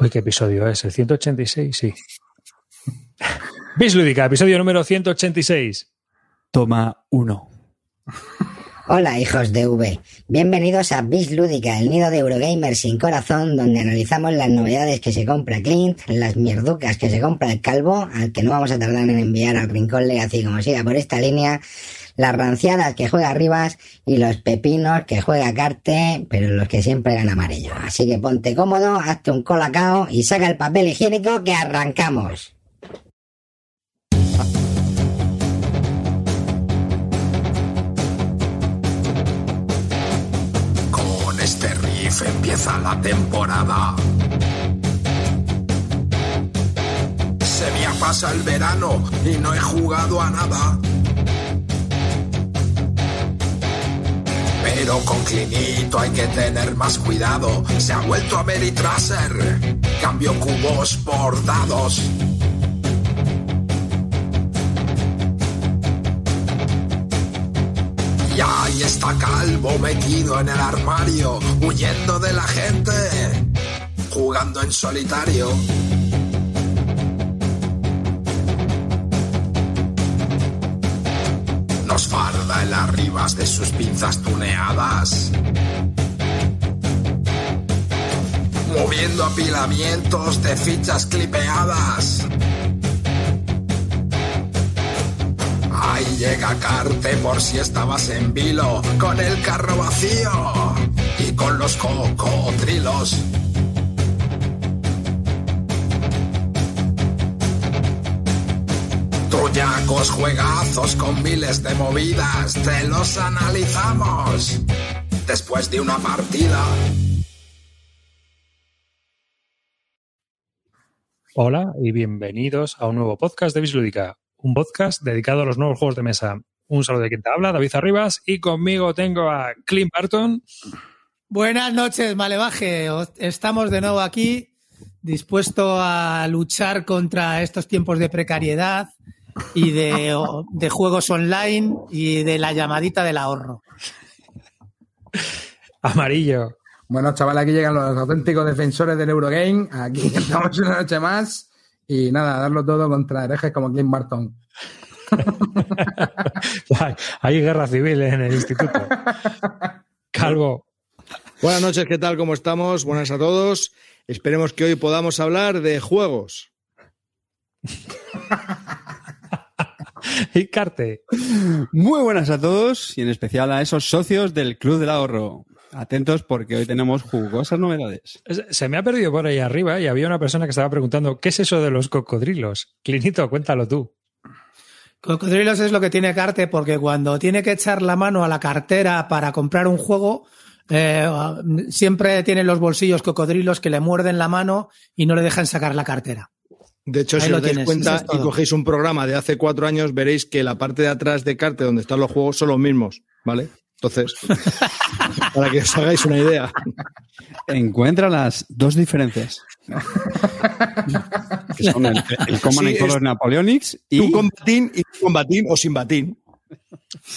Uy, ¿qué episodio es? ¿El 186? Sí. Bislúdica, episodio número 186. Toma uno. Hola hijos de V, bienvenidos a Bis Lúdica, el nido de Eurogamers sin corazón, donde analizamos las novedades que se compra Clint, las mierducas que se compra el calvo, al que no vamos a tardar en enviar al rincón Legacy como siga por esta línea, las ranciadas que juega Rivas y los pepinos que juega Carte, pero los que siempre ganan amarillo. Así que ponte cómodo, hazte un colacao y saca el papel higiénico que arrancamos. Con este riff empieza la temporada. Se me ha pasado el verano y no he jugado a nada. Pero con Clinito hay que tener más cuidado. Se ha vuelto a Meritraser. Cambio cubos por dados. Y ahí está Calvo metido en el armario, huyendo de la gente, jugando en solitario. De sus pinzas tuneadas. Moviendo apilamientos de fichas clipeadas. Ahí llega Carte por si estabas en vilo, con el carro vacío y con los cocodrilos. Truñacos juegazos con miles de movidas, te los analizamos después de una partida. Hola y bienvenidos a un nuevo podcast de Bislúdica, un podcast dedicado a los nuevos juegos de mesa. Un saludo de quien te habla, David Arribas, y conmigo tengo a Clint Barton. Buenas noches, Malevaje. Estamos de nuevo aquí, dispuesto a luchar contra estos tiempos de precariedad y de, de juegos online y de la llamadita del ahorro. Amarillo. Bueno, chaval, aquí llegan los auténticos defensores del Eurogame. Aquí estamos una noche más. Y nada, darlo todo contra herejes como Clint Barton. Hay guerra civil en el instituto. Calvo. Buenas noches, ¿qué tal? ¿Cómo estamos? Buenas a todos. Esperemos que hoy podamos hablar de juegos. y Carte. Muy buenas a todos y en especial a esos socios del Club del Ahorro. Atentos porque hoy tenemos jugosas novedades. Se me ha perdido por ahí arriba y había una persona que estaba preguntando ¿qué es eso de los cocodrilos? Clinito, cuéntalo tú. Cocodrilos es lo que tiene Carte porque cuando tiene que echar la mano a la cartera para comprar un juego, eh, siempre tiene los bolsillos cocodrilos que le muerden la mano y no le dejan sacar la cartera. De hecho, Ahí si lo os dais tienes, cuenta y cogéis un programa de hace cuatro años, veréis que la parte de atrás de Carte, donde están los juegos, son los mismos, ¿vale? Entonces, para que os hagáis una idea. Encuentra las dos diferencias. que son el, el Common Sí, and Color Napoleonics y Tú con batín y tú con batín o sin batín.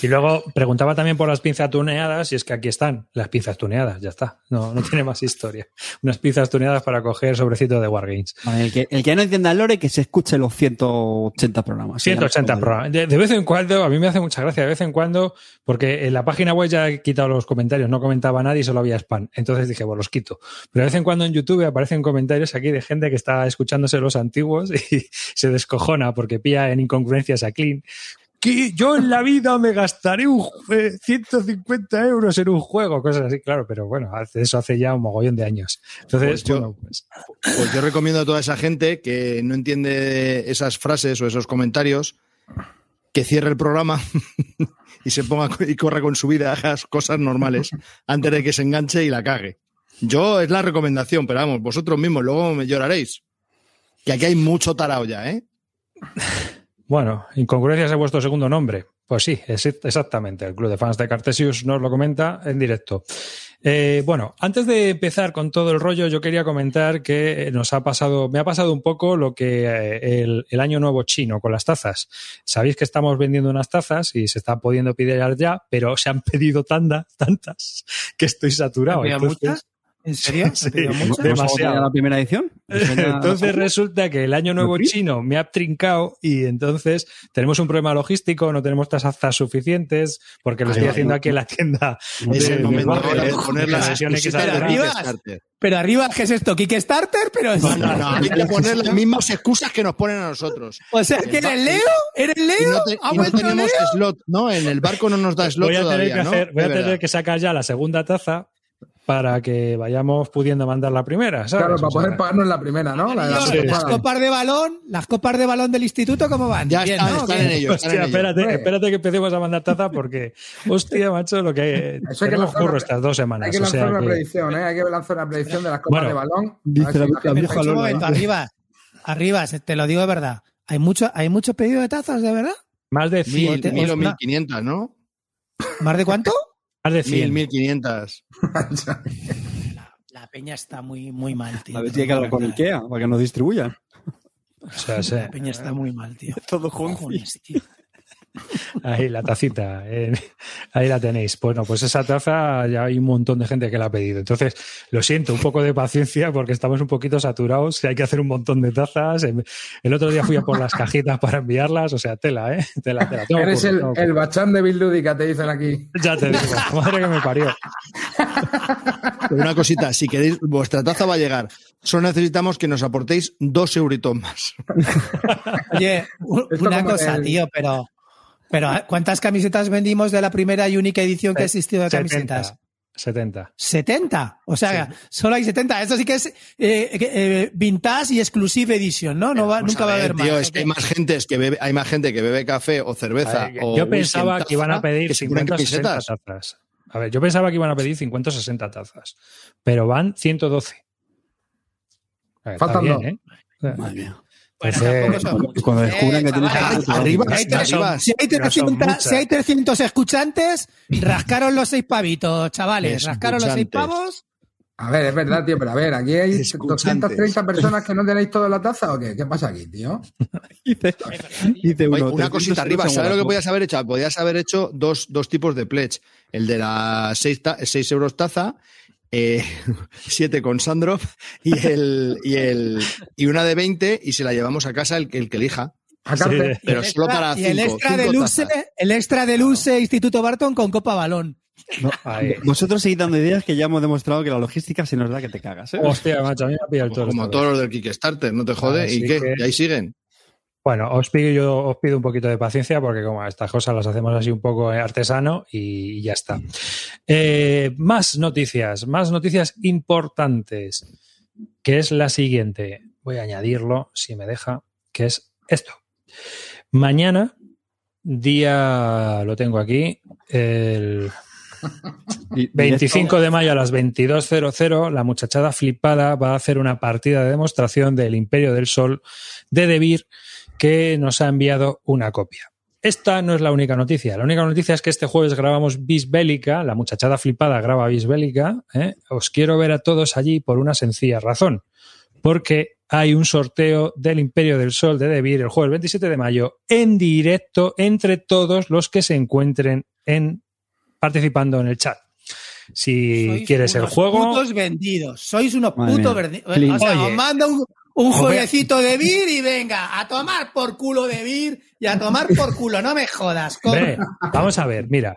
Y luego preguntaba también por las pinzas tuneadas y es que aquí están las pinzas tuneadas, ya está. No, no tiene más historia. Unas pinzas tuneadas para coger sobrecito de Wargames. Vale, el, que, el que no entienda el lore, que se escuche los 180 programas. 180 programas. De, de vez en cuando, a mí me hace mucha gracia, de vez en cuando, porque en la página web ya he quitado los comentarios, no comentaba nadie y solo había spam. Entonces dije, bueno, los quito. Pero de vez en cuando en YouTube aparecen comentarios aquí de gente que está escuchándose los antiguos y se descojona porque pilla en incongruencias a Clean. Que yo en la vida me gastaré un, eh, 150 euros en un juego, cosas así, claro, pero bueno, hace- eso hace ya un mogollón de años. Entonces, Pues yo- bueno, pues, Pues yo recomiendo a toda esa gente que no entiende esas frases o esos comentarios que cierre el programa y se ponga y corra con su vida, haga cosas normales antes de que se enganche y la cague. Yo es la recomendación, pero vamos, vosotros mismos luego me lloraréis. Que aquí hay mucho tarao ya, ¿eh? Bueno, incongruencias es vuestro segundo nombre. Pues sí, es exactamente. El club de fans de Cartesius nos lo comenta en directo. Eh, bueno, antes de empezar con todo el rollo, yo quería comentar que nos ha pasado, me ha pasado un poco lo que eh, el, el año nuevo chino con las tazas. Sabéis que estamos vendiendo unas tazas y se están pudiendo pedir ya, pero se han pedido tandas, tantas, que estoy saturado. ¿Había Entonces, muchas? ¿En serio? ¿Han Sí. Demasiado. la primera edición? ¿Eso ya- Entonces resulta que el año nuevo chino me ha trincado y entonces tenemos un problema logístico, no tenemos tazas suficientes porque lo estoy haciendo aquí en la tienda. Es el momento de poner la sesión. Pero arriba, ¿qué es esto? ¿Kickstarter? Pero No, no, no. Hay que poner las mismas excusas que nos ponen a nosotros. O sea, ¿que eres Leo? ¿Eres Y Leo? no, te- ¿Ha y no vuelto tenemos Leo? slot, ¿no? En el barco no nos da slot Voy a tener todavía, que ¿no? hacer, voy a De tener verdad. que sacar ya la segunda taza para que vayamos pudiendo mandar la primera, ¿sabes? Claro, para O sea, poder pagarnos la primera, ¿no? La de la Tío, Sí, las copas de balón, las copas de balón del instituto, ¿cómo van? Ya Bien, están, ¿no? están en ello. están en espérate, espérate que empecemos a mandar taza porque, hostia, macho, lo que Eso hay que tenemos curro una- estas dos semanas. Hay que o lanzar sea una que- predicción, ¿eh? Hay que lanzar una predicción de las copas Bueno, de balón. dice la- la vieja momento, ¿no? arriba, arriba, te lo digo de verdad. ¿Hay mucho, hay mucho pedido de tazas, de verdad? más de Mil, 100, te- mil o os- mil quinientas, ¿no? ¿Más de cuánto? Más de Mil, 100. mil quinientas. La, la peña está muy, muy mal, tío. A ver si hay que hablar con Ikea para que nos distribuyan. O sea, sí. La peña está muy mal, tío. Todo junto. Tío. Ahí la tacita, eh, ahí la tenéis. Bueno, pues esa taza ya hay un montón de gente que la ha pedido. Entonces, lo siento, un poco de paciencia porque estamos un poquito saturados y hay que hacer un montón de tazas. El otro día fui a por las cajitas para enviarlas, o sea, tela, ¿eh? Tela, tela. Tengo Eres curro, el, bachán de Bill Lúdica, te dicen aquí. Ya te digo, madre que me parió. Pero una cosita, si queréis, vuestra taza va a llegar. Solo necesitamos que nos aportéis dos euritos más. Oye, una cosa, el- tío, pero, pero. ¿cuántas camisetas vendimos de la primera y única edición que ha existido de camisetas? 70. 70. O sea, solo hay 70. Esto sí que es eh, eh, vintage y exclusive edition, ¿no? no va, nunca va a ver, haber más. tío, es ¿ok? que hay más gente es que bebe, hay más gente que bebe café o cerveza. A ver, o yo pensaba en que iban a taza pedir que se ponen 50 o 60 camisetas. tazas. A ver, yo pensaba que iban a pedir 50 o 60 tazas, pero van 112. A ver, está Faltan bien, dos. ¿eh? O sea, Madre mía. Bueno, Entonces, tampoco son muchos, cuando eh, descubran que tienes chavales. que- Arriba, Si hay, No son- arriba. si hay no son 300, muchas. si hay 300 escuchantes, rascaron los seis pavitos, chavales. Rascaron los seis pavos. A ver, es verdad, tío, pero a ver, aquí hay Escuchantes. 230 personas que no tenéis toda la taza o qué? ¿Qué pasa aquí, tío? Dice, dice Oye, uno, una 300 cosita arriba, ¿sabes lo que podías haber hecho? Podías haber hecho dos, dos tipos de pledge. El de las 6 euros taza, eh, 7 con Sandro y el, y el y una de 20 y se la llevamos a casa el, que- el que elija. Sí. Pero el solo extra- para y el cinco, extra cinco de Luce, el extra de Luce Instituto Barton con Copa Balón. ahí. Vosotros seguid dando ideas que ya hemos demostrado que la logística se nos da que te cagas. ¿eh? Hostia, macho, a mí me ha pillado el toro como todos los del Kickstarter, no te jode. ¿Y qué? que- Y ahí siguen. Bueno, os pido, yo os pido un poquito de paciencia porque como estas cosas las hacemos así un poco eh, artesano y ya está. Eh, más noticias, más noticias importantes, que es la siguiente. Voy a añadirlo, si me deja, que es esto. Mañana, día, lo tengo aquí, el Y- y 25 de mayo a las 22.00, la muchachada flipada va a hacer una partida de demostración del Imperio del Sol de Debir que nos ha enviado una copia. Esta no es la única noticia. La única noticia es que este jueves grabamos Bisbélica, la muchachada flipada graba Bisbélica. ¿eh? Os quiero ver a todos allí por una sencilla razón. Porque hay un sorteo del Imperio del Sol de Debir el jueves 27 de mayo en directo entre todos los que se encuentren en participando en el chat. Si Sois quieres el unos juego, putos vendidos. Sois unos Madre putos vendidos. O sea, os mando un, un a- jueguecito de vir y venga, a tomar por culo de vir y a tomar por culo. No me jodas. Hombre, vamos a ver, mira.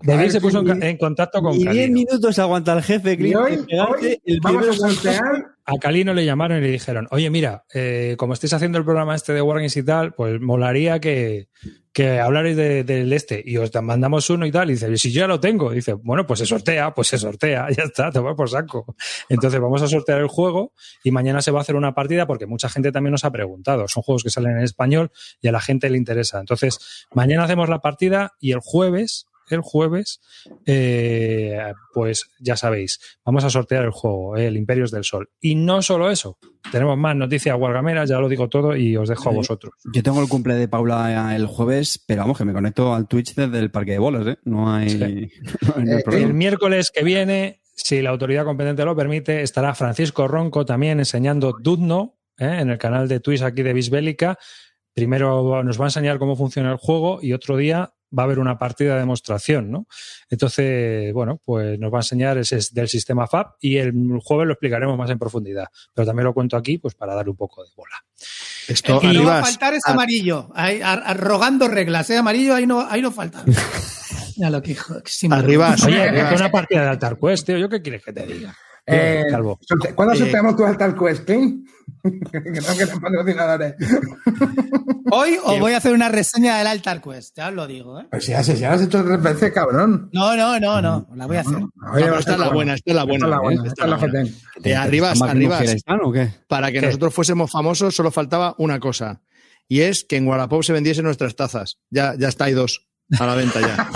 Debir se puso en, contacto con Y 10 Calino. minutos aguanta el jefe, Y Clint, hoy, de pegarte hoy el vamos a sortear A Calino le llamaron y le dijeron, oye, mira, eh, como estáis haciendo el programa este de Wargames y tal, pues molaría que, que hablarais de- del este y os mandamos uno y tal. Y dice, si yo ya lo tengo, dice, bueno, pues se sortea, pues se sortea, ya está, te por saco. Entonces vamos a sortear el juego y mañana se va a hacer una partida porque mucha gente también nos ha preguntado. Son juegos que salen en español y a la gente le interesa. Entonces, mañana hacemos la partida y el jueves, el jueves, eh, pues ya sabéis, vamos a sortear el juego, eh, el Imperios del Sol. Y no solo eso, tenemos más noticias guargameras, ya lo digo todo y os dejo a Eh, vosotros. Yo tengo el cumple de Paula el jueves, pero vamos, que me conecto al Twitch desde el parque de bolas, ¿eh? No hay, Sí. no hay Eh, problema. El miércoles que viene, si la autoridad competente lo permite, estará Francisco Ronco también enseñando Dudno ¿eh? en el canal de Twitch aquí de Bisbélica. Primero nos va a enseñar cómo funciona el juego y otro día va a haber una partida de demostración, ¿no? Entonces, bueno, pues nos va a enseñar ese es del sistema FAB y el jueves lo explicaremos más en profundidad. Pero también lo cuento aquí, pues para darle un poco de bola. Esto, El que no va a faltar es a- amarillo. Ahí, a- a- rogando reglas, ¿eh? Amarillo, ahí no, ahí no falta. Ya lo que hijo. que Arribas, Oye, es una partida de Altar Quest, tío. ¿Yo qué quieres que te diga? Eh, Calvo. ¿Cuándo Eh, sorteamos tu Altar Quest, King? que no quedan patrocinadores. Hoy os voy a hacer una reseña del Altar Quest, ya os lo digo, ¿eh? Pues ya, se- ya lo has hecho tres veces, cabrón. No, no, no, no, la voy a hacer. Oye, No, pero va a esta es la buena, esta es la Esta buena. es la buena, ¿eh? esta es la buena. De Arribas, ¿Más que o qué? Para que ¿Qué? nosotros fuésemos famosos solo faltaba una cosa. Y es que en Wallapop se vendiesen nuestras tazas. Ya, ya está, hay dos a la venta ya.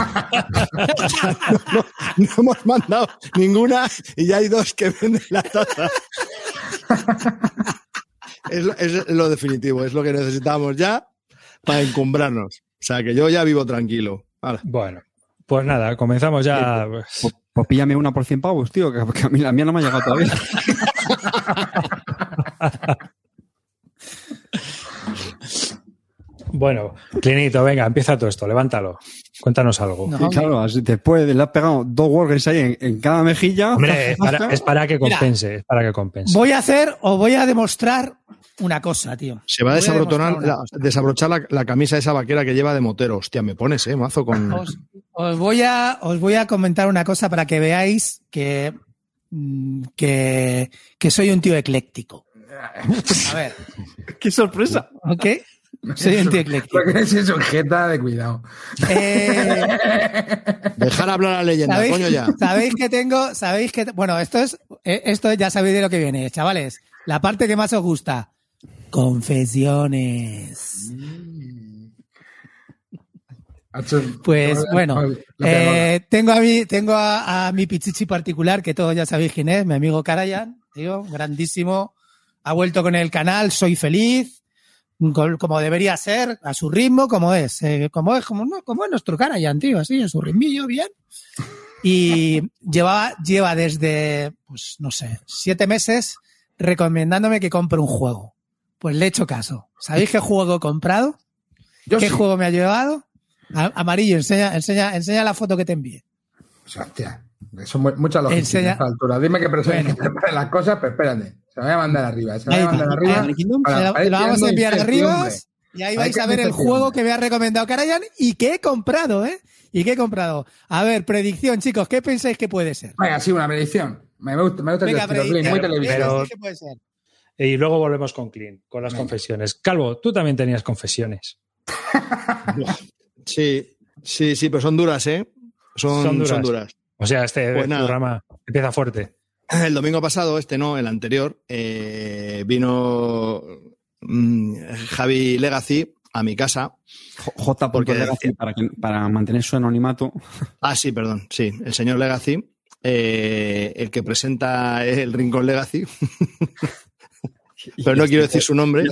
no, no hemos mandado ninguna y ya hay dos que venden la taza. es, lo, es lo definitivo, es lo que necesitamos ya para encumbrarnos. O sea que yo ya vivo tranquilo. Bueno, pues nada, comenzamos ya. pues, Pues, pues píllame una por 100 pavos, tío, que, que a mí la mía no me ha llegado todavía. Bueno, Clinito, venga, empieza todo esto, levántalo. Cuéntanos algo. No. Claro, así después le has pegado dos wargames ahí en, en cada mejilla. Hombre, es para, es para que Mira. compense, es para que compense. Voy a hacer o voy a demostrar una cosa, tío. Se va a una la- desabrochar la, la camisa esa vaquera que lleva de motero. Hostia, me pones, eh, mazo con. Os, os voy a, os voy a comentar una cosa para que veáis que, mm, que, que soy un tío ecléctico. A ver, ¡Qué sorpresa! ¿ok? Soy un tío ecléctico. Porque si sujeta de cuidado. Eh, Dejar hablar a la leyenda, ¿sabéis, coño ya. sabéis que tengo, sabéis que, bueno, esto es, eh, esto ya sabéis de lo que viene, chavales. La parte que más os gusta. Confesiones. Pues bueno, eh, tengo a mi, tengo a, a mi pichichi particular, que todos ya sabéis quién es, mi amigo Karayan, tío, grandísimo. Ha vuelto con el canal, soy feliz, como debería ser, a su ritmo, como es, eh, como es, como, no, como es nuestro Karayan, tío, así, en su ritmillo, bien. Y lleva, lleva desde, pues no sé, siete meses recomendándome que compre un juego. Pues le he hecho caso. ¿Sabéis qué juego he comprado? Yo ¿Qué sí. juego me ha llevado? A- amarillo, enseña, enseña, enseña la foto que te envié. Hostia, eso es mu- mucha lógica Enseña- a esta altura. Dime que presiones Bueno. las cosas, pero espérate. Se la voy a mandar arriba. Se la voy a mandar arriba. Para- para lo ir vamos a enviar arriba y ahí vais a ver el juego que me ha recomendado Karayan y que he comprado, ¿eh? Y que he comprado. A ver, predicción, chicos, ¿qué pensáis que puede ser? Venga, sí, una predicción. Me gusta, me gusta el Venga, estilo, Clint, predicción. muy ¿Qué televisivo. Puede ser? Y luego volvemos con Clean, con las confesiones. Calvo, tú también tenías confesiones. Sí, sí, sí, pero son duras, ¿eh? Son, Son son duras. O sea, este Pues programa empieza fuerte. El domingo pasado, este no, el anterior, eh, vino mm, Javi Legacy a mi casa. J. Porque- Legacy, para, que- para mantener su anonimato. Ah, sí, perdón, sí, el señor Legacy, eh, el que presenta el Rincón Legacy, pero no quiero decir su nombre.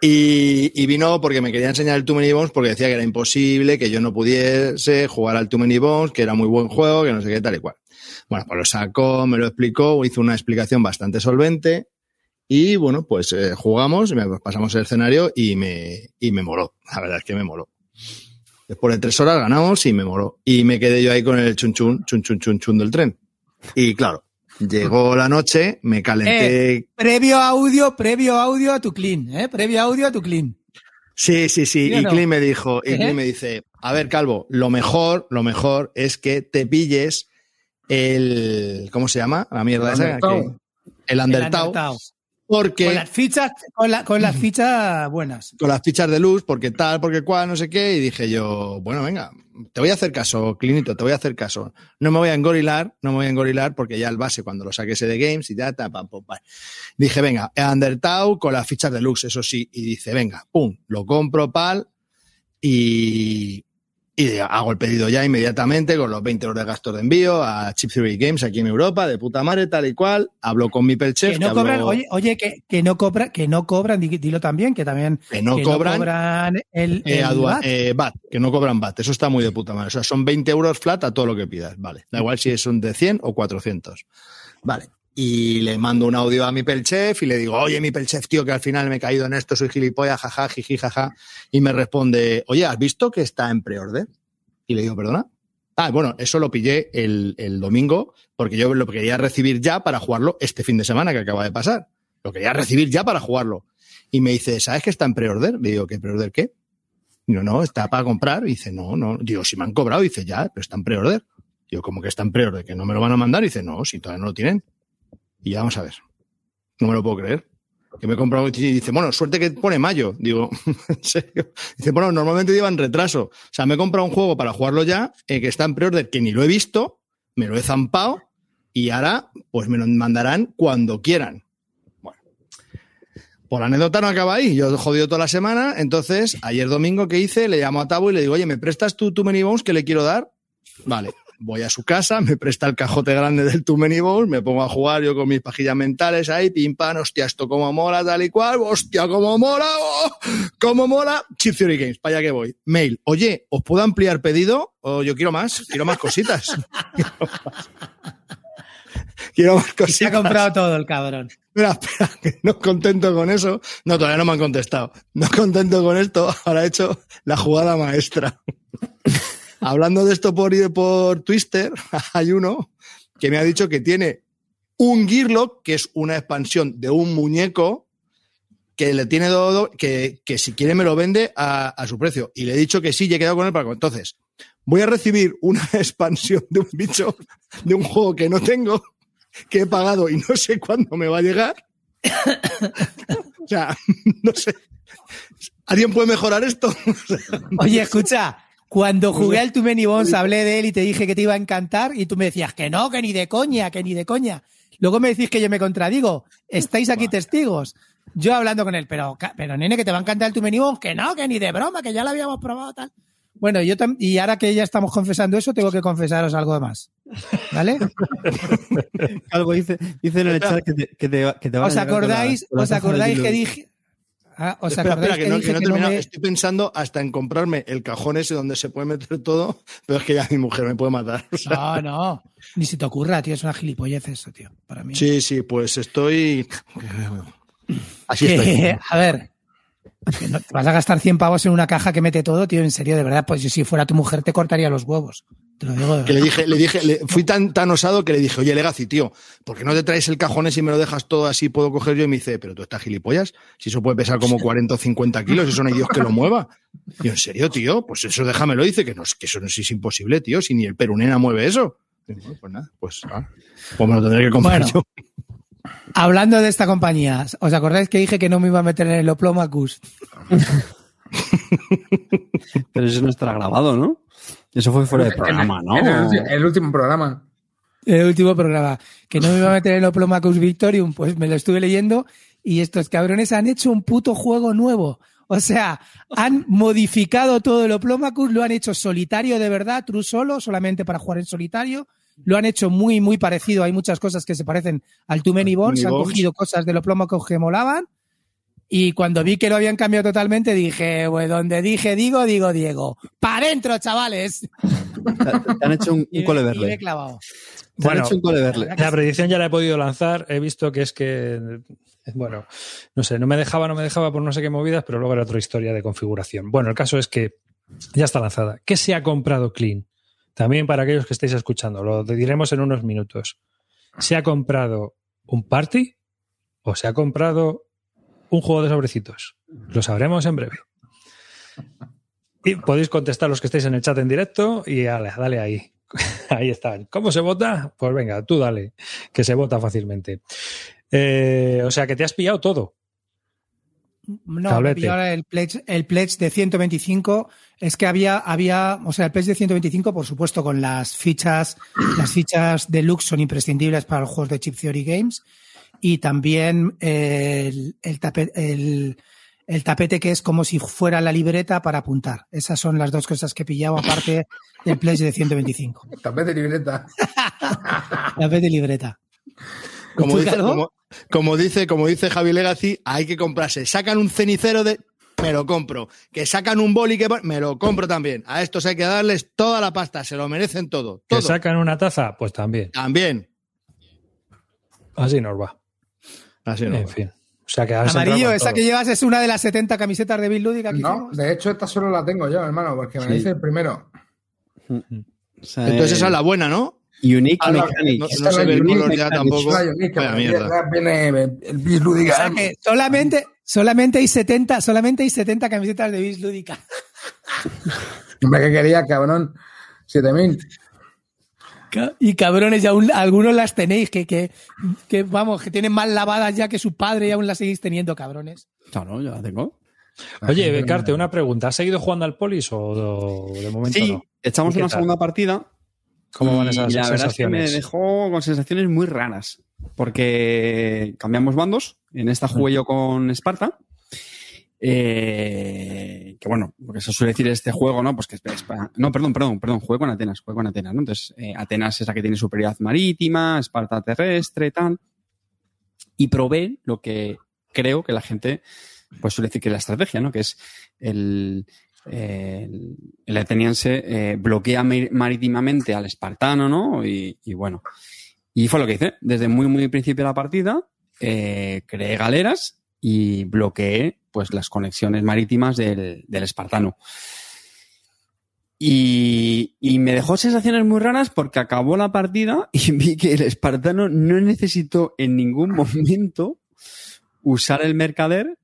Y, y vino porque me quería enseñar el Too Many Bones porque decía que era imposible, que yo no pudiese jugar al Too Many Bones, que era muy buen juego, que no sé qué, tal y cual. Bueno, pues lo sacó, me lo explicó, hizo una explicación bastante solvente y bueno, pues eh, jugamos, pasamos el escenario y me, y me moló. La verdad es que me moló. Después de tres horas ganamos y me moló. Y me quedé yo ahí con el chun chun, chun chun chun chun del tren. Y claro, llegó la noche, me calenté Previo audio, previo audio a tu clean, ¿eh? Previo audio a tu clean. Sí, sí, sí. ¿Sí o Y no? Clint me dijo, y ¿Eh? Clint me dice, a ver, Calvo, lo mejor, lo mejor es que te pilles el, ¿cómo se llama? La mierda esa. Undertow. que- El El Undertow. Undertow. Porque Con las fichas, con, la- con las fichas buenas. con las fichas de luz, porque tal, porque cual, no sé qué, y dije yo, bueno, venga, te voy a hacer caso, Clinito, te voy a hacer caso. No me voy a engorilar, no me voy a engorilar porque ya el base cuando lo saque ese de Games y ya, ta, pam, pum, pam. Dije, venga, Undertow con las fichas de luz, eso sí, y dice, venga, pum, lo compro, pal, y, y hago el pedido ya inmediatamente con los 20 euros de gastos de envío a Chip Theory Games aquí en Europa, de puta madre, tal y cual. Hablo con mi Pelchef. Que no que cobran, hablo- oye, oye, que, que no cobran, que no cobran, di- dilo también, que también que no cobran el, Eh, el adua- VAT. eh, VAT, que no cobran VAT. Eso está muy de puta madre. O sea, son 20 euros flat a todo lo que pidas. Vale. Da igual si son de 100 o 400. Vale. Y le mando un audio a mi pelchef y le digo, oye, mi pelchef, tío, que al final me he caído en esto, soy gilipollas, jaja, jiji, jaja. Y me responde, oye, ¿has visto que está en preorden? Y le digo, perdona. Ah, bueno, eso lo pillé el, el domingo porque yo lo quería recibir ya para jugarlo este fin de semana que acaba de pasar. Lo quería recibir ya para jugarlo. Y me dice, ¿sabes que está en preorder? Le digo, ¿qué preorder qué? Digo, no, está para comprar. Y dice, no, no. Digo, si me han cobrado. dice, ya, pero está en preorder. Digo, como que está en preorder, que no me lo van a mandar. Y dice, no, si todavía no lo tienen. Y ya vamos a ver. No me lo puedo creer. Que me he comprado y dice, bueno, suerte que pone mayo. Digo, ¿en serio? Dice, bueno, normalmente llevan retraso. O sea, me he comprado un juego para jugarlo ya, eh, que está en preorder, que ni lo he visto, me lo he zampado y ahora, pues me lo mandarán cuando quieran. Bueno. Por la anécdota no acaba ahí. Yo he jodido toda la semana. Entonces, ayer domingo, ¿qué hice? Le llamo a Tabo y le digo, oye, ¿me prestas tú Too Many Bones que le quiero dar? Vale. Voy a su casa, me presta el cajote grande del Too Many Bones, me pongo a jugar yo con mis pajillas mentales ahí, pim pam, hostia, esto como mola, tal y cual, hostia, como mola, oh, como mola, Chip Theory Games, para allá que voy. Mail, oye, ¿os puedo ampliar pedido? O yo quiero más, quiero más cositas. quiero más cositas. Se ha comprado todo el cabrón. Espera, espera, que no contento con eso. No, todavía no me han contestado. No contento con esto, ahora he hecho la jugada maestra. Hablando de esto por, por Twister, hay uno que me ha dicho que tiene un Gearlock, que es una expansión de un muñeco que le tiene todo, que, que si quiere me lo vende a, su precio. Y le he dicho que sí, y he quedado con él para entonces. Voy a recibir una expansión de un bicho, de un juego que no tengo, que he pagado y no sé cuándo me va a llegar. o sea, no sé. ¿Alguien puede mejorar esto? Oye, escucha, cuando jugué al Too Many Bones hablé de él y te dije que te iba a encantar y tú me decías que no, que ni de coña, que ni de coña. Luego me decís que yo me contradigo. Estáis aquí testigos. Yo hablando con él, pero, pero nene, que te va a encantar el Too Many Bones, que no, que ni de broma, que ya lo habíamos probado tal. Bueno, yo y ahora que ya estamos confesando eso, tengo que confesaros algo más. ¿Vale? algo dice, dice en el chat que te, que te, que te va ¿Os acordáis, ¿os acordáis que dije, Ah, ¿Os espera, acordáis espera, que, no, que no he que no terminado. me- Estoy pensando hasta en comprarme el cajón ese donde se puede meter todo, pero es que ya mi mujer me puede matar. O sea, No, no. Ni se te ocurra, tío. Es una gilipollez eso, tío. Para mí. Sí, sí, pues estoy. Así estoy. a ver. No- te vas a gastar 100 pavos en una caja que mete todo, tío. En serio, de verdad. Pues si fuera tu mujer, te cortaría los huevos. Te lo digo de Que le dije, le dije, le- fui tan, tan osado que le dije, oye, Legacy, tío, ¿por qué no te traes el cajón ese y me lo dejas todo así? Puedo coger yo y me dice, pero tú estás gilipollas, si eso puede pesar como 40 o 50 kilos, eso no hay Dios que lo mueva. Y yo, en serio, tío, pues eso déjamelo, dice que no, es- que eso no es imposible, tío, si ni el perunena mueve eso. Pues nada, pues, ah, pues me lo tendré que comprar Bueno. yo. Hablando de esta compañía, ¿os acordáis que dije que no me iba a meter en el Oplomacus? Pero eso no estará grabado, ¿no? Eso fue fuera de programa, ¿no? En el, ulti- el último programa. el último programa, que no me iba a meter en el Oplomacus Victorium, pues me lo estuve leyendo y estos cabrones han hecho un puto juego nuevo. O sea, han modificado todo el Oplomacus, lo han hecho solitario de verdad, true solo, solamente para jugar en solitario. Lo han hecho muy, muy parecido. Hay muchas cosas que se parecen al Too Many Bones. Han cogido cosas del Oplomacus que molaban. Y cuando vi que lo habían cambiado totalmente, dije, pues donde dije digo, digo Diego. ¡Para adentro, chavales! Te, han hecho un, Y un cole y me he verle. clavado. Te han hecho un cole verle. La predicción ya la he podido lanzar. He visto que es que, bueno, no sé, no me dejaba, no me dejaba por no sé qué movidas, pero luego era otra historia de configuración. Bueno, el caso es que ya está lanzada. ¿Qué se ha comprado Clean? También para aquellos que estéis escuchando, lo diremos en unos minutos. ¿Se ha comprado un party o se ha comprado un juego de sobrecitos? Lo sabremos en breve. Y podéis contestar los que estéis en el chat en directo y dale, dale ahí. Ahí están. ¿Cómo se vota? Pues venga, tú dale, que se vota fácilmente. Eh, o sea, que te has pillado todo. No, ahora el pledge, el pledge de 125. Es que había, había, o sea, el pledge de 125, por supuesto, con las fichas, las fichas deluxe son imprescindibles para los juegos de Chip Theory Games. Y también el, el, tape- el- el tapete que es como si fuera la libreta para apuntar. Esas son las dos cosas que he pillado, aparte del pledge de 125. Tapete de libreta. Tapete y libreta. Como ¿Tú, dice, como, como dice, como dice Javi Legacy, hay que comprarse. Sacan un cenicero de. Me lo compro. Que sacan un boli que. Me lo compro también. A estos hay que darles toda la pasta. Se lo merecen todo. ¿Que sacan una taza? Pues también. También. Así nos va. Así no. En fin. O sea que Amarillo, esa todo. que llevas es una de las 70 camisetas de Bill Lúdica que No, hicimos. de hecho, esta solo la tengo yo, hermano, porque me Sí. dice el primero. O sea, Entonces eh, esa es la buena, ¿no? Unique Ah, no, Mechanics. no, no se la ve el Unique color ya tampoco. Vaya mierda. Bis. O sea que solamente, solamente hay 70, solamente hay 70 camisetas de Bill Lúdica. Hombre, que quería, cabrón. 7000. Y cabrones, y aún algunos las tenéis, que, que, que vamos, que tienen más lavadas ya que su padre y aún las seguís teniendo, cabrones. Claro, yo la tengo. Oye, Becarte, una pregunta. ¿Has seguido jugando al Polis o o de momento Sí, no? echamos ¿Y qué una tal? segunda partida. ¿Cómo van y esas la verdad es que me sensaciones? dejó con sensaciones muy raras. Porque cambiamos bandos. En esta jugué yo con Esparta. Eh, que bueno, lo que se suele decir este juego, ¿no? Pues que no, perdón, perdón, perdón, jugué con Atenas, jugué con Atenas, ¿no? Entonces, eh, Atenas es la que tiene superioridad marítima, Esparta terrestre, tal. Y probé lo que creo que la gente, pues suele decir que es la estrategia, ¿no? Que es el, el, ateniense eh, bloquea mar- marítimamente al espartano, ¿no? Y, bueno, y fue lo que hice. Desde muy, muy principio de la partida, eh, creé galeras y bloqueé pues las conexiones marítimas del, del espartano. Y, y me dejó sensaciones muy raras porque acabó la partida y vi que el espartano no necesitó en ningún momento usar el mercader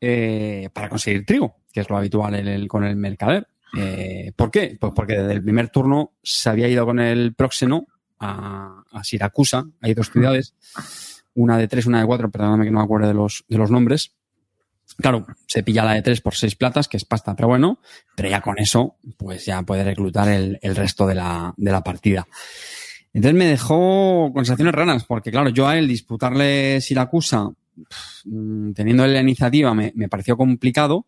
eh, para conseguir trigo, que es lo habitual en el- con el mercader. Eh, ¿Por qué? Pues porque desde el primer turno se había ido con el próxeno a, a Siracusa. Hay dos ciudades, una de tres, una de cuatro, perdóname que no me acuerdo de los, de los nombres. Claro, se pilla la de tres por seis platas, que es pasta, pero bueno, pero ya con eso, pues ya puede reclutar el, el resto de la, de la partida. Entonces me dejó sensaciones raras, porque claro, yo a él disputarle Siracusa, mm, teniendo la iniciativa, me, me pareció complicado.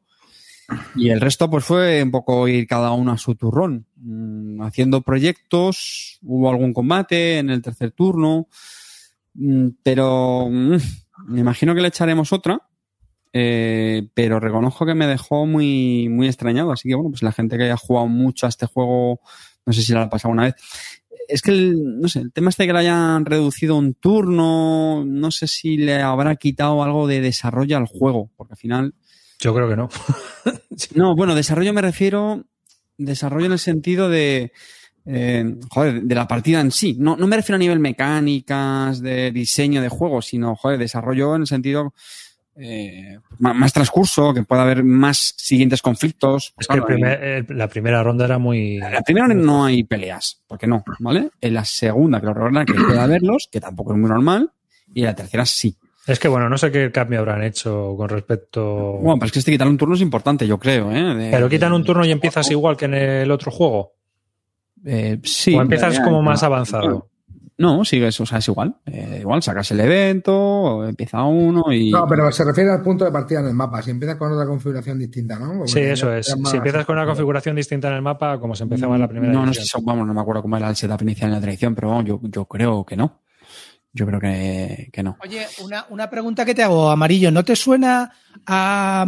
Y el resto, pues fue un poco ir cada uno a su turrón, mm, haciendo proyectos, hubo algún combate en el tercer turno, mm, pero mm, me imagino que le echaremos otra. Eh, pero reconozco que me dejó muy, muy extrañado. Así que bueno, pues la gente que haya jugado mucho a este juego, no sé si lo ha pasado una vez. Es que el, no sé, el tema este que le hayan reducido un turno, no sé si le habrá quitado algo de desarrollo al juego, porque al final Yo creo que no. no, bueno, desarrollo me refiero, desarrollo en el sentido de, eh, joder, de la partida en sí. No, no me refiero a nivel mecánicas, de diseño de juego, sino, joder, desarrollo en el sentido eh, más, más transcurso, que pueda haber más siguientes conflictos. Es que el Claro, primer- el- la primera ronda era muy. la primera no hay peleas, porque no, ¿vale? En la segunda, regular que puede haberlos, que tampoco es muy normal, y en la tercera sí. Es que bueno, no sé qué cambio habrán hecho con respecto. Bueno, pero es que este quitar un turno es importante, yo creo, ¿eh? De- Pero quitan un turno y empiezas igual que en el otro juego. Eh, sí. o empiezas como más avanzado. No, sigues, o sea, es igual. Eh, igual, sacas el evento, empieza uno y. No, pero se refiere al punto de partida en el mapa. Si empiezas con otra configuración distinta, ¿no? Porque Sí, eso es. Si empiezas con una configuración distinta en el mapa, como se empezaba en la primera No, no sé, si- vamos, no me acuerdo cómo era el setup inicial en la tradición, pero vamos, yo, yo creo que no. Yo creo que, que no. Oye, una, una pregunta que te hago, Amarillo. ¿No te suena a,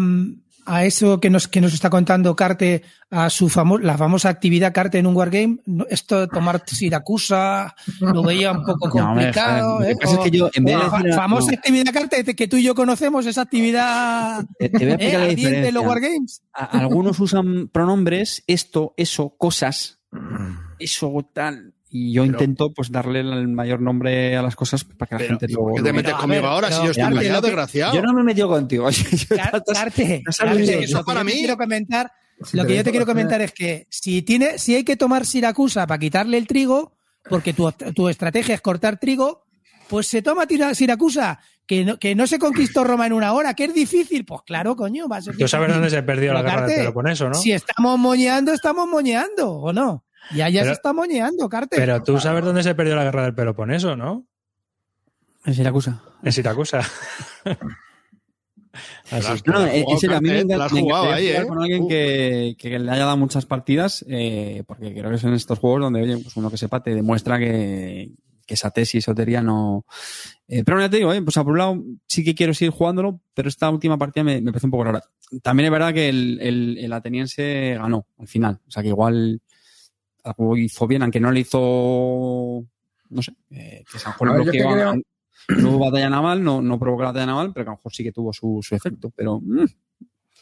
a eso que nos, que nos está contando Carte, a su famo la famosa actividad Carte en un wargame? Esto de tomar Siracusa lo veía un poco complicado. joder, lo que pasa es que yo, en vez de O- decir- fa- famosa actividad Carte que tú y yo conocemos, esa actividad Te, te voy a ¿eh? la de los wargames. A- Algunos usan pronombres, esto, eso, cosas, eso, tal. Y yo intento, pues, darle el mayor nombre a las cosas para que la Pero, gente lo. ¿Por qué te metes Pero, conmigo ver, ahora si yo estoy Carte, que- desgraciado? Yo no me he metido contigo. Car- Carte, no sabes Carte, eso. para mí. quiero comentar lo que yo te quiero comentar es que si tiene, si hay que tomar Siracusa para quitarle el trigo, porque tu, tu estrategia es cortar trigo, pues se toma tira- Siracusa, que no, que no se conquistó Roma en una hora, que es difícil. Pues claro, coño, va a ser Tú sabes dónde se perdió la Pero, guerra del Peloponeso, ¿no? Si estamos moñeando, estamos moñeando, ¿o no? Ya, ya Pero- se está moñeando, Carte. Pero tú sabes dónde se perdió la guerra del Peloponeso, ¿no? En Siracusa. En Siracusa. Así No, no, en jugado, a mí me encanta- ahí, jugar ¿eh? con alguien Uh. que, que le haya dado muchas partidas, eh, porque creo que son estos juegos donde, oye, pues uno que sepa te demuestra que, que esa tesis, esotería no... Eh, pero ya te digo, eh, pues a por un lado sí que quiero seguir jugándolo, pero esta última partida me, me parece un poco rara. También es verdad que el, el, el ateniense ganó al final, o sea que igual algo hizo bien, aunque no le hizo... No sé, eh, que a- creo- No batalla naval, no, no provoca la batalla naval, pero que a lo mejor sí que tuvo su, su efecto. Pero mm,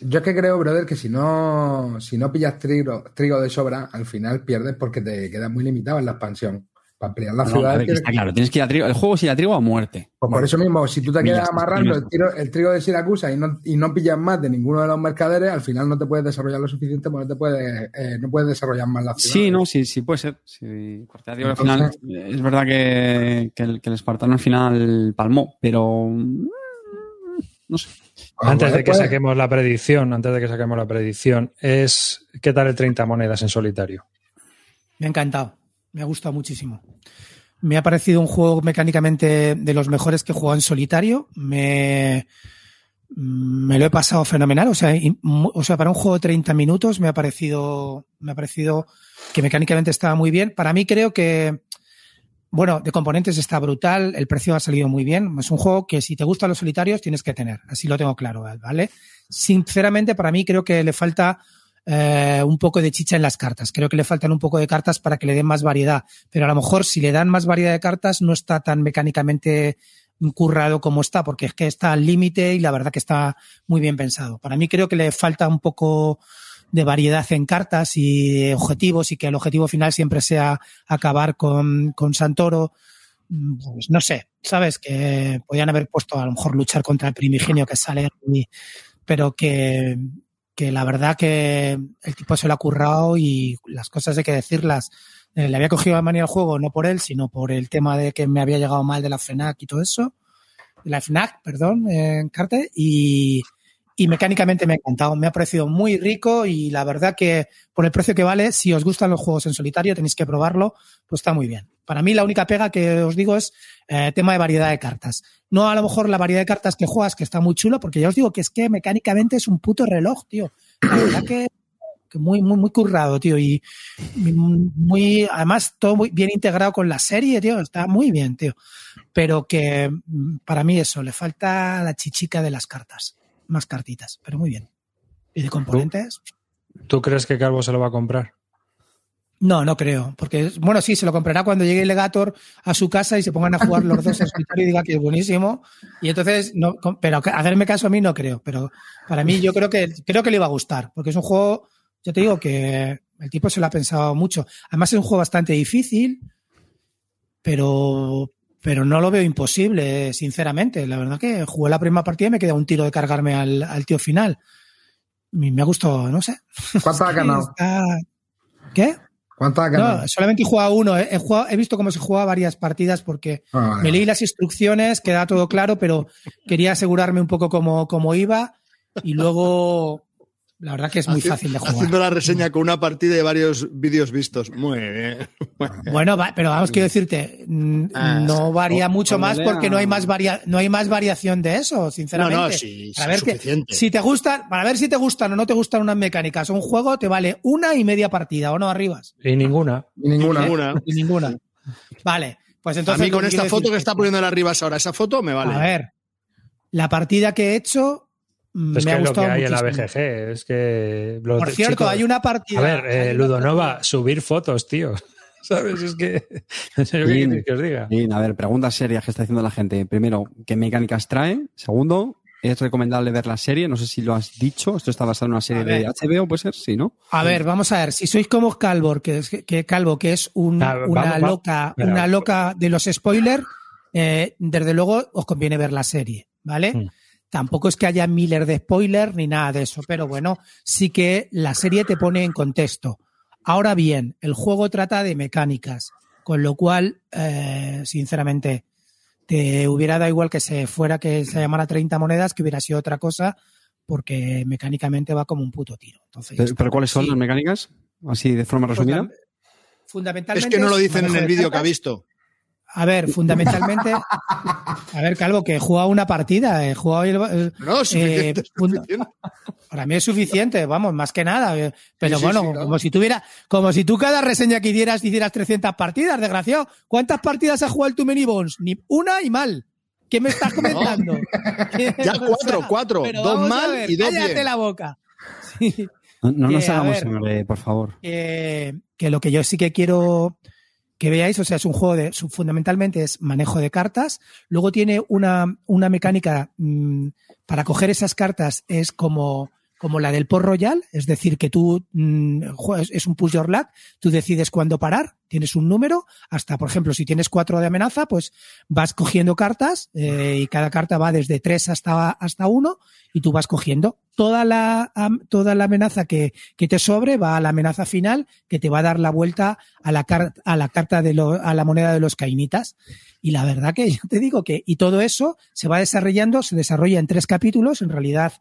Yo es que creo, brother, que si no, si no pillas trigo, trigo de sobra, al final pierdes porque te quedas muy limitado en la expansión. Para ampliar la no, ciudad. ver, que está claro, tienes que ir a trigo. El juego es ir a trigo a muerte. Pues por eso mismo, si tú te quedas amarrando el, tiro- el trigo de Siracusa y no, y no pillas más de ninguno de los mercaderes, al final no te puedes desarrollar lo suficiente porque no te puedes, eh, no puedes desarrollar más la ciudad. Sí, no, sí, sí puede ser. Sí, porque ya digo, al final es verdad que, que el, que el espartano al final palmó, pero mm, no sé. Antes de que Pues- saquemos la predicción, antes de que saquemos la predicción, es ¿qué tal el 30 monedas en solitario? Me ha encantado, me ha gustado muchísimo. Me ha parecido un juego mecánicamente de los mejores que he jugado en solitario. Me, me lo he pasado fenomenal. O sea, o sea, para un juego de 30 minutos me ha parecido, me ha parecido que mecánicamente estaba muy bien. Para mí creo que, bueno, de componentes está brutal, el precio ha salido muy bien. Es un juego que si te gustan los solitarios tienes que tener. Así lo tengo claro, ¿vale? Sinceramente, para mí creo que le falta eh, un poco de chicha en las cartas. Creo que le faltan un poco de cartas para que le den más variedad. Pero a lo mejor si le dan más variedad de cartas no está tan mecánicamente currado como está, porque es que está al límite y la verdad que está muy bien pensado. Para mí creo que le falta un poco de variedad en cartas y objetivos y que el objetivo final siempre sea acabar con, con Santoro. Mm, Pues no sé, ¿sabes? Que podían haber puesto a lo mejor luchar contra el primigenio que sale, pero que, que la verdad que el tipo se lo ha currado y las cosas hay que decirlas. Eh, le había cogido manía al juego no por él, sino por el tema de que me había llegado mal de la FNAC y todo eso. La FNAC, perdón, en Carte. Y, y mecánicamente me ha encantado. Me ha parecido muy rico y la verdad que por el precio que vale, si os gustan los juegos en solitario, tenéis que probarlo, pues está muy bien. Para mí la única pega que os digo es eh, tema de variedad de cartas. No a lo mejor la variedad de cartas que juegas, que está muy chulo, porque ya os digo que es que mecánicamente es un puto reloj, tío. La verdad que, que muy, muy, muy currado, tío. Y muy, además, todo muy bien integrado con la serie, tío. Está muy bien, tío. Pero que mm, para mí eso, le falta la chichica de las cartas. Más cartitas, pero muy bien. Y de componentes, ¿Tú crees que Calvo se lo va a comprar? No, no creo. Porque, bueno, sí, se lo comprará cuando llegue el Legator a su casa y se pongan a jugar los dos en solitario y diga que es buenísimo. Y entonces, no, pero hacerme caso a mí no creo. Pero para mí yo creo que, creo que le iba a gustar. Porque es un juego, yo te digo que el tipo se lo ha pensado mucho. Además es un juego bastante difícil, pero, pero no lo veo imposible, sinceramente. La verdad que jugué la primera partida y me queda un tiro de cargarme al, al tío final. Me ha gustado, no sé. ¿Cuánto has ganado? ¿Qué? No, solamente he jugado uno. He, he jugado- he visto cómo se juega varias partidas porque Ah, vale, me leí las instrucciones, queda todo claro, pero quería asegurarme un poco cómo, cómo iba. Y luego, la verdad que es muy Haci- fácil de jugar. Haciendo la reseña con una partida y varios vídeos vistos. Muy bien. Bueno, va- pero vamos, quiero decirte, Ah, no varía o- mucho o más porque no hay más varia, no hay más variación de eso, No, sinceramente. no, sí, para sí, ver que, suficiente. si te gustan, para ver si te gustan o no te gustan unas mecánicas, un juego te vale una y media partida, ¿o no, arribas? Y ninguna. Y ninguna. Ninguna. Y ninguna. Vale, pues A entonces. mí con esta foto decir que es está poniendo el Arribas ahora, esa foto me vale. A ver, la partida que he hecho Es me que ha es lo que hay en la. BGG. Es que. los Por cierto, chicos- hay una partida. A ver, eh, Ludonova, subir fotos, tío. ¿Sabes? Es que. ¿Yo qué Bien. queréis que os diga? Bien, a ver, preguntas serias que está haciendo la gente. Primero, ¿qué mecánicas trae? Segundo, ¿es recomendable ver la serie? No sé si lo has dicho. Esto está basado en una serie de. HBO, puede ser, sí, ¿no? A ver, vamos a ver. Si sois como Calvo, que es que Calvo, que es un- Ah, vamos, una vamos. loca, una loca de los spoilers, eh, desde luego os conviene ver la serie, ¿vale? Mm. Tampoco es que haya miles de spoilers ni nada de eso, pero bueno, sí que la serie te pone en contexto. Ahora bien, el juego trata de mecánicas, con lo cual, eh, sinceramente, te hubiera dado igual que se fuera que se llamara 30 monedas, que hubiera sido otra cosa, porque mecánicamente va como un puto tiro. Entonces, Pero, pero ¿cuáles son sí. las mecánicas? Así de forma resumida. Fundam- Fundamentalmente. Es que no lo dicen en el de vídeo que ha visto. A ver, fundamentalmente. a ver, Calvo, que he jugado una partida. He jugado. el- el- No, suficiente, eh, suficiente. para mí es suficiente, vamos, más que nada. eh, Pero Sí, bueno, sí, como si tuviera, como si tú cada reseña que hicieras hicieras 300 partidas, desgraciado. ¿Cuántas partidas has jugado el tu mini Bones? Ni una y mal. ¿Qué me estás comentando? Ya cuatro, cuatro. pero Dos mal ver, y dos cállate bien. la boca. Sí. No, no nos que, hagamos ver. sangre, por favor. que, que lo que yo sí que quiero que veáis, o sea, es un juego de, fundamentalmente es manejo de cartas. Luego tiene una, una mecánica mm, para coger esas cartas, es como, como la del Port Royal, es decir, que tú mm, es un push your luck, tú decides cuándo parar, tienes un número, hasta, por ejemplo, si tienes cuatro de amenaza, pues vas cogiendo cartas eh, y cada carta va desde tres hasta, hasta uno y tú vas cogiendo. Toda la, toda la amenaza que, que te sobre va a la amenaza final que te va a dar la vuelta a la, car- a la carta de lo- a la moneda de los cainitas. Y la verdad que yo te digo que, y todo eso se va desarrollando, se desarrolla en tres capítulos, en realidad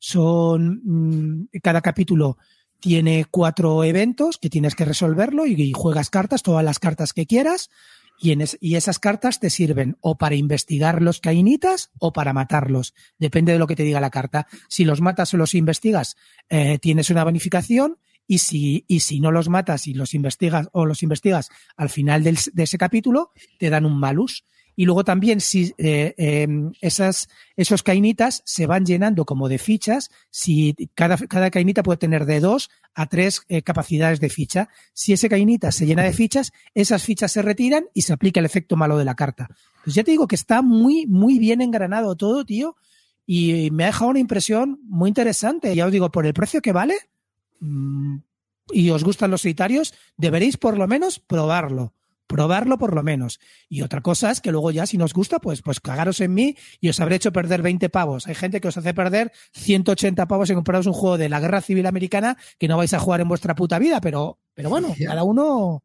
son, mm, cada capítulo tiene cuatro eventos que tienes que resolverlo y, juegas cartas, todas las cartas que quieras, y, en es- y esas cartas te sirven o para investigar los cainitas o para matarlos. Depende de lo que te diga la carta. Si los matas o los investigas, eh, tienes una bonificación. Y si, y si no los matas y los investigas o los investigas al final del- de ese capítulo, te dan un malus. Y luego también si eh, eh, esas, esos cainitas se van llenando como de fichas, si cada, cada cainita puede tener de dos a tres eh, capacidades de ficha. Si ese cainita se llena de fichas, esas fichas se retiran y se aplica el efecto malo de la carta. Pues ya te digo que está muy, muy bien engranado todo, tío. Y me ha dejado una impresión muy interesante. Ya os digo, por el precio que vale, mm, y os gustan los solitarios, deberéis por lo menos probarlo. Probarlo por lo menos. Y otra cosa es que luego ya, si nos gusta, pues, pues cagaros en mí y os habré hecho perder 20 pavos. Hay gente que os hace perder 180 pavos en compraros un juego de la Guerra Civil Americana que no vais a jugar en vuestra puta vida, pero, pero bueno, cada uno.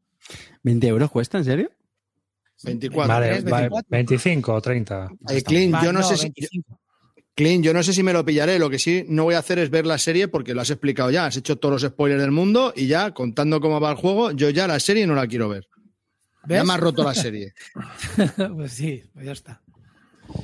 ¿20 euros cuesta, en serio? 24. Vale, 23, vale, 24. 25 o 30. Eh, Clint, yo no, sé si, 25. Clint, yo no sé si me lo pillaré. Lo que sí no voy a hacer es ver la serie porque lo has explicado ya. Has hecho todos los spoilers del mundo y ya, contando cómo va el juego, yo ya la serie no la quiero ver. ¿Ves? Ya me has roto la serie. pues sí, pues ya está.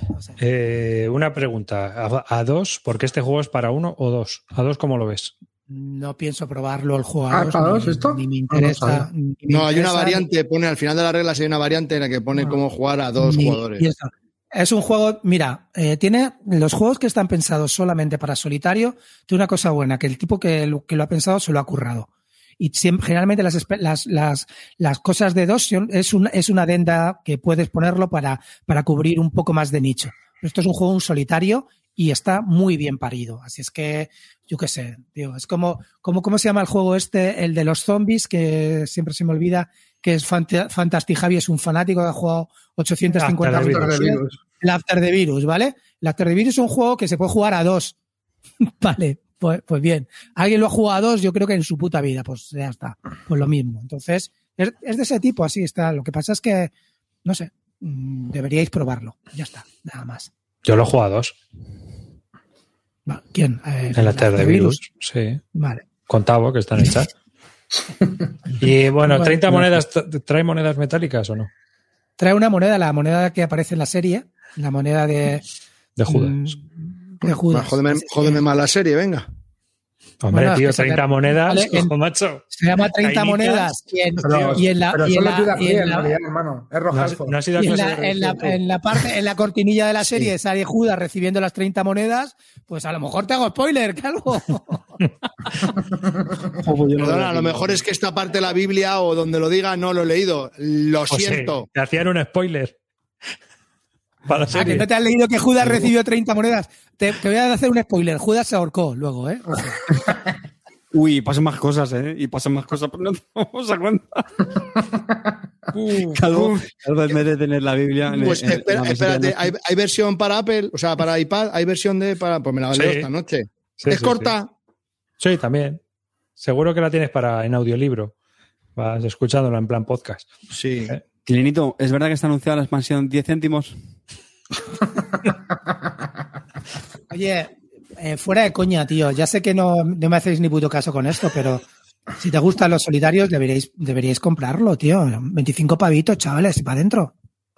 No sé. Eh, una pregunta. ¿A, a dos? Porque este juego es para uno o dos. ¿A dos cómo lo ves? No pienso probarlo el juego. Ah, a dos, ¿para ni- dos esto? Ni me No, no interesa. me No, hay una variante, pone al final de las reglas hay una variante en la que pone cómo jugar a dos ni- jugadores. y eso. Es un juego, mira, eh, tiene los juegos que están pensados solamente para solitario, tiene una cosa buena, que el tipo que lo, que lo ha pensado se lo ha currado. Y siempre, generalmente las, espe- las, las, las cosas de dos son- es, una es una adenda que puedes ponerlo para, para cubrir un poco más de nicho. Esto es un juego un solitario y está muy bien parido. Así es que, yo qué sé, tío, es como, como, ¿cómo se llama el juego este? El de los zombies, que siempre se me olvida, que es Fant Fantastic Javi, es un fanático ha jugado 850 After Virus. El After the Virus, ¿vale? El After the Virus es un juego que se puede jugar a dos. vale, pues, pues bien. Alguien lo ha jugado a dos, yo creo que en su puta vida, pues ya está. Pues lo mismo. Entonces, es, es de ese tipo, así está. Lo que pasa es que, no sé, mm, deberíais probarlo. Ya está, nada más. Yo lo juego a dos. ¿Quién? Eh, En la Terra de Virus. Sí. Vale. Con Tavo, que está en el chat. Y bueno, Bueno, 30 bueno. monedas. ¿Trae monedas metálicas o no? Trae una moneda, la moneda que aparece en la serie, la moneda de, De Judas. mm, de Judas. Jódeme, jódeme más la serie, venga. Hombre, bueno, tío, que se 30 te- monedas. Vale, en- ojo, macho. Se llama 30 Cainitas. monedas y en, Pero, y en la, pero y en solo la- y en la- hermano. Es No has, rojalfo. no has ido a Y en la, de en, la, religión, en la parte, en la cortinilla de la serie sale Judas recibiendo las 30 monedas, pues a lo mejor te hago spoiler, calvo. Perdona, a lo mejor es que esta parte de la Biblia o donde lo diga no lo he leído. Lo Pues sí, siento. te hacían un spoiler. Para la Ah, que no te has leído que Judas recibió 30 monedas. Te, te voy a hacer un spoiler. Judas se ahorcó luego, ¿eh? O sea, Uy, pasan más cosas, ¿eh? Y pasan más cosas, pero no nos damos a cuenta. Calvo, Calvo, en vez de tener la Biblia... en- Pues en- en espera, la mesita espérate, ¿hay, hay versión para Apple? O sea, para iPad, ¿hay versión de para? Pues me la leo Sí. esta noche. Sí, ¿Es sí, corta? Sí, también. Seguro que la tienes para en audiolibro. Vas escuchándola en plan podcast. Sí. Eh. ¿Es verdad que está anunciada la expansión 10 céntimos? Oye, eh, fuera de coña, tío. Ya sé que no, no me hacéis ni puto caso con esto, pero si te gustan los solitarios, deberíais, deberíais comprarlo, tío. 25 pavitos, chavales, para adentro.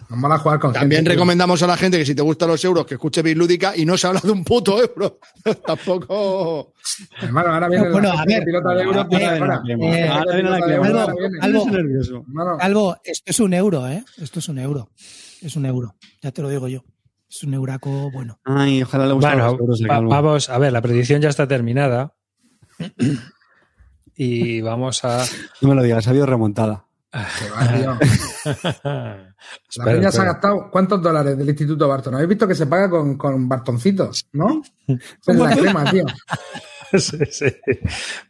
Vamos a jugar con También gente, tío. recomendamos a la gente que si te gustan los euros, que escuche Bislúdica y no se habla de un puto euro. Tampoco. Hermano, ahora viene Bueno, la a ver. pilota de euros. Algo, esto es un euro, ¿eh? Esto es un euro. Es un euro. Ya te lo digo yo. Es un euraco bueno. Ay, ojalá le Bueno, los euros va- vamos a ver, la predicción ya está terminada. Y vamos a. No me lo digas, ha habido remontada. Tío. La Espera, peña se ha gastado ¿cuántos dólares del Instituto Barton? ¿Habéis visto que se paga con, con bartoncitos, no? Es la crema, tío. Sí, sí.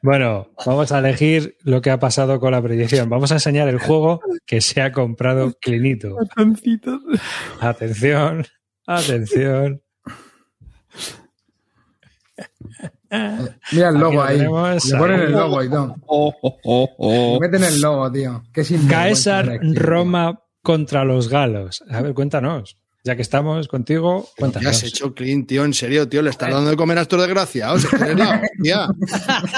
Bueno, vamos a elegir lo que ha pasado con la predicción. Vamos a enseñar el juego que se ha comprado Clinito. Atención, atención. Mira el logo lo ahí. tenemos, Le ponen ahí. el logo y todo. Oh, oh, oh, oh. Meten el logo, tío. Qué Caesar. Roma contra los galos. A ver, cuéntanos. Ya que estamos contigo, ¿Qué has cuéntanos. hecho, Clint, tío? En serio, tío, le estás dando de comer a estos desgraciados.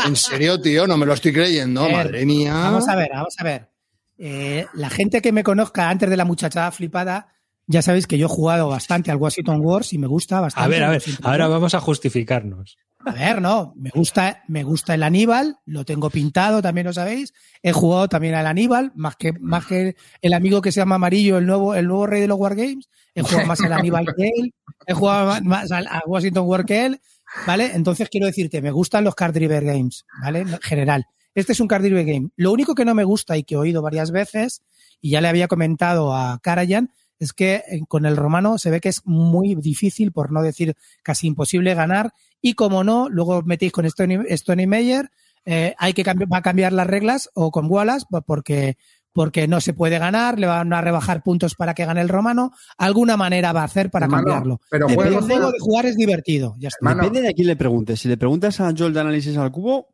En serio, tío, no me lo estoy creyendo. Madre mía. Vamos a ver, vamos a ver. Eh, la gente que me conozca antes de la muchachada flipada, ya sabéis que yo he jugado bastante al Washington Wars y me gusta bastante. A ver, a ver, ahora vamos a justificarnos. A ver, no, me gusta, me gusta el Aníbal, lo tengo pintado, también lo sabéis. He jugado también al Aníbal, más que, más que el amigo que se llama Amarillo, el nuevo, el nuevo rey de los Wargames. He jugado más al Aníbal que él, he jugado más- al Washington War que él, ¿vale? Entonces quiero decirte, me gustan los card driver games, ¿vale? En general. Este es un card driver game. Lo único que no me gusta y que he oído varias veces, y ya le había comentado a Karajan, es que eh, con el romano se ve que es muy difícil, por no decir casi imposible ganar, y como no, luego os metéis con Stony, Stony Meyer, eh, hay que cambiar, va a cambiar las reglas o con Wallace pues, porque, porque no se puede ganar, le van a rebajar puntos para que gane el romano. Alguna manera va a hacer para Hermano, cambiarlo. pero juego de jugar es divertido. Ya está. Depende de a quién le preguntes. Si le preguntas a Joel de Análisis al Cubo,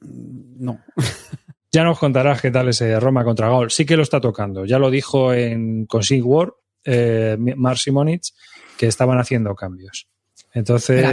mm, no. Ya nos contarás qué tal ese Roma contra Gaul. Sí que lo está tocando. Ya lo dijo en Consig War, eh, Mark Simonitz, que estaban haciendo cambios. Entonces,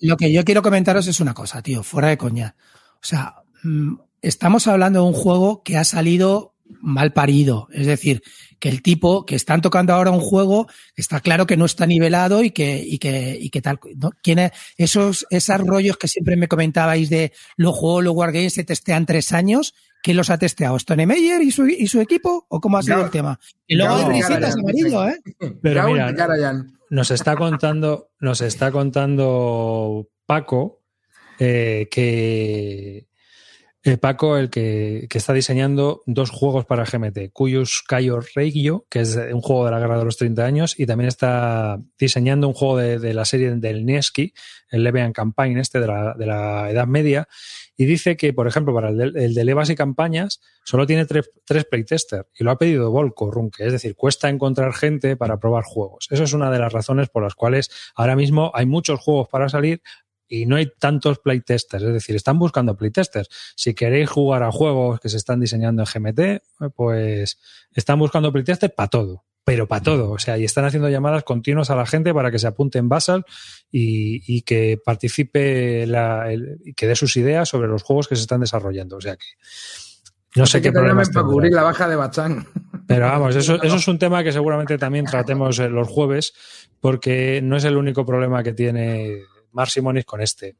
lo que yo quiero comentaros es una cosa, tío, fuera de coña. O sea, mm, estamos hablando de un juego que ha salido mal parido. Es decir, que el tipo que están tocando ahora un juego está claro que no está nivelado y que, y que, y que tal. ¿no? ¿Quién es? Esos, esos rollos que siempre me comentabais de los juegos, los Wargames se testean tres años. ¿Quién los ha testeado? ¿Stone Meyer y su, y su equipo? ¿O cómo ha sido el tema? Y luego Gaul, hay risitas amarillo, ¿eh? Pero mira, nos está contando, nos está contando Paco eh, que eh, Paco, el que, que está diseñando dos juegos para GMT, Cuyus Cayo Reggio, que es un juego de la guerra de los 30 años, y también está diseñando un juego de, de la serie del Nevsky, el Levian Campaign, este de la, de la Edad Media, y dice que, por ejemplo, para el de, el de Levas y campañas, solo tiene tres, tres playtesters y lo ha pedido Volco Runke. Es decir, cuesta encontrar gente para probar juegos. Eso es una de las razones por las cuales ahora mismo hay muchos juegos para salir y no hay tantos playtesters. Es decir, están buscando playtesters. Si queréis jugar a juegos que se están diseñando en GMT, pues están buscando playtesters para todo pero para todo. O sea, y están haciendo llamadas continuas a la gente para que se apunte en Basal y, y que participe la, el, y que dé sus ideas sobre los juegos que se están desarrollando. O sea que no sé qué llamen para cubrir la baja de Bachán. Pero vamos, eso, eso es un tema que seguramente también tratemos eh, los jueves, porque no es el único problema que tiene Mar Simonis con este.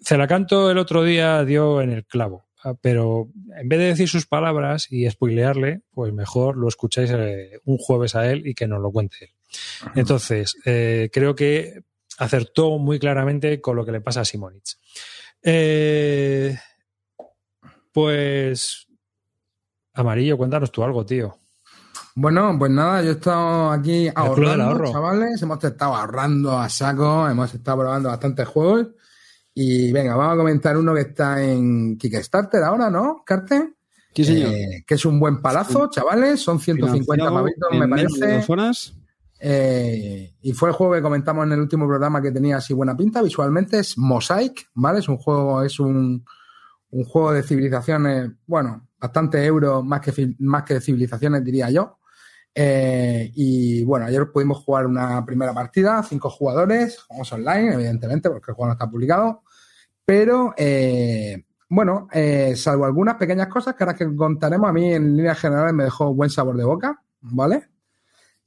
Celacanto el otro día dio en el clavo, pero en vez de decir sus palabras y spoilearle, pues mejor lo escucháis eh, un jueves a él y que nos lo cuente él. Entonces, eh, creo que acertó muy claramente con lo que le pasa a Simonich. Eh, pues, Amarillo, cuéntanos tú algo, tío. Bueno, pues nada, yo he estado aquí ahorrando, Ahorro. chavales. Hemos estado ahorrando a saco, hemos estado probando bastantes juegos. Y venga, vamos a comentar uno que está en Kickstarter ahora, ¿no, Carte? Sí, señor. Eh, que es un buen palazo, chavales. Son 150 Financiado pavitos, me parece. dos horas. Eh, y fue el juego que comentamos en el último programa que tenía así buena pinta. Visualmente es Mosaic, ¿vale? Es un juego, es un, un juego de civilizaciones, bueno, bastante euro, más que, más que de civilizaciones, diría yo. Eh, y bueno, ayer pudimos jugar una primera partida, cinco jugadores, jugamos online, evidentemente, porque el juego no está publicado. Pero, eh, bueno, eh, salvo algunas pequeñas cosas que ahora que contaremos, a mí en líneas generales me dejó buen sabor de boca, ¿vale?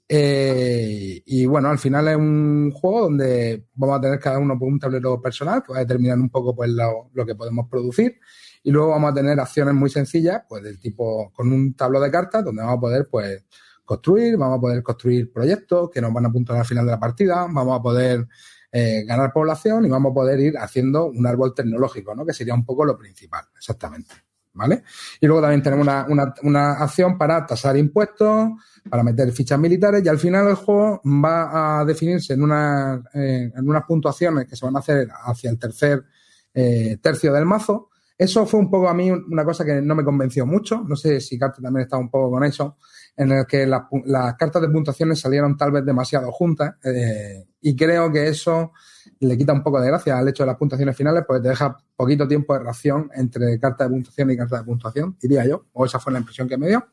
Y bueno, al final es un juego donde vamos a tener cada uno un tablero personal que va a determinar un poco pues lo, lo que podemos producir y luego vamos a tener acciones muy sencillas pues del tipo con un tablero de cartas donde vamos a poder pues construir, vamos a poder construir proyectos que nos van a apuntar al final de la partida, vamos a poder eh, ganar población y vamos a poder ir haciendo un árbol tecnológico, ¿no? Que sería un poco lo principal, exactamente. ¿vale? Y luego también tenemos una, una, una acción para tasar impuestos, para meter fichas militares y al final el juego va a definirse en, una, eh, en unas puntuaciones que se van a hacer hacia el tercer eh, tercio del mazo. Eso fue un poco a mí una cosa que no me convenció mucho. No sé si Carter también estaba un poco con eso, en el que las, las cartas de puntuaciones salieron tal vez demasiado juntas eh, y creo que eso le quita un poco de gracia al hecho de las puntuaciones finales porque te deja poquito tiempo de reacción entre carta de puntuación y carta de puntuación, diría yo, o esa fue la impresión que me dio.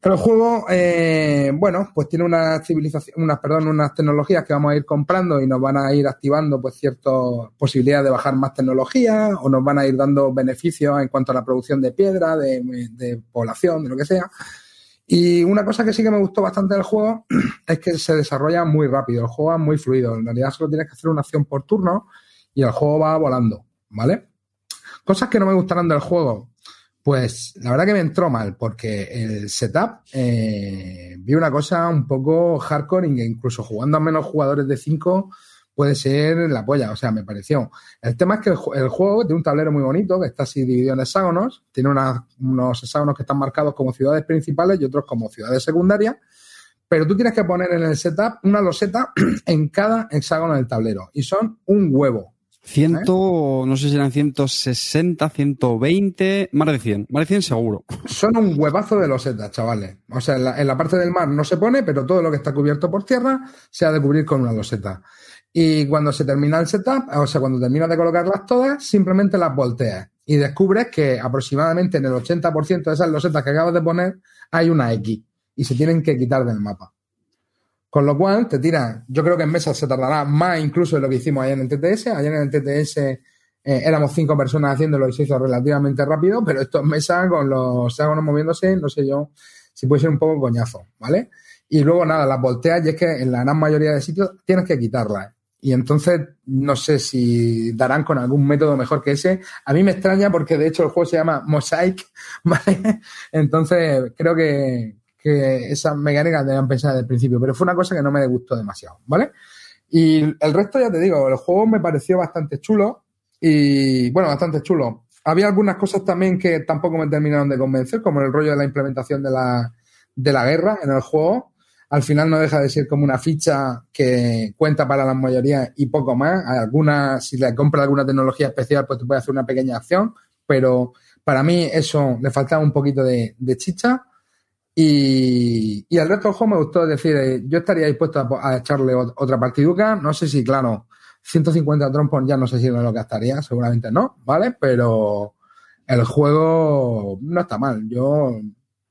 Pero el juego, eh, bueno, pues tiene una civilización, unas, perdón, unas tecnologías que vamos a ir comprando y nos van a ir activando pues ciertas posibilidades de bajar más tecnología o nos van a ir dando beneficios en cuanto a la producción de piedra, de población, de lo que sea. Y una cosa que sí que me gustó bastante del juego es que se desarrolla muy rápido, el juego es muy fluido. En realidad solo tienes que hacer una acción por turno y el juego va volando, ¿vale? Cosas que no me gustaron del juego. Pues la verdad que me entró mal, porque el setup eh, vi una cosa un poco hardcore incluso jugando a menos jugadores de 5 puede ser la polla, o sea, me pareció. El tema es que el, ju- el juego tiene un tablero muy bonito, que está así dividido en hexágonos, tiene una- unos hexágonos que están marcados como ciudades principales y otros como ciudades secundarias, pero tú tienes que poner en el setup una loseta en cada hexágono del tablero, y son un huevo. Ciento, no sé si eran 160, 120, más de 100, más de 100 seguro. Son un huevazo de losetas, chavales. O sea, en la, en la parte del mar no se pone, pero todo lo que está cubierto por tierra se ha de cubrir con una loseta. Y cuando se termina el setup, o sea, cuando terminas de colocarlas todas, simplemente las volteas y descubres que aproximadamente en el 80% de esas losetas que acabas de poner hay una X y se tienen que quitar del mapa. Con lo cual te tiran, yo creo que en mesa se tardará más incluso de lo que hicimos ayer en el TTS. Ayer en el TTS eh, éramos cinco personas haciéndolo y se relativamente rápido, pero esto en mesa con los hexágonos moviéndose, no sé yo si puede ser un poco coñazo, ¿vale? Y luego nada, las volteas y es que en la gran mayoría de sitios tienes que quitarlas. Y entonces no sé si darán con algún método mejor que ese. A mí me extraña porque de hecho el juego se llama Mosaic, ¿vale? Entonces creo que, que esas mecánicas debían pensar desde el principio, pero fue una cosa que no me gustó demasiado, ¿vale? Y el resto, ya te digo, el juego me pareció bastante chulo y, bueno, bastante chulo. Había algunas cosas también que tampoco me terminaron de convencer, como el rollo de la implementación de la, de la guerra en el juego. Al final no deja de ser como una ficha que cuenta para la mayoría y poco más. Hay algunas, si le compras alguna tecnología especial, pues te puede hacer una pequeña acción, pero para mí eso le faltaba un poquito de, chicha. Y, el resto del juego me gustó, decir, eh, yo estaría dispuesto a, echarle ot- otra partiduca. No sé si, claro, 150 trompos ya no sé si me lo gastaría, seguramente no, ¿vale? Pero el juego no está mal. Yo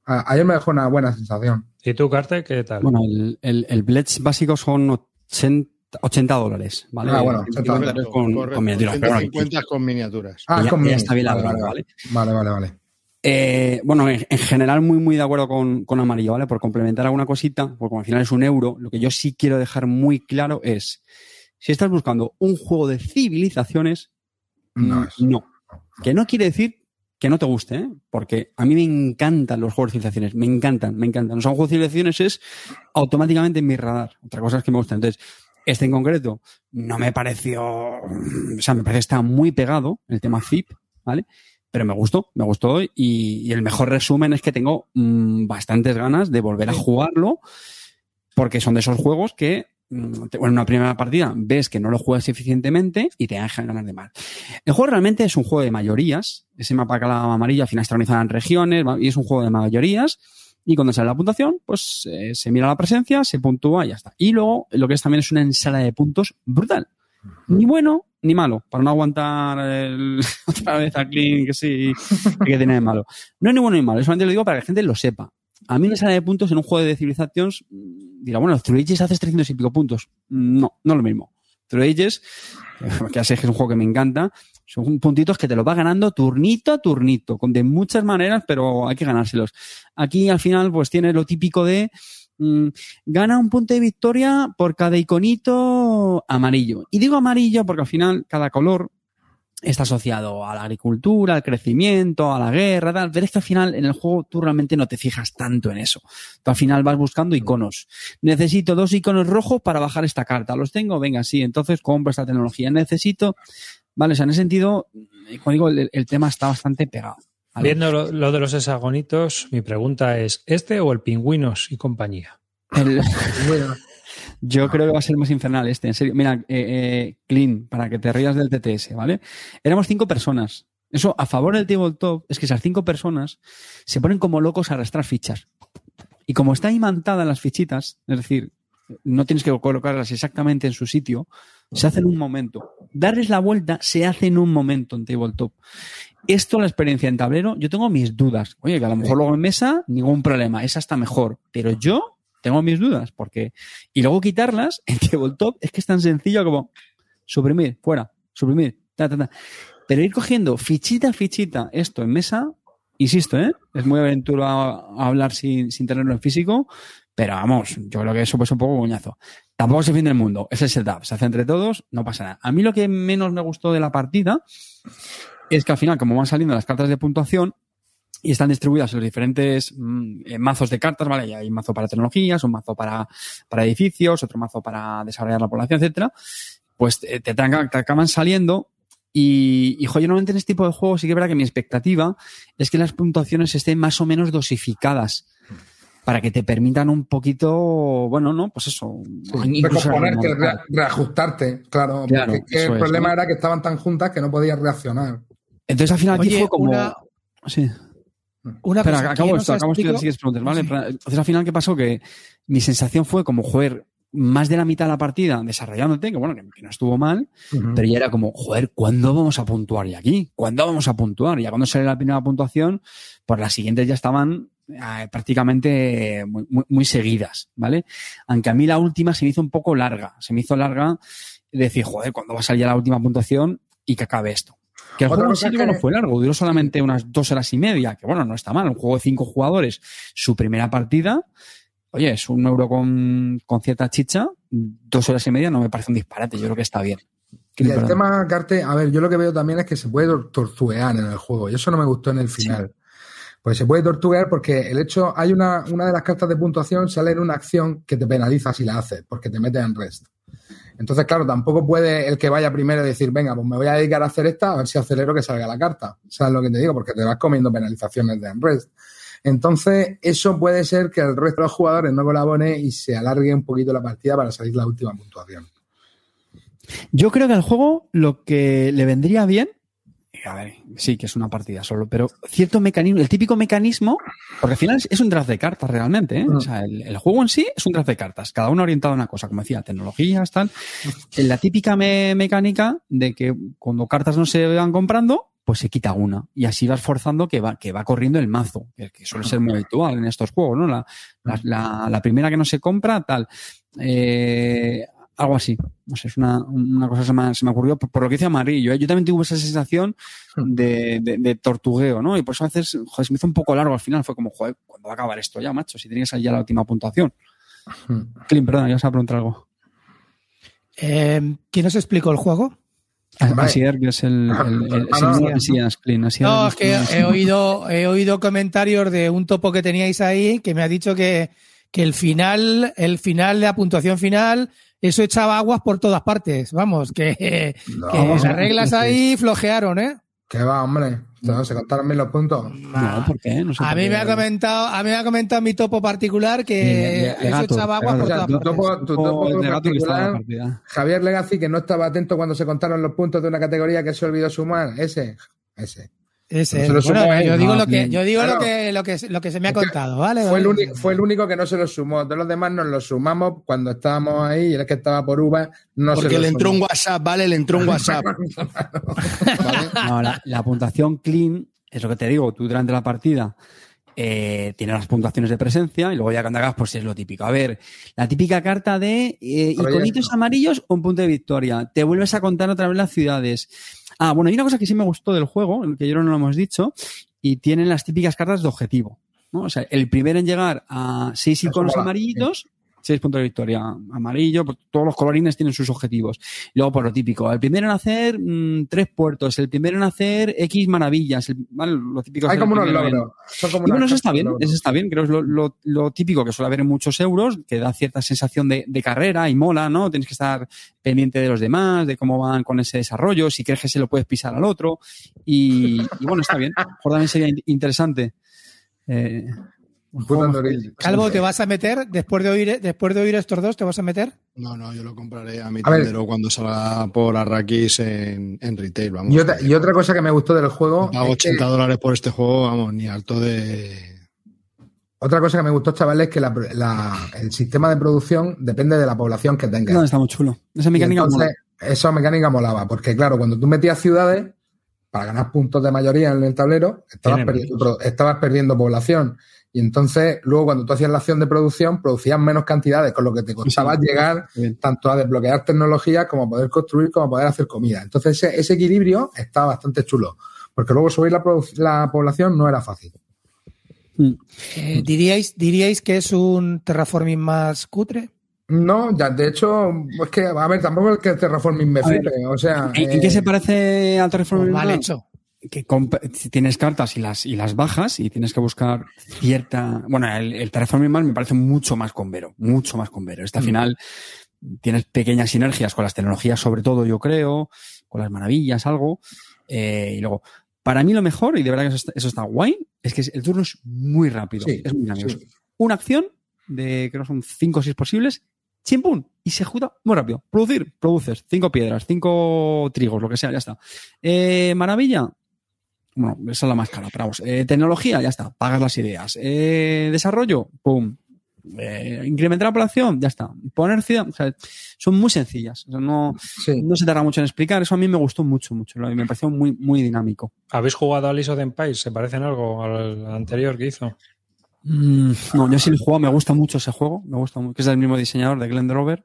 ayer me dejó una buena sensación. ¿Y tú, Carter, qué tal? Bueno, el, el, el Pledge básico son 80, 80 dólares, ¿vale? Ah, bueno, 80 80 dólares con, correcto. con miniaturas, pero bueno, 150 con miniaturas. Ah, ya- conmigo. ya está bien la vale, vale, ¿vale? vale, vale, vale. Eh, bueno, en, en general muy, muy de acuerdo con, con Amarillo, ¿vale? Por complementar alguna cosita, porque al final es un euro, lo que yo sí quiero dejar muy claro es, si estás buscando un juego de civilizaciones, No es. no. Que no quiere decir que no te guste, ¿eh? Porque a mí me encantan los juegos de civilizaciones, me encantan, me encantan. O sea, un juego de civilizaciones es automáticamente en mi radar. Otra cosa es que me gusta. Entonces, este en concreto no me pareció, o sea, me parece que está muy pegado el tema zip, ¿vale? Pero me gustó, me gustó y, y el mejor resumen es que tengo mm, bastantes ganas de volver a jugarlo porque son de esos juegos que bueno, en una primera partida ves que no lo juegas eficientemente y te dejan ganas de mal. El juego realmente es un juego de mayorías. Ese mapa la amarillo al final está organizado en regiones y es un juego de mayorías. Y cuando sale la puntuación, pues eh, se mira la presencia, se puntúa y ya está. Y luego lo que es también es una ensalada de puntos brutal. Ni bueno ni malo, para no aguantar el- otra vez a Clean que sí, que tiene de malo. No es ni bueno ni malo, solamente lo digo para que la gente lo sepa. A mí una ensalada de puntos en un juego de Civilizations mm, dirá, bueno, Through Ages haces 300 y pico puntos. No, no es lo mismo. Through Ages, que ya sé que es un juego que me encanta, son puntitos que te los va ganando turnito a turnito, de muchas maneras, pero hay que ganárselos. Aquí al final pues tienes lo típico de mm, gana un punto de victoria por cada iconito amarillo. Y digo amarillo porque al final cada color está asociado a la agricultura, al crecimiento, a la guerra, tal. Pero es que al final en el juego tú realmente no te fijas tanto en eso. Tú al final vas buscando iconos. Necesito dos iconos rojos para bajar esta carta. ¿Los tengo? Venga, sí. Entonces compro esta tecnología. Necesito... Vale, o sea, en ese sentido, eh, como digo, el, el tema está bastante pegado. Viendo lo, lo de los hexagonitos, mi pregunta es, ¿este o el pingüinos y compañía? El- Bueno, Yo creo que va a ser más infernal este, en serio. Mira, eh, eh, Clean, para que te rías del TTS, ¿vale? Éramos cinco personas. Eso, a favor del tabletop, es que esas cinco personas se ponen como locos a arrastrar fichas. Y como está imantada las fichitas, es decir, no tienes que colocarlas exactamente en su sitio, se hace en un momento. Darles la vuelta se hace en un momento en tabletop. Esto, la experiencia en tablero, yo tengo mis dudas. Oye, que a lo mejor luego en mesa, ningún problema, es hasta mejor. Pero yo tengo mis dudas, porque. Y luego quitarlas en tabletop es que es tan sencillo como suprimir, fuera, suprimir, ta, ta, ta. Pero ir cogiendo fichita a fichita esto en mesa, insisto, ¿eh? Es muy aventura hablar sin, sin tenerlo en físico, pero vamos, yo creo que eso pues un poco coñazo. Tampoco es el fin del mundo, es el setup, se hace entre todos, no pasa nada. A mí lo que menos me gustó de la partida es que al final, como van saliendo las cartas de puntuación, y están distribuidas en los diferentes mm, eh, mazos de cartas, ¿vale? Y hay un mazo para tecnologías, un mazo para, para edificios, otro mazo para desarrollar la población, etcétera. Pues te, te, tranca- te acaban saliendo y, y, jo, yo normalmente en este tipo de juegos sí que es verdad que mi expectativa es que las puntuaciones estén más o menos dosificadas para que te permitan un poquito, bueno, no, pues eso. recomponerte, re- reajustarte, claro. Claro, porque el es, problema ¿no? era que estaban tan juntas que no podías reaccionar. Entonces al final aquí Oye, fue como... una- Sí. Una Espera, cosa, acabo ¿quién esto, acabo esto y sigues preguntas, ¿vale? Sí. Entonces al final, ¿qué pasó? Que mi sensación fue como, joder, más de la mitad de la partida desarrollándote, que bueno, que, no estuvo mal, pero ya era como, joder, ¿cuándo vamos a puntuar ya aquí? ¿Cuándo vamos a puntuar? Ya cuando sale la primera puntuación, pues las siguientes ya estaban eh, prácticamente muy, muy, muy seguidas, ¿vale? Aunque a mí la última se me hizo un poco larga, se me hizo larga decir, joder, ¿cuándo va a salir ya la última puntuación y que acabe esto? Que el Otra juego en sí que- no fue largo, duró solamente unas dos horas y media, que bueno, no está mal. Un juego de cinco jugadores, su primera partida, oye, es un euro con, con cierta chicha, dos horas y media no me parece un disparate, yo creo que está bien. Y el tema, Carte, a ver, yo lo que veo también es que se puede tor- tortuguear en el juego. Y eso no me gustó en el final. Pues se puede tortuguear porque el hecho, hay una, una de las cartas de puntuación sale en una acción que te penaliza si la haces, porque te metes en rest. Entonces, claro, tampoco puede el que vaya primero decir, venga, pues me voy a dedicar a hacer esta, a ver si acelero que salga la carta. ¿Sabes lo que te digo? Porque te vas comiendo penalizaciones de unrest. Entonces, eso puede ser que el resto de los jugadores no colabore y se alargue un poquito la partida para salir la última puntuación. Yo creo que al juego lo que le vendría bien, a ver, sí que es una partida solo, pero cierto mecanismo, el típico mecanismo, porque al final es, un draft de cartas realmente, ¿eh? Mm. O sea, el, el juego en sí es un draft de cartas, cada uno orientado a una cosa, como decía, tecnologías, tal. La típica me- mecánica de que cuando cartas no se van comprando, pues se quita una. Y así vas forzando que va, que va corriendo el mazo, que, que suele ser muy habitual en estos juegos, ¿no? La, la, la- la primera que no se compra, tal. Eh, algo así. No sé, es una, una cosa que se me, se me ocurrió por, por lo que dice Amarillo. ¿eh? Yo también tuve esa sensación de, de, de tortugueo, ¿no? Y por eso a veces, joder, se me hizo un poco largo al final. Fue como, joder, ¿cuándo va a acabar esto ya, macho? Si tenía que salir ya la última puntuación. Clint, perdón, ya vas a preguntar algo. Eh, ¿Quién os explicó el juego? Vale. Asier, que es el, el, el, Ah, es no, el no. Mesías, Clint. Asier No, es que he oído, he oído comentarios de un topo que teníais ahí que me ha dicho que, que el final, el final de la puntuación final, eso echaba aguas por todas partes. Vamos, que, No, que vamos, las reglas ahí flojearon, ¿eh? Que va, hombre. No, se contaron bien los puntos. No, ¿por qué? No sé A mí me ha comentado, a mí me ha comentado mi topo particular que eso echaba aguas por todas tu partes. topo, tu topo el particular, partida. Javier Legacy, que no estaba atento cuando se contaron los puntos de una categoría que se olvidó sumar. Ese. Ese. Bueno, él, yo digo no, lo que, yo digo lo que, lo que, lo que se me ha Es contado, ¿vale? Fue el, único, fue el único que no se lo sumó. Todos los demás nos lo sumamos cuando estábamos ahí y el que estaba por uva no Porque se lo le entró un. WhatsApp, ¿vale? Le entró un WhatsApp. ¿Vale? No, la, la puntuación clean, es lo que te digo, tú durante la partida eh, tienes las puntuaciones de presencia y luego ya cuando hagas, pues es lo típico. A ver, la típica carta de eh, iconitos amarillos, un punto de victoria. Te vuelves a contar otra vez las ciudades. Ah, bueno, hay una cosa que sí me gustó del juego, que yo no lo hemos dicho, y tienen las típicas cartas de objetivo. ¿no? O sea, el primero en llegar a seis iconos amarillitos Seis puntos de victoria. Amarillo, todos los colorines tienen sus objetivos. Y luego, por lo típico, el primero en hacer mm, tres puertos, el primero en hacer X maravillas, el-. Lo típico Hay como unos logros. Son como y bueno, eso está bien, logros. eso está bien, creo que es lo, lo- lo típico que suele haber en muchos euros, que da cierta sensación de, de carrera y mola, ¿no? Tienes que estar pendiente de los demás, de cómo van con ese desarrollo, si crees que se lo puedes pisar al otro, y, y bueno, está bien. A lo mejor también sería in- interesante. Eh, Calvo, ¿te vas a meter? Después de oír, después de oír estos dos, ¿te vas a meter? No, no, yo lo compraré a mi A ver. cuando salga por Arrakis en, en retail, vamos. Y otra, y otra cosa que me gustó del juego. Pago es que- 80 dólares por este juego, vamos, ni alto de... otra cosa que me gustó, chavales, es que la- la- el sistema de producción depende de la población que tengas. No, está muy chulo. Esa mecánica mola. entonces, esa mecánica molaba, porque claro, cuando tú metías ciudades, para ganar puntos de mayoría en el tablero, estabas, perdiendo, estabas perdiendo población. Y entonces, luego cuando tú hacías la acción de producción, producías menos cantidades, con lo que te costaba Sí. llegar Bien. tanto a desbloquear tecnologías como a poder construir, como a poder hacer comida. Entonces, ese, ese equilibrio está bastante chulo, porque luego subir la, población no era fácil. Mm. Eh, ¿diríais, ¿Diríais que es un terraforming más cutre? No, ya, de hecho, es que, a ver, tampoco es que Terraforming me flipe, o sea... ¿En, en eh, qué se parece al Terraforming Mal Mars? hecho. Que tienes cartas y las, y las bajas y tienes que buscar cierta... Bueno, el, el Terraforming Mars me parece mucho más convero, mucho más convero. Este Mm. final tienes pequeñas sinergias con las tecnologías, sobre todo yo creo, con las maravillas, algo. Eh, y luego, para mí lo mejor, y de verdad que eso está, eso está guay, es que el turno es muy rápido, Sí, es muy dinámico. sí. Una acción de, creo que son cinco o seis posibles, chimpún, y se ejecuta muy rápido. Producir, produces, cinco piedras, cinco trigos, lo que sea, ya está. Eh, maravilla, bueno, esa es la más cara, pero vamos. Eh, tecnología, ya está, pagas las ideas. Eh, desarrollo, pum. Eh, incrementar la población, ya está. Poner ciudad, o sea, son muy sencillas. O sea, no, Sí. no se tarda mucho en explicar. Eso a mí me gustó mucho, mucho. Me pareció muy, muy dinámico. ¿Habéis jugado a Alice of Empires? ¿Se parecen algo al anterior que hizo? Mm, no, yo sí lo he jugado, me gusta mucho ese juego, me gusta mucho, que es del mismo diseñador de Glenn Drover.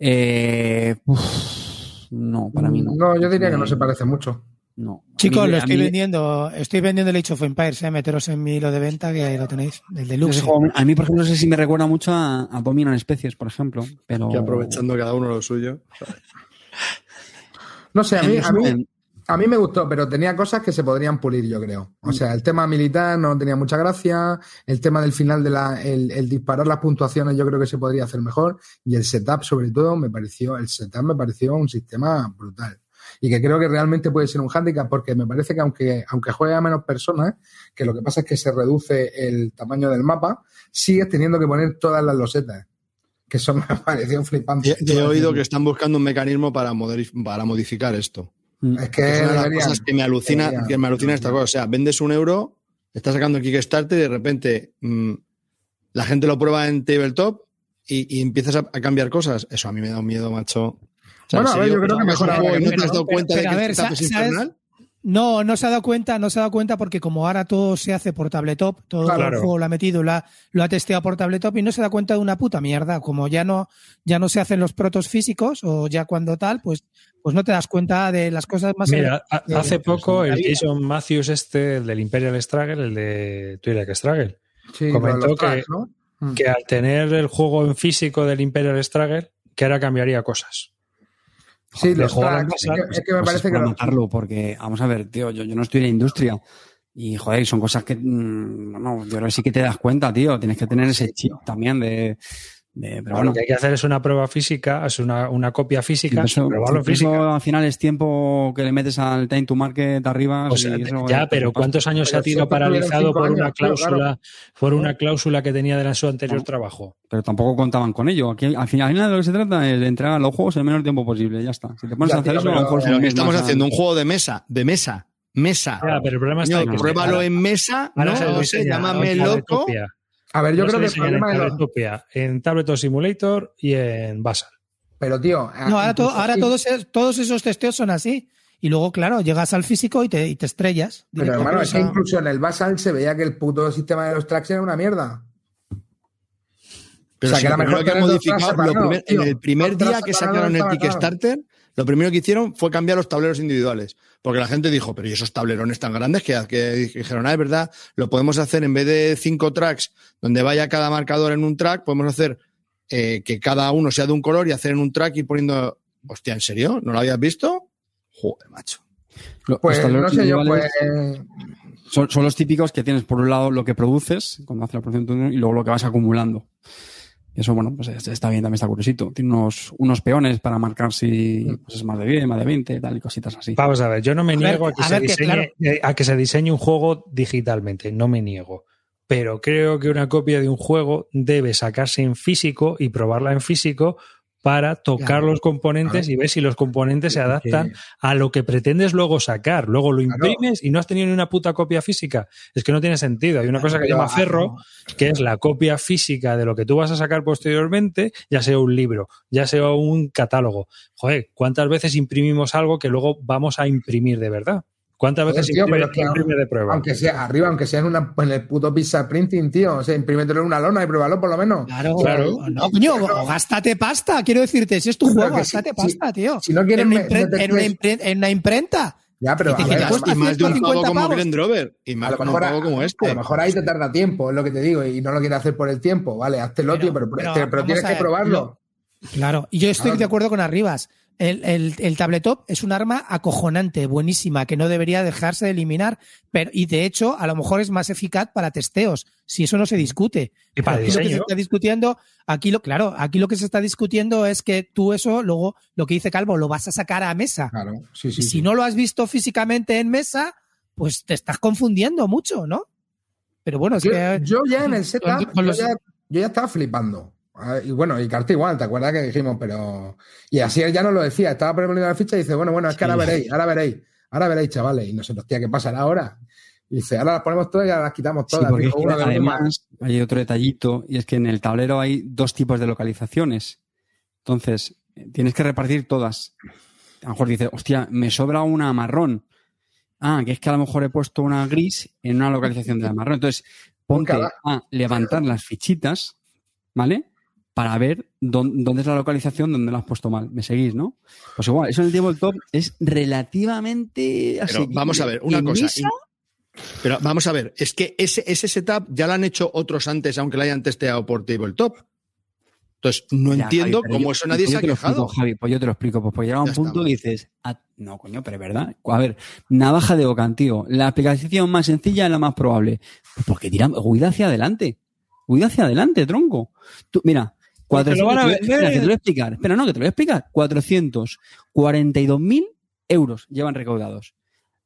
Eh, uf, no, para mí no. No, yo diría que no se parece mucho. No. Chicos, mí- lo estoy mí- vendiendo. Estoy vendiendo el Age of Empires, eh. Meteros en mi hilo de venta que ahí lo tenéis. El deluxe. juego, a mí, por ejemplo, no sé si me recuerda mucho a, a Dominan Especies, por ejemplo. Pero... Que aprovechando cada uno lo suyo. No sé, a mí, a mí, a mí me gustó, pero tenía cosas que se podrían pulir, yo creo. O sea, el tema militar no tenía mucha gracia, el tema del final de la, el, el disparar las puntuaciones yo creo que se podría hacer mejor, y el setup sobre todo me pareció, el setup me pareció un sistema brutal. Y que creo que realmente puede ser un hándicap porque me parece que aunque, aunque juegue a menos personas, que lo que pasa es que se reduce el tamaño del mapa, sigues teniendo que poner todas las losetas. Que eso me pareció flipante. He, he oído que están buscando un mecanismo para, para modificar esto. mm, Es que Es una de las cosas que me alucina, deberían. que me alucina esta cosa. O sea, vendes un euro, estás sacando el Kickstarter y de repente mm, la gente lo prueba en tabletop y, y empiezas a, a cambiar cosas. Eso a mí me da un miedo, macho. Bueno, yo creo que ¿Juegas un mejora juego y la ¿No te has pero- dado cuenta de que es ¿sabes? infernal? No, no se ha dado cuenta, no se ha dado cuenta porque como ahora todo se hace por tabletop, todo Claro. el juego lo ha metido, lo ha, lo ha testeado por tabletop y no se da cuenta de una puta mierda. Como ya no, ya no se hacen los protos físicos o ya cuando tal, pues, pues no te das cuenta de las cosas más. Mira, ha- hace poco el. Jason Matthews este, el del Imperial Struggle, el de Twitter Struggle, Sí, comentó que- tracks, ¿no? Mm. que al tener el juego en físico del Imperial Struggle, que ahora cambiaría cosas. Sí, los tracks. Es que, es que me pues parece que matarlo, porque, vamos a ver, tío, yo, yo no estoy en la industria. Y, joder, son cosas que, mm, no, yo creo que sí que te das cuenta, tío. Tienes que tener ese chip también de, pero Bueno, lo que hay que hacer es una prueba física, es una, una copia física, Eso, probarlo física. al final es tiempo que le metes al time to market arriba. O sea, y eso- ya, pero ¿cuántos años se ha Pero tuvieron paralizado por una años, claro, cláusula, por una cláusula que tenía de su anterior No. trabajo? Pero tampoco contaban con ello. Aquí, al final, al final de lo que se trata es de entregar los juegos en el menor tiempo posible. Ya está. Si te pones Ya, a hacer tío, eso, a lo pero- Pero mes estamos haciendo un juego de mesa, de mesa, mesa. Ya, pero el problema está en que pruébalo ahora- en mesa, ahora no, se no sé, diseña llámame en loco. A ver, yo No creo que el en problema los... Tabletopia, en Tabletop Simulator y en Basal. Pero, tío... No, ahora, to- incluso- ahora todos, es- todos esos testeos son así. Y luego, claro, llegas al físico y te, y te estrellas. Pero, hermano, es que incluso en el Basal se veía que el puto sistema de los tracks era una mierda. Pero O sea, si que lo era mejor que modificado, lo tío. en el primer día que sacaron el. Kickstarter, lo primero que hicieron fue cambiar los tableros individuales. Porque la gente dijo, pero ¿y esos tablerones tan grandes que, que dijeron, ah, es verdad, lo podemos hacer en vez de cinco tracks, donde vaya cada marcador en un track, podemos hacer eh, que cada uno sea de un color y hacer en un track y poniendo. Hostia, ¿en serio? ¿No lo habías visto? Joder, macho. Pues los no tableros sé yo, pues. son, son los típicos que tienes por un lado lo que produces cuando haces la producción y luego lo que vas acumulando. Y eso, bueno, pues es- está bien, también está curiosito. Tiene unos, unos peones para marcar si pues, es más de 10, más de 20, tal y cositas así. Vamos a ver, yo no me A ver, niego a, que a se que, diseñe, eh, a que se diseñe un juego digitalmente, no me niego. Pero creo que una copia de un juego debe sacarse en físico y probarla en físico para tocar Claro. los componentes y ver si los componentes se adaptan que- a lo que pretendes luego sacar. Luego lo Claro. imprimes y no has tenido ni una puta copia física. Es que no tiene sentido. Hay una cosa que llama ah, ferro, que es la copia física de lo que tú vas a sacar posteriormente, ya sea un libro, ya sea un catálogo. Joder, ¿cuántas veces imprimimos algo que luego vamos a imprimir de verdad? ¿Cuántas veces tío, pero es que imprimes de prueba? Aunque sea arriba, aunque sea en, una, en el puto pizza printing, tío. O sea, imprímetelo en una lona y pruébalo por lo menos. Claro, Claro. No, coño, o gástate pasta, quiero decirte, si es tu juego, si- gástate si- pasta, tío. si no quieres en, una en en imprenta. Ya, pero Y te a ver, cuesta y más de un juego 150 como. Grand Rover. Y a más lo con un mejor, juego como a este. lo mejor ahí te tarda tiempo, es lo que te digo, y no lo quieres hacer por el tiempo, vale, háztelo, Pero- tío, pero, pero pero, vamos tienes a que probarlo. Claro, y yo estoy Claro. de acuerdo con Arribas. El, el, el tabletop es un arma acojonante, buenísima, que no debería dejarse de eliminar, pero, y de hecho, a lo mejor es más eficaz para testeos, si eso no se discute. Y para Aquí lo que se diseño. está discutiendo, aquí lo, claro, aquí lo que se está discutiendo es que tú eso, luego, lo que dice Calvo, lo vas a sacar a mesa. Claro, sí, sí. Y si sí. no lo has visto físicamente en mesa, pues te estás confundiendo mucho, ¿no? Pero bueno, es yo, que. yo ya en el setup, yo ya, yo ya estaba flipando. Ah, Y bueno, y Carta igual, ¿te acuerdas que dijimos? Pero. Y así él ya nos lo decía, estaba poniendo la ficha y dice, bueno, bueno, es que ahora veréis, ahora veréis, ahora veréis, chavales. Y nosotros, tía, ¿qué pasará ahora? Y dice, ahora las ponemos todas y ahora las quitamos Sí, todas. porque es que además hay otro detallito y es que en el tablero hay dos tipos de localizaciones. Entonces, tienes que repartir todas. A lo mejor dices, hostia, me sobra una marrón. Ah, que es que a lo mejor he puesto una gris en una localización de la marrón. Entonces, ponte a levantar las fichitas, ¿vale? Para ver dón- dónde es la localización donde la has puesto mal. ¿Me seguís, no? Pues igual, eso en el tabletop es relativamente Pero asequible. vamos a ver, una cosa. mesa, Pero vamos a ver, es que ese, ese setup ya lo han hecho otros antes, aunque lo hayan testeado por tabletop. Entonces, no Ya, entiendo Javi, pero cómo yo- eso nadie se ha lo quejado. explico, Javi, pues yo te lo explico. Pues, pues llega un Ya punto está, y dices, ah, no, coño, pero es verdad. A ver, navaja de Ocan, tío. La explicación más sencilla es la más probable. Pues porque tira, huida hacia adelante. Huida hacia adelante, tronco. Tú, mira, Porque lo van a 400, espera, vender. que te lo voy a explicar. Espera, no, que te lo voy a explicar. 442.000 euros llevan recaudados.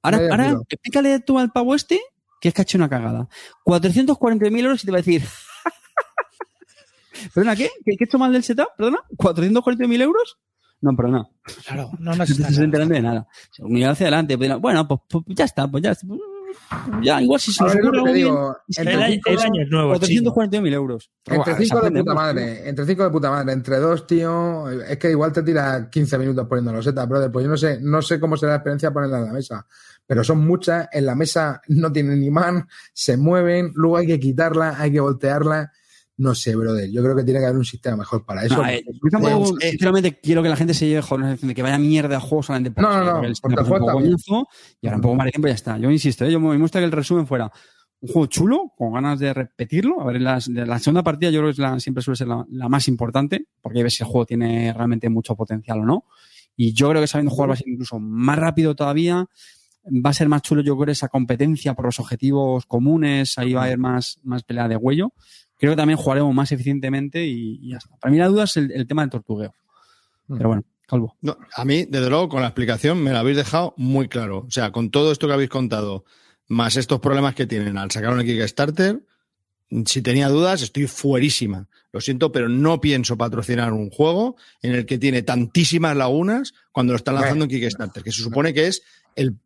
Ahora, Vaya ahora explícale tú al pavo este que es que ha hecho una cagada. 440.000 euros y te va a decir, ¿Perdona qué? ¿Qué, qué he hecho mal del setup? ¿Perdona? ¿440.000 euros? No, perdona. Claro, no No estás claro. enterando de nada. Se unirá hacia adelante. pues Bueno, pues, pues ya está, pues ya está. Ya, igual si se nos ver, es lo ocurre que te algo bien, digo, es que entre El, cinco- el año es nuevo, chino. 440.000 euros. Entre Buah, cinco de aprendemos, puta madre, entre cinco de puta madre, entre dos, tío, es que igual te tira 15 minutos poniendo los setas, brother, pues yo no sé, no sé cómo será la experiencia ponerla en la mesa, pero son muchas, en la mesa no tienen imán, se mueven, luego hay que quitarla, hay que voltearla, no sé, brother, yo creo que tiene que haber un sistema mejor para eso. No, eh, yo tampoco, eh, sinceramente, quiero que la gente se lleve joder, de que vaya mierda de juegos solamente por No, no, no, juego poco y ahora un poco más de tiempo y ya está. Yo insisto, ¿eh? yo me gusta que el resumen fuera un juego chulo, con ganas de repetirlo. A ver, de la segunda partida yo creo que es la- siempre suele ser la, la más importante, porque hay ves si el juego tiene realmente mucho potencial o no. Y yo creo que sabiendo jugar va a ser incluso más rápido todavía. Va a ser más chulo, yo creo, esa competencia por los objetivos comunes. Ahí va a haber más, más pelea de huello. Creo que también jugaremos más eficientemente y, y ya está. Para mí la duda es el, el tema del tortugueo. Pero bueno, Calvo. No, a mí, desde luego, con la explicación me lo habéis dejado muy claro. O sea, con todo esto que habéis contado, más estos problemas que tienen al sacar un Kickstarter, si tenía dudas, estoy fuerísima. Lo siento, pero no pienso patrocinar un juego en el que tiene tantísimas lagunas cuando lo están lanzando en Kickstarter, que se supone que es el...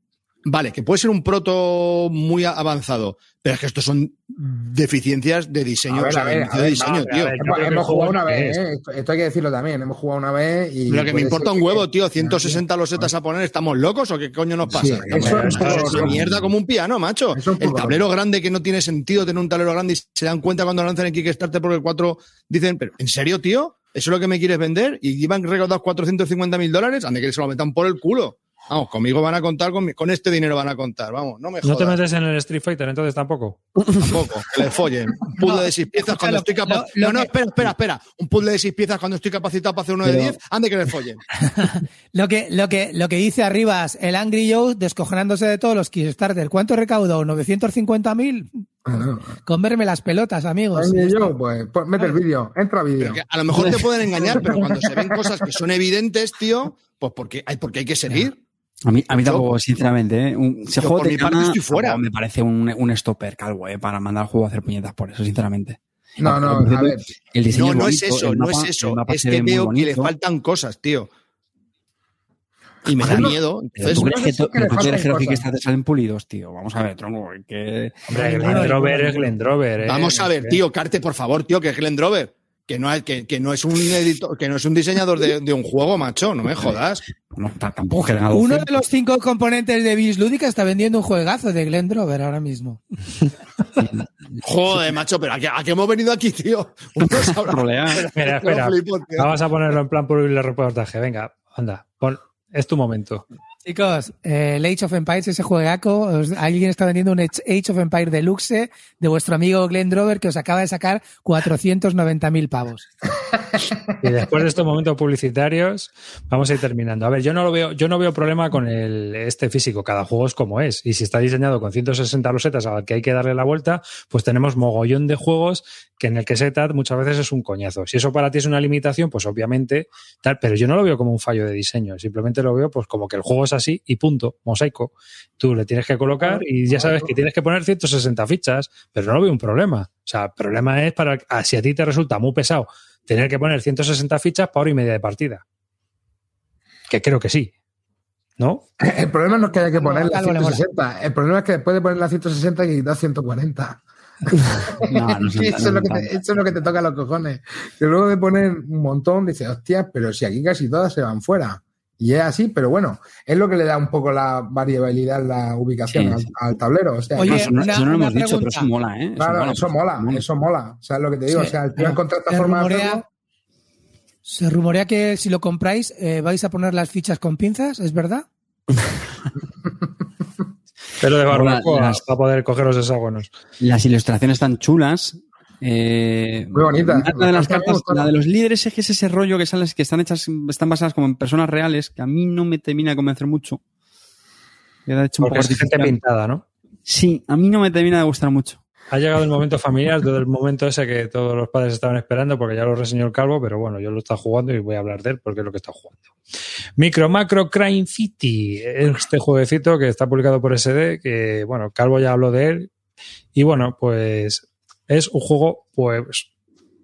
Vale, que puede ser un proto muy avanzado, pero es que estos son deficiencias de diseño, A ver, o sea, a ver, de ver, diseño, tío. ver, Hemos, el jugado una vez, es. ¿eh? esto, hay que decirlo también, hemos jugado una vez y... Pero que me importa un que- huevo, tío. 160 losetas a poner, ¿estamos locos o qué coño nos pasa? Sí, eso es una mierda como un piano, macho. Eso es un El tablero grande que no tiene sentido tener un tablero grande y se dan cuenta cuando lo lanzan en Kickstarter porque el 4 dicen, pero ¿en serio, tío? ¿Eso es lo que me quieres vender? ¿Y iban recaudados 450 mil dólares? Ande que se lo metan por el culo. Vamos, conmigo van a contar, con, mi- con este dinero van a contar. Vamos, no me No te jodas. metes en el Street Fighter, entonces tampoco. Tampoco, que le follen. Un puzzle No, de seis piezas cuando estoy lo- lo- lo no, no, que- espera, espera, espera. Un puzzle de seis piezas cuando estoy capacitado para hacer uno de diez, ande que le follen. Lo que, lo que, lo que dice Arribas, el Angry Joe descojonándose de todos los Kickstarter. ¿Cuánto recaudó? ¿950.000? Claro. Comerme las pelotas, amigos. Oye, yo, pues, pues mete el vídeo, entra vídeo. A lo mejor te pueden engañar, pero cuando se ven cosas que son evidentes, tío, pues porque hay, porque hay que seguir. A mí, a mí tampoco, sinceramente, ¿eh? Un, yo juego por te mi parte llama- estoy fuera. tampoco Me parece un, un stopper calvo, ¿eh? Para mandar al juego a hacer puñetas por eso, sinceramente. No, no, a ver. El diseño No, no es eso, el no es eso. Es que veo que le faltan cosas, tío. Y me da miedo. Entonces, ¿Tú crees que, que crees los. Kickstarter salen pulidos, tío? Vamos a ver, tronco, que... Hombre, Glendrover ninguno, es Glendrover. ¿eh? Vamos a ver, tío, Carte, por favor, tío, que es Glenn Drover. Que no, es, que, que no es un editor, que no es un diseñador de, de un juego, macho, no me jodas. No, tampoco que haga Uno de los cinco componentes de Bis Lúdica está vendiendo un juegazo de Glenn Drover ahora mismo. Joder, macho, pero ¿a qué, a qué hemos venido aquí, tío? Espera, espera. Yo flipo, tío. Vamos a ponerlo en plan por el reportaje. Venga, anda, pon- es tu momento. Chicos, eh, el Age of Empires, ese juegaco, alguien está vendiendo un Age of Empires Deluxe de vuestro amigo Glenn Drover que os acaba de sacar 490.000 pavos. Y después de estos momentos publicitarios, vamos a ir terminando. A ver, yo no lo veo, yo no veo problema con el este físico. Cada juego es como es. Y si está diseñado con 160 losetas al que hay que darle la vuelta, pues tenemos mogollón de juegos que en el que setup muchas veces es un coñazo. Si eso para ti es una limitación, pues obviamente tal, pero yo no lo veo como un fallo de diseño. Simplemente lo veo pues como que el juego así y punto, mosaico. Tú le tienes que colocar y ya sabes que tienes que poner 160 fichas, pero no veo un problema. O sea, el problema es para ah, si a ti te resulta muy pesado tener que poner 160 fichas para hora y media de partida. Que creo que sí. ¿No? El problema no es que haya que poner la algo le mola. 160. El problema es que después de poner la 160 hay que quitar 140. No, no eso, es lo no que te, tanto. eso es lo que te toca a los cojones. Que luego de poner un montón, dices, hostia, pero si aquí casi todas se van fuera. Y es así, pero bueno, es lo que le da un poco la variabilidad, la ubicación Sí, al, sí. al tablero. O sea, Oye, eso no, una- eso no lo hemos dicho, pero eso mola, ¿eh? claro, eso mola, eso mola. O sea, es lo que te digo. Sí, o sea, el tío encontrar esta se forma de rumorea- hacerlo. Se rumorea que si lo compráis eh, vais a poner las fichas con pinzas, ¿es verdad? Pero de barbacoa para poder coger los hexágonos. Las ilustraciones tan chulas. Eh, Muy bonitas. La de las cartas, la los líderes es que es ese rollo que salen, que están hechas, están basadas como en personas reales, que a mí no me termina de convencer mucho. Queda hecho un Porque poco es gente pintada, ¿no? Sí, a mí no me termina de gustar mucho. Ha llegado el momento familiar, todo el momento ese que todos los padres estaban esperando, porque ya lo reseñó el calvo, pero bueno, yo lo está jugando y voy a hablar de él porque es lo que está jugando. Micro Macro Crime City, este jueguecito que está publicado por SD, que bueno, Calvo ya habló de él. Y bueno, pues es un juego pues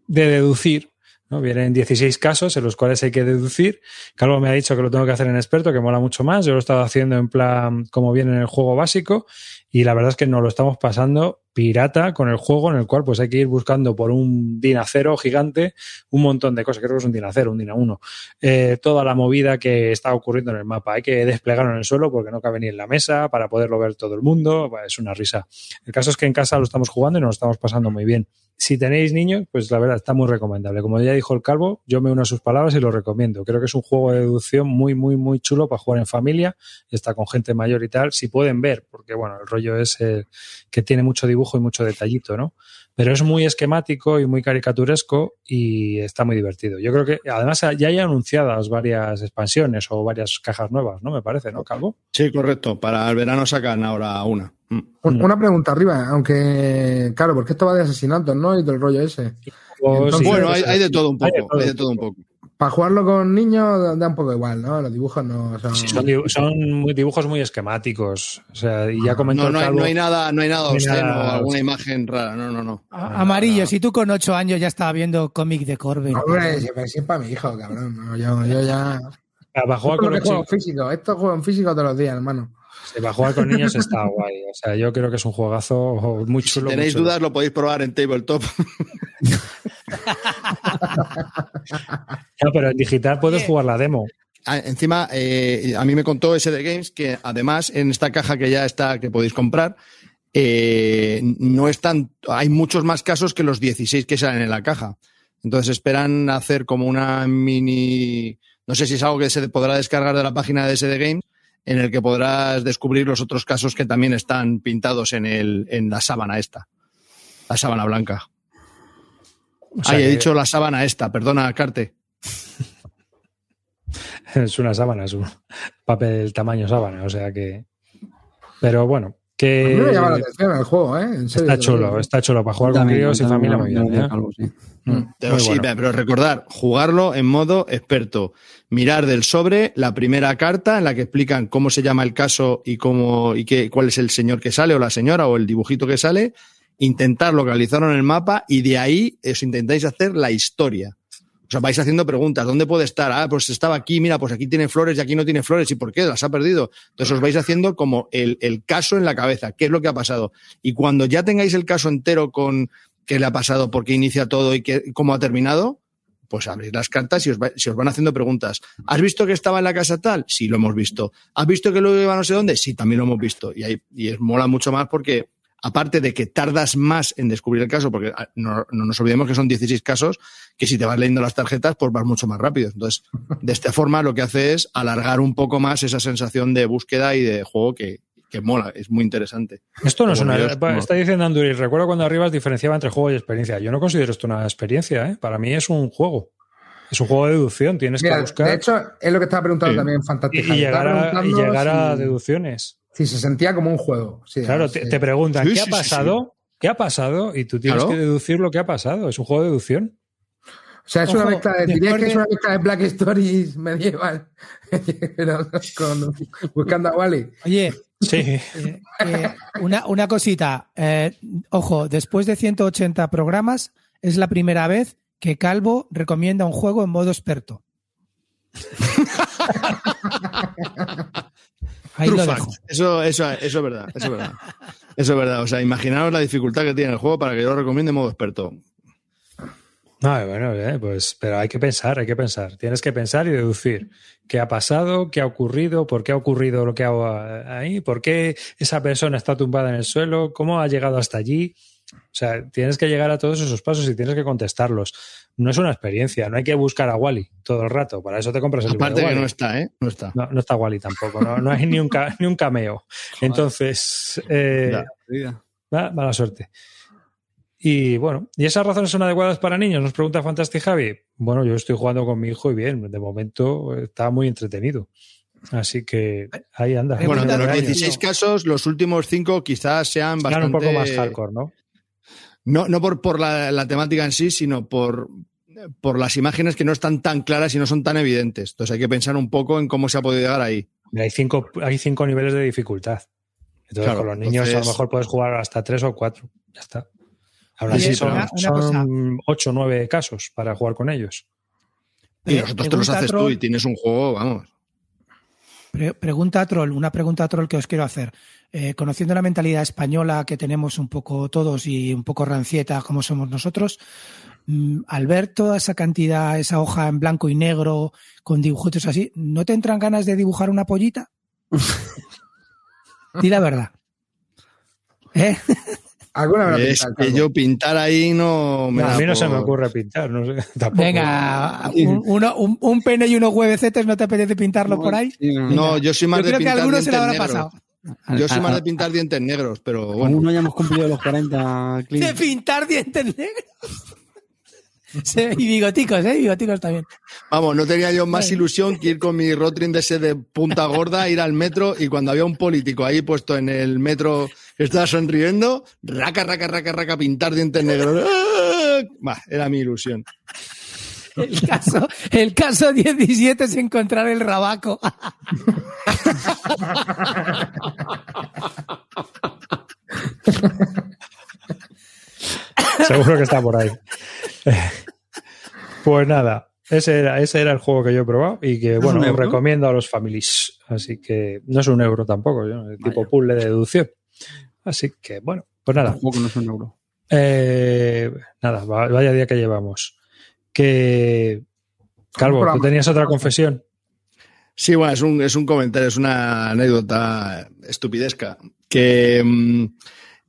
de deducir. ¿no? Vienen 16 casos en los cuales hay que deducir. Calvo me ha dicho que lo tengo que hacer en experto, que mola mucho más. Yo lo he estado haciendo en plan como viene en el juego básico y la verdad es que nos lo estamos pasando pirata con el juego en el cual pues hay que ir buscando por un dinacero gigante un montón de cosas, creo que es un dinacero, un dina 1, eh, toda la movida que está ocurriendo en el mapa. Hay que desplegarlo en el suelo porque no cabe ni en la mesa para poderlo ver todo el mundo, Bah, es una risa. El caso es que en casa lo estamos jugando y nos lo estamos pasando muy bien. Si tenéis niños, pues la verdad está muy recomendable. Como ya dijo el calvo, yo me uno a sus palabras y lo recomiendo. Creo que es un juego de deducción muy, muy, muy chulo para jugar en familia. Está con gente mayor y tal. Si pueden ver, porque bueno, el rollo es eh, que tiene mucho dibujo y mucho detallito, ¿no? Pero es muy esquemático y muy caricaturesco y está muy divertido. Yo creo que además ya hay anunciadas varias expansiones o varias cajas nuevas, ¿no? Me parece, ¿no, Calvo? Sí, correcto. Para el verano sacan ahora una. Mm. Un- Una pregunta arriba, aunque, claro, porque esto va de asesinatos, ¿no? Y del rollo ese. O Entonces, sí, bueno, hay, hay de todo un hay de poco. todo Hay de todo un poco. poco. Para jugarlo con niños da un poco igual, ¿no? Los dibujos no son. Sí, son, dibu- son muy- dibujos muy esquemáticos. O sea, y ya comentó No, no, hay, no hay nada, no hay nada No hay obsceno nada alguna imagen rara. No, no, no. A- Amarillo, si tú con ocho años ya estaba viendo cómic de Corbin. Hombre, si si es para mi hijo, cabrón. No, yo, yo ya. para jugar Esto con es los juego chicos, físico. Esto es juego en físico todos los días, hermano. sí, para jugar con niños está guay. O sea, yo creo que es un juegazo muy Si chulo. muy tenéis chulo. dudas, lo podéis probar en Tabletop. No, pero en digital puedes jugar la demo. Ah, Encima, eh, a mí me contó SD Games que además en esta caja que ya está, que podéis comprar, eh, no están, hay muchos más casos que los 16 que salen en la caja. Entonces esperan hacer como una mini, no sé si es algo que se podrá descargar de la página de SD Games, en el que podrás descubrir los otros casos que también están pintados en, el, en la sábana esta, la sábana blanca. O sea Ay, he que dicho la sábana esta, perdona, Carte. Es una sábana, es un papel tamaño sábana, o sea que. Pero bueno, A mí me llama la que atención el juego, ¿eh? En serio. está chulo, está chulo para jugar con críos y familia muy bien. ¿eh? algo, sí. Mm, Pero sí, bueno. pero recordar, jugarlo en modo experto. Mirar del sobre la primera carta en la que explican cómo se llama el caso y cómo y qué, cuál es el señor que sale o la señora o el dibujito que sale. Intentar localizarlo en el mapa y de ahí os intentáis hacer la historia. O sea, vais haciendo preguntas. ¿Dónde puede estar? Ah, pues estaba aquí, mira, pues aquí tiene flores y aquí no tiene flores. ¿Y por qué? Las ha perdido. Entonces os vais haciendo como el, el caso en la cabeza. ¿Qué es lo que ha pasado? Y cuando ya tengáis el caso entero con qué le ha pasado, por qué inicia todo y qué, cómo ha terminado, pues abrís las cartas y os, os van haciendo preguntas. ¿Has visto que estaba en la casa tal? Sí, lo hemos visto. ¿Has visto que luego iba no sé dónde? Sí, también lo hemos visto. Y, ahí, y es, mola mucho más porque, aparte de que tardas más en descubrir el caso, porque ah, no, no nos olvidemos que son 16 casos, que si te vas leyendo las tarjetas, pues vas mucho más rápido. Entonces, de esta forma lo que hace es alargar un poco más esa sensación de búsqueda y de juego que, que mola, es muy interesante. Esto no es una. Está diciendo Anduri, recuerdo cuando Arribas diferenciaba entre juego y experiencia. Yo no considero esto una experiencia, ¿eh? Para mí es un juego. Es un juego de deducción, tienes Mira, que buscar de hecho, es lo que estaba preguntando Sí. también y, Fantástico. y llegar a, y llegar a deducciones. Si se sentía como un juego. Sí, Claro, sí. te, te preguntan, Sí, ¿qué sí, ha sí, pasado? ¿Qué ha pasado? Y tú tienes Claro. que deducir lo que ha pasado. Es un juego de deducción. O sea, es una mezcla de, diría después que es de- una mezcla de Black Stories medieval. Pero con, buscando a Wally. Oye, Sí. eh, eh, una, una cosita. eh, ojo, después de 180 programas, es la primera vez que Calvo recomienda un juego en modo experto. Ahí True lo fact. dejo. Eso, eso, eso es verdad, eso es verdad. Eso es verdad. O sea, imaginaos la dificultad que tiene el juego para que yo lo recomiende en modo experto. No, bueno, eh, pues, pero hay que pensar, hay que pensar. Tienes que pensar y deducir qué ha pasado, qué ha ocurrido, por qué ha ocurrido lo que ha ahí, por qué esa persona está tumbada en el suelo, cómo ha llegado hasta allí. O sea, tienes que llegar a todos esos pasos y tienes que contestarlos. No es una experiencia, no hay que buscar a Wally todo el rato. Para eso te compras el libro Aparte de que no está, ¿eh? No está. No, no está Wally tampoco, no, no hay ni un, ca- ni un cameo. Entonces, eh, mala suerte. Y bueno, ¿y esas razones son adecuadas para niños? Nos pregunta Fantastic Javi. Bueno, yo estoy jugando con mi hijo y bien, de momento está muy entretenido. Así que ahí anda. Bueno, de los Pregunta- 16 casos, los últimos 5 quizás sean bastante... un poco más hardcore, ¿no? No, no por, por la, la temática en sí, sino por, por las imágenes que no están tan claras y no son tan evidentes. Entonces hay que pensar un poco en cómo se ha podido llegar ahí. Mira, Hay cinco, hay cinco niveles de dificultad. Entonces, Claro, con los niños a lo mejor puedes jugar hasta tres o cuatro. Ya está. Aún Oye, así son, una- una cosa. son ocho o nueve casos para jugar con ellos. Y los otros te los haces tú y tienes un juego, vamos. Pre- pregunta Troll, una pregunta Troll que os quiero hacer. Eh, conociendo la mentalidad española que tenemos un poco todos y un poco rancieta como somos nosotros, mm, al ver toda esa cantidad, esa hoja en blanco y negro con dibujitos así, ¿no te entran ganas de dibujar una pollita? Di la verdad. ¿Eh? ¿Alguna vez Es que yo pintar ahí no me No, a mí no se me ocurre pintar, no sé, tampoco. Venga, un, uno- un- un pene y unos huevecetes, ¿no te apetece pintarlo por ahí? No, No, yo soy más Yo de creo que a pintar algunos se le dientes habrá negros. pasado. Yo soy más de pintar dientes negros, pero Aún bueno. no hayamos cumplido los 40, Clint. De pintar dientes negros. Sí, y bigoticos, ¿eh? Bigoticos también. Vamos, no tenía yo más ilusión que ir con mi rotring de ese de punta gorda, ir al metro y cuando había un político ahí puesto en el metro que estaba sonriendo, raca, raca, raca, raca, pintar dientes negros. ¡Ah! Bah, era mi ilusión. El caso, el caso 17 es encontrar el rabaco. Seguro que está por ahí. Pues nada, ese era, ese era el juego que yo he probado y que, ¿Es bueno, recomiendo a los families. Así que no es un euro tampoco, ¿no? tipo puzzle de deducción. Así que, bueno, pues nada. Tampoco no es un euro. Eh, nada, va- vaya día que llevamos. Que. Calvo, tú tenías otra confesión. Sí, bueno, es un, es un comentario, es una anécdota estupidesca. Que mm,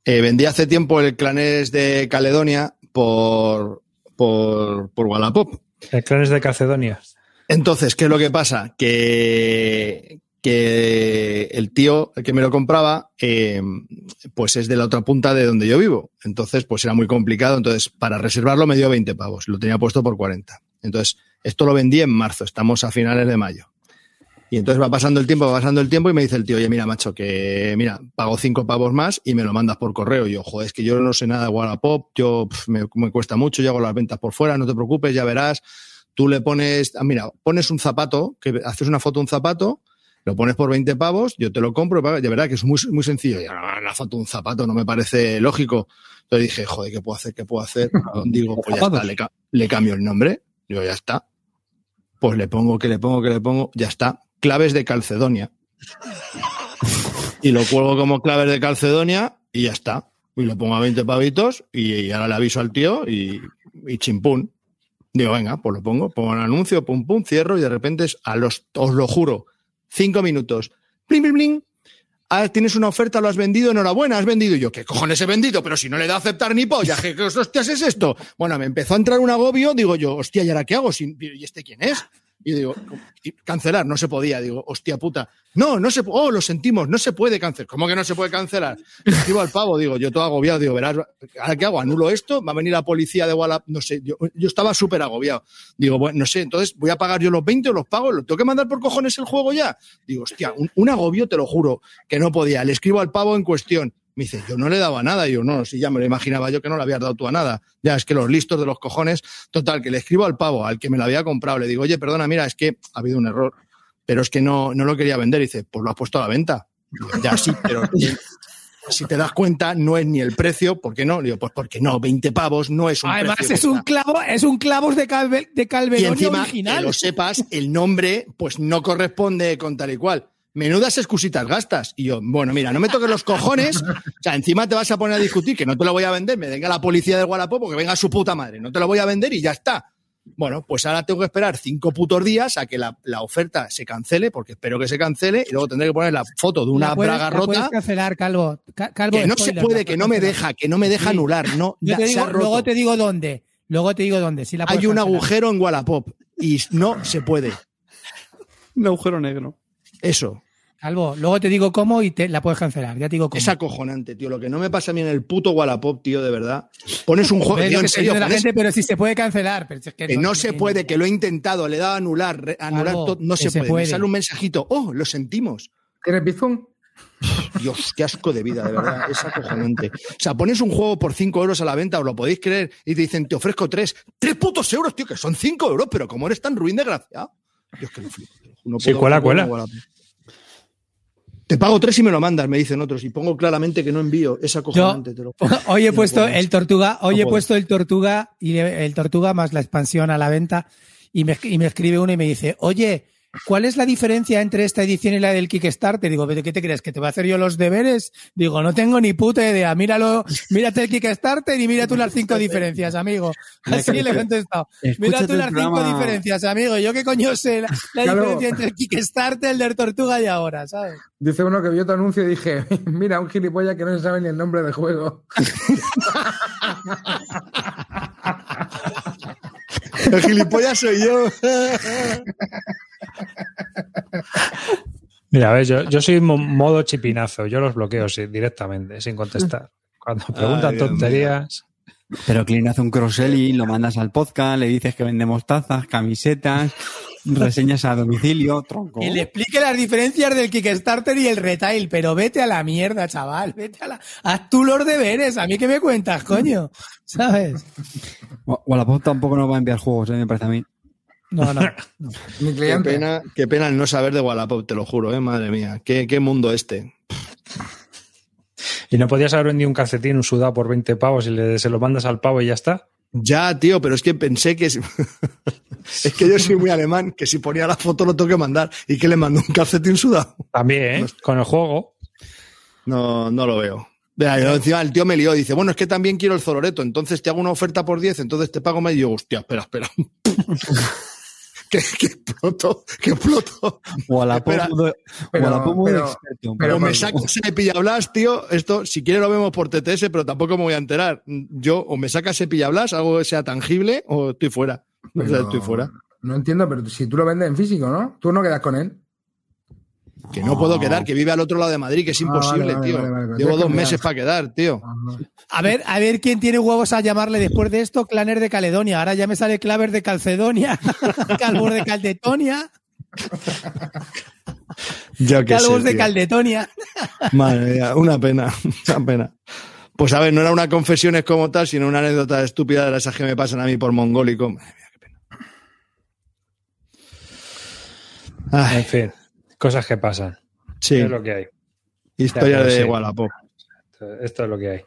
eh, vendí hace tiempo el Clanes de Caledonia por, por, por Wallapop. El Clanes de Calcedonia. Entonces, ¿qué es lo que pasa? Que, que el tío, que me lo compraba, eh, pues es de la otra punta de donde yo vivo. Entonces, pues era muy complicado. Entonces, para reservarlo me dio 20 pavos. Lo tenía puesto por 40. Entonces, esto lo vendí en marzo. Estamos a finales de mayo. Y entonces va pasando el tiempo, va pasando el tiempo y me dice el tío, oye, mira, macho, que mira, pago cinco pavos más y me lo mandas por correo. Y yo, joder, es que yo no sé nada de Wallapop, yo me cuesta mucho, yo hago las ventas por fuera, no te preocupes, ya verás. Tú le pones, ah, mira, pones un zapato, que haces una foto de un zapato, lo pones por 20 pavos, yo te lo compro, de verdad que es muy, muy sencillo. Ya, no, una foto un zapato no me parece lógico. Entonces dije, joder, ¿qué puedo hacer? ¿Qué puedo hacer? Digo, pues ya está, le, ca- le cambio el nombre. Digo, ya está. Pues le pongo, que le pongo, que le pongo, ya está. Claves de Calcedonia. y lo cuelgo como claves de Calcedonia y ya está. Y lo pongo a 20 pavitos y, y ahora le aviso al tío y, y chimpún. Digo, venga, pues lo pongo, pongo el anuncio, pum, pum, cierro y de repente es a los, os lo juro, cinco minutos. Bling, bling, bling. Ah, tienes una oferta, lo has vendido, enhorabuena, has vendido. Y yo, ¿qué cojones he vendido? Pero si no le da a aceptar ni polla, ¿qué, qué hostias es esto? Bueno, me empezó a entrar un agobio, digo yo, hostia, ¿y ahora qué hago? ¿Y este quién es? Y digo, cancelar, no se podía. Digo, hostia puta. No, no se puede. Oh, lo sentimos, no se puede cancelar. ¿Cómo que no se puede cancelar? Escribo al pavo, digo, yo todo agobiado, digo, verás, ¿ahora qué hago? ¿Anulo esto? ¿Va a venir la policía de Wallapop? No sé, yo, yo estaba súper agobiado. Digo, bueno, no sé, entonces voy a pagar yo los 20 o los pago, ¿lo tengo que mandar por cojones el juego ya? Digo, hostia, un, un agobio, te lo juro, que no podía. Le escribo al pavo en cuestión. Me dice, yo no le daba nada. Y yo, no, si ya me lo imaginaba yo que no le habías dado tú a nada. Ya, es que los listos de los cojones. Total, que le escribo al pavo, al que me lo había comprado. Le digo, oye, perdona, mira, es que ha habido un error. Pero es que no, no lo quería vender. Y dice, pues lo has puesto a la venta. Ya, sí, pero si te das cuenta, no es ni el precio. ¿Por qué no? Digo, pues porque no, 20 pavos no es un Además, precio. es un clavo, es un clavos de, calve, de Y encima, original. que lo sepas, el nombre pues no corresponde con tal y cual. Menudas excusitas gastas. Y yo, bueno, mira, no me toques los cojones. O sea, encima te vas a poner a discutir que no te lo voy a vender. Me venga la policía de Wallapop porque venga su puta madre. No te lo voy a vender y ya está. Bueno, pues ahora tengo que esperar cinco putos días a que la, la oferta se cancele, porque espero que se cancele, y luego tendré que poner la foto de una puedes- braga rota. cancelar, Calvo. Ca- Calvo, Que no se puede, que no me deja, que no me deja Sí. anular. No, Yo te digo, luego te digo dónde. Luego te digo dónde. Si la Hay un cancelar. agujero en Wallapop y no se puede. Un agujero negro. Eso. Calvo, luego te digo cómo y te la puedes cancelar. Ya te digo cómo. Es acojonante, tío. Lo que no me pasa a mí en el puto Wallapop, tío, de verdad. Pones un juego, tío, en serio, la pones- gente, pero si se puede cancelar. Pero si es que, que no se puede, que lo he intentado, le he dado a anular, re- anular todo, no se, se puede. puede. Me sale un mensajito, oh, lo sentimos. ¿Tienes Bizum? Dios, qué asco de vida, de verdad, es acojonante. O sea, pones un juego por 5 euros a la venta, os lo podéis creer, y te dicen, te ofrezco 3. ¡Tres putos euros, tío! Que son 5 euros, pero como eres tan ruin de gracia. Dios, que no flipo. No Sí, puedo- cuela, no puedo cuela. Te pago 3 y me lo mandas, me dicen otros. Y pongo claramente que no envío. Es Yo acojonante, te lo hoy he No puesto puedo. el tortuga, hoy No he puesto el tortuga y el tortuga más la expansión a la venta y me, y me escribe uno y me dice, oye, ¿cuál es la diferencia entre esta edición y la del Kickstarter? Digo, ¿pero qué te crees? ¿Que te va a hacer yo los deberes? Digo, no tengo ni puta idea. Míralo, mírate el Kickstarter y mira tú las cinco diferencias, amigo. Así le he contestado. Mira tú las cinco diferencias, amigo. Yo qué coño sé la, la Claro. diferencia entre el Kickstarter, el del tortuga y ahora, ¿sabes? Dice uno que vio tu anuncio y dije, mira, un gilipollas que no se sabe ni el nombre del juego. El gilipollas soy yo. Mira, a ver, yo, yo soy mo- modo chipinazo, yo los bloqueo sí, directamente, sin contestar. Cuando preguntan tonterías. Pero Clean hace un cross-selling, lo mandas al podcast, le dices que vendemos tazas, camisetas, reseñas a domicilio, tronco. Que le explique las diferencias del Kickstarter y el retail, pero vete a la mierda, chaval. Vete a la. Haz tú los deberes. A mí que me cuentas, coño. ¿Sabes? Wa- Wallapop tampoco nos va a enviar juegos, eh, me parece a mí. No, no. Mi Qué pena, qué pena el no saber de Wallapop, te lo juro, eh, madre mía. Qué, qué mundo este. Y no podías haber vendido un calcetín, un sudado por 20 pavos y le, se lo mandas al pavo y ya está. Ya, tío, pero es que pensé que. es que yo soy muy alemán, que si ponía la foto lo tengo que mandar. ¿Y que le mando un calcetín sudado? También, ¿eh? Con el juego. No, no lo veo. Y encima el tío me lió, dice, bueno, es que también quiero el Zoloreto, entonces te hago una oferta por 10, entonces te pago más. Y yo, hostia, espera, espera. que, que exploto, que exploto. Pero- Wallapop modo pero- experto. pero- o me sacas ese pillablas, tío, esto, si quieres lo vemos por TTS, pero tampoco me voy a enterar. Yo, o me sacas ese pillablas, algo que sea tangible, o estoy fuera. O sea, estoy fuera. No entiendo, pero si tú lo vendes en físico, ¿no? Tú no quedas con él. Que no puedo quedar, que vive al otro lado de Madrid, que es Ah, imposible, vale, tío. vale, vale, vale. Llevo dos que meses para quedar, tío. A ver, a ver quién tiene huevos a llamarle después de esto Claner de Caledonia. Ahora ya me sale Claver de Calcedonia, Calvor de Caldetonia, Yo Calvos sé, de tío. Caldetonia. Madre mía, una pena, una pena. Pues a ver, no era una confesiones como tal, sino una anécdota estúpida de esas que me pasan a mí por mongólico. Madre mía, qué pena. Ay, En fin, cosas que pasan. sí, Es lo que hay. historia de. Wallapop. Esto es lo que hay.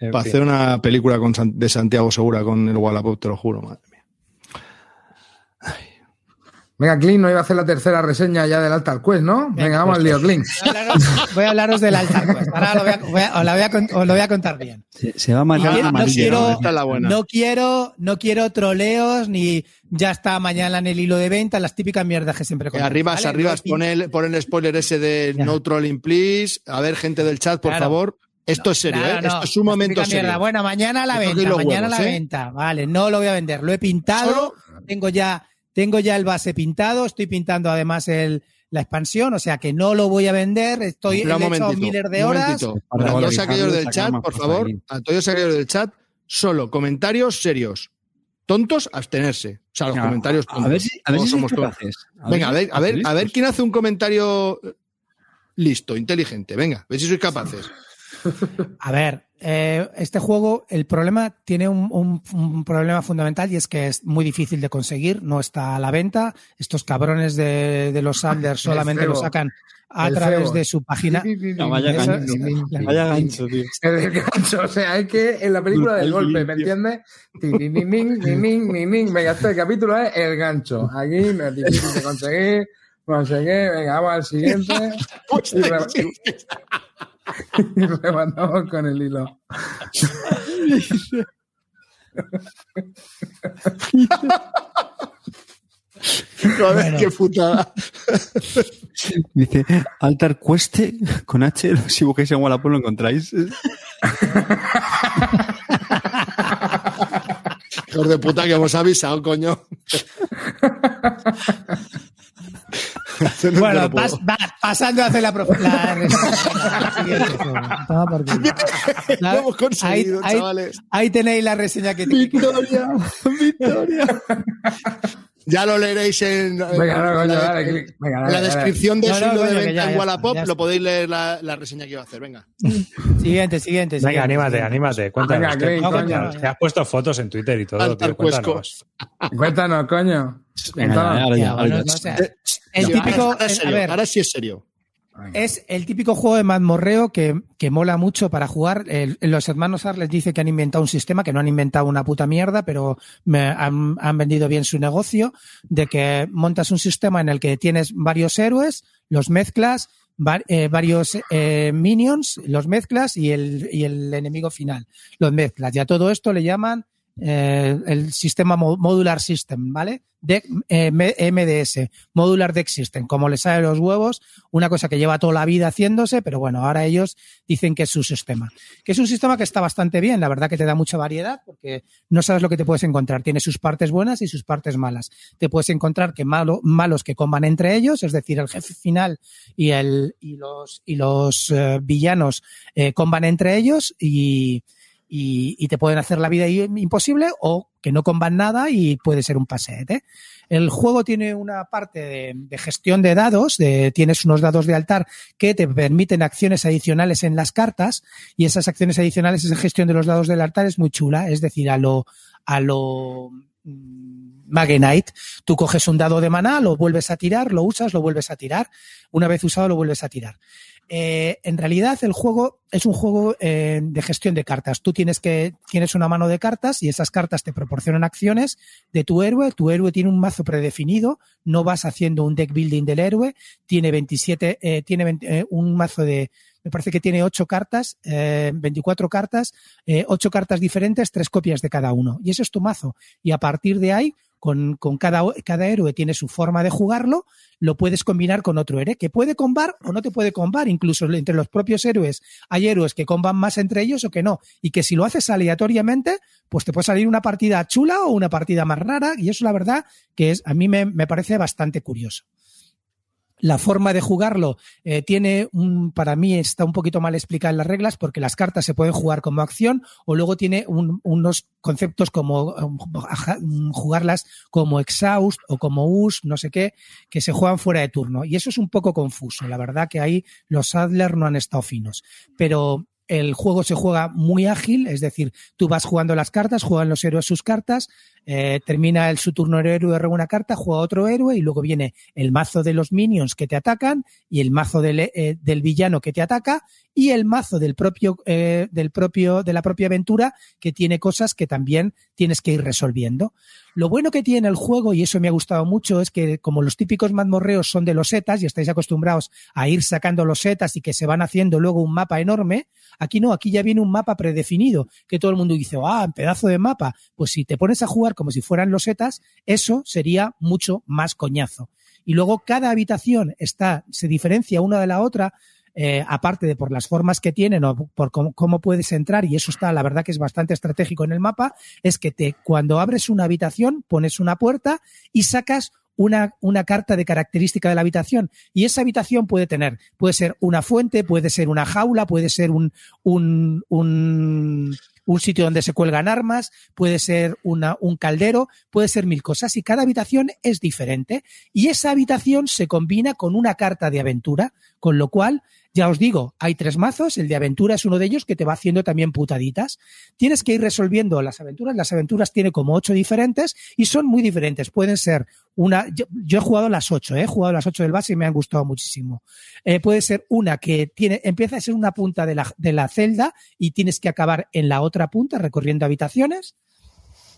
En Para fin. hacer una película con San- de Santiago Segura con el Wallapop, te lo juro, madre. Venga, Clint, no iba a hacer la tercera reseña ya del Altar Quest, ¿no? Venga, vamos al lío, Clint. Voy a hablaros, voy a hablaros del Altar Quest. Ahora lo voy a, voy a- os, la voy a, con- os lo voy a contar bien. Se, se va a No, marcar no quiero, no quiero, no quiero troleos ni ya está mañana en el hilo de venta, las típicas mierdas que siempre Que contamos, arribas, ¿vale? arribas, No- pon el, pon el spoiler ese de Ya. no trolling, please. A ver, gente del chat, por Claro. favor. Esto es serio, Claro, ¿eh? no, Esto es un momento típica mierda. serio. Bueno, mañana a la venta, mañana a la ¿eh? venta. Vale, no lo voy a vender. Lo he pintado, tengo ya, tengo ya el base pintado, estoy pintando además el, la expansión, o sea que no lo voy a vender. Estoy Espera he miles de un horas. Para A todos aquellos del chat, por favor, a todos aquellos del chat, solo comentarios serios. Tontos, abstenerse. O sea, los A- comentarios a, tontos. ver si, a ver si somos. Venga, a ver, a ver, a ver quién hace un comentario eh, listo, inteligente. Venga, a ver si sois capaces. A ver, eh, este juego, el problema tiene un, un- un problema fundamental y es que es muy difícil de conseguir, no está a la venta. Estos cabrones de, de los Sanders solamente lo sacan a El través de su página. No, vaya gancho, la- Vaya gancho, tío. El gancho, o sea, es que en la película del golpe, ¿me entiendes? Venga, este capítulo es el gancho. Aquí no es difícil de conseguir. Qué, venga, vamos al siguiente. Y, re- y rematamos con el hilo. A ver, qué putada. Dice, Altar Cueste con H, si busquáis en Wallapop lo encontráis. Hijos de puta que hemos avisado, coño. No Bueno, pas- pasando a hacer la, prof- la. Lo hemos conseguido, ahí, chavales. ahí tenéis la reseña que Victoria, Victoria. Ya lo leeréis en, Venga, no, la, en-. Venga, descripción de hilo de venta ya, en Wallapop. ya Lo podéis leer la, la reseña que iba a hacer. Venga. Siguiente, siguiente. Venga, siguiente, anímate, siguiente. anímate. Cuéntanos. Venga, ¿qué- Clint, qué- coño. Te has puesto fotos en Twitter y todo, tío. Cuéntanos. Cuéntanos, coño. Venga, Cuéntanos. ahora ya. El típico, ahora, es a serio, ver, ahora sí es serio. Es el típico juego de mazmorreo que, que mola mucho para jugar. El- los hermanos Arles dice que han inventado un sistema, que no han inventado una puta mierda, pero me han, han vendido bien su negocio, de que montas un sistema en el que tienes varios héroes, los mezclas, va- eh, varios eh, minions, los mezclas y el, y el enemigo final. Los mezclas. Y a todo esto le llaman eh, el sistema mo- Modular System, ¿vale? De, eh, MDS, Modular Deck System, como les sale los huevos, una cosa que lleva toda la vida haciéndose, pero bueno, ahora ellos dicen que es su sistema. Que es un sistema que está bastante bien, la verdad que te da mucha variedad, porque no sabes lo que te puedes encontrar. Tiene sus partes buenas y sus partes malas. Te puedes encontrar que malo, malos que comban entre ellos, es decir, el jefe final y, el, y los, y los eh, villanos eh, comban entre ellos y, y, y te pueden hacer la vida imposible o que no comban nada y puede ser un pasete. El juego tiene una parte de, de gestión de dados, de, tienes unos dados de altar que te permiten acciones adicionales en las cartas y esas acciones adicionales, esa gestión de los dados del altar es muy chula, es decir, a lo, a lo mm, Mage Knight. Tú coges un dado de maná, lo vuelves a tirar, lo usas, lo vuelves a tirar. Una vez usado, lo vuelves a tirar. Eh, en realidad, el juego es un juego eh, de gestión de cartas. Tú tienes que tienes una mano de cartas y esas cartas te proporcionan acciones de tu héroe. Tu héroe tiene un mazo predefinido. No vas haciendo un deck building del héroe. Tiene 27, eh, tiene 20, eh, un mazo de me parece que tiene ocho cartas, eh, 24 cartas, eh, ocho cartas diferentes, tres copias de cada uno. Y ese es tu mazo. Y a partir de ahí, con, con cada, cada héroe tiene su forma de jugarlo, lo puedes combinar con otro héroe, que puede combar o no te puede combar. Incluso entre los propios héroes hay héroes que comban más entre ellos o que no. Y que si lo haces aleatoriamente, pues te puede salir una partida chula o una partida más rara. Y eso la verdad que es, a mí me, me parece bastante curioso. La forma de jugarlo eh, tiene un, para mí está un poquito mal explicada en las reglas porque las cartas se pueden jugar como acción o luego tiene un- unos conceptos como um, um, jugarlas como exhaust o como us, no sé qué, que se juegan fuera de turno. Y eso es un poco confuso. La verdad que ahí los Adler no han estado finos. Pero el juego se juega muy ágil, es decir, tú vas jugando las cartas, juegan los héroes sus cartas, eh, termina el su turno el héroe una carta, juega otro héroe y luego viene el mazo de los minions que te atacan y el mazo del, eh, del villano que te ataca y el mazo del propio, eh, del propio, de la propia aventura que tiene cosas que también tienes que ir resolviendo. Lo bueno que tiene el juego, y eso me ha gustado mucho, es que como los típicos mazmorreos son de los setas y estáis acostumbrados a ir sacando los setas y que se van haciendo luego un mapa enorme, aquí no, aquí ya viene un mapa predefinido, que todo el mundo dice, ah, pedazo de mapa. Pues si te pones a jugar como si fueran los setas, eso sería mucho más coñazo. Y luego cada habitación está, se diferencia una de la otra, eh, aparte de por las formas que tienen o por cómo, puedes entrar, y eso está, la verdad que es bastante estratégico en el mapa, es que cuando abres una habitación, pones una puerta y sacas una, carta de característica de la habitación. Y esa habitación puede tener, puede ser una fuente, puede ser una jaula, puede ser un, un, sitio donde se cuelgan armas, puede ser un caldero, puede ser mil cosas y cada habitación es diferente y esa habitación se combina con una carta de aventura, con lo cual, ya os digo, hay tres mazos, el de aventura es uno de ellos que te va haciendo también putaditas. Tienes que ir resolviendo las aventuras, las aventuras tiene como ocho diferentes y son muy diferentes, pueden ser una, yo, he jugado las ocho, ¿eh? he jugado las ocho del base y me han gustado muchísimo. Eh, puede ser una que tiene, empieza a ser una punta de la, de la celda y tienes que acabar en la otra punta recorriendo habitaciones.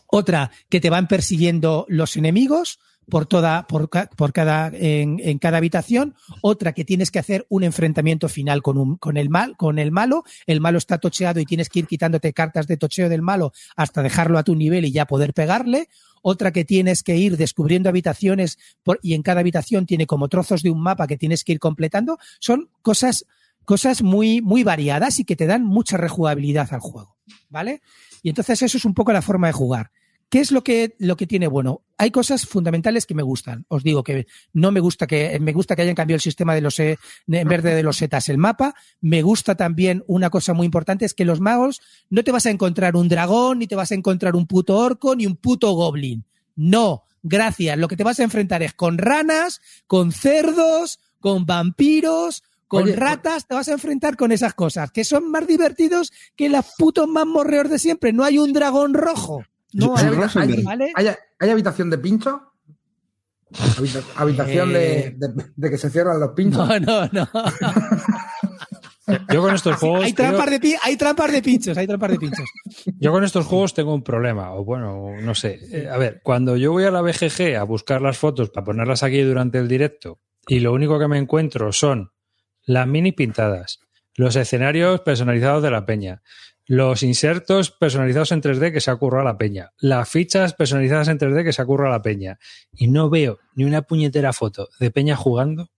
Otra que te van persiguiendo los enemigos por toda, por, por cada, en, en cada habitación. Otra que tienes que hacer un enfrentamiento final con un, con el mal, con el malo. El malo está tocheado y tienes que ir quitándote cartas de tocheo del malo hasta dejarlo a tu nivel y ya poder pegarle. Otra que tienes que ir descubriendo habitaciones por- y en cada habitación tiene como trozos de un mapa que tienes que ir completando. Son cosas, cosas muy, muy variadas y que te dan mucha rejugabilidad al juego. ¿Vale? Y entonces eso es un poco la forma de jugar. ¿Qué es lo que, lo que tiene bueno? Hay cosas fundamentales que me gustan. Os digo que no me gusta que, me gusta que hayan cambiado el sistema de los, eh, en verde de los setas el mapa. Me gusta también una cosa muy importante es que los magos no te vas a encontrar un dragón, ni te vas a encontrar un puto orco, ni un puto goblin. No, gracias. Lo que te vas a enfrentar es con ranas, con cerdos, con vampiros, con Oye, ratas, te vas a enfrentar con esas cosas, que son más divertidos que los putos mazmorreos de siempre. No hay un dragón rojo. No ¿Hay, habita- hay- hay- hay habitación de pincho? Habita- habitación de, Eh. de- de que se cierran los pinchos. No, no, no. Yo con estos juegos. hay, trampas de, pi- hay trampas de pinchos, hay trampas de pinchos. Yo con estos juegos tengo un problema, o bueno, no sé. Eh, a ver, cuando yo voy a la BGG a buscar las fotos para ponerlas aquí durante el directo y lo único que me encuentro son las mini pintadas, los escenarios personalizados de la peña, los insertos personalizados en 3D que se ha currado la peña, las fichas personalizadas en 3D que se ha currado la peña y no veo ni una puñetera foto de peña jugando.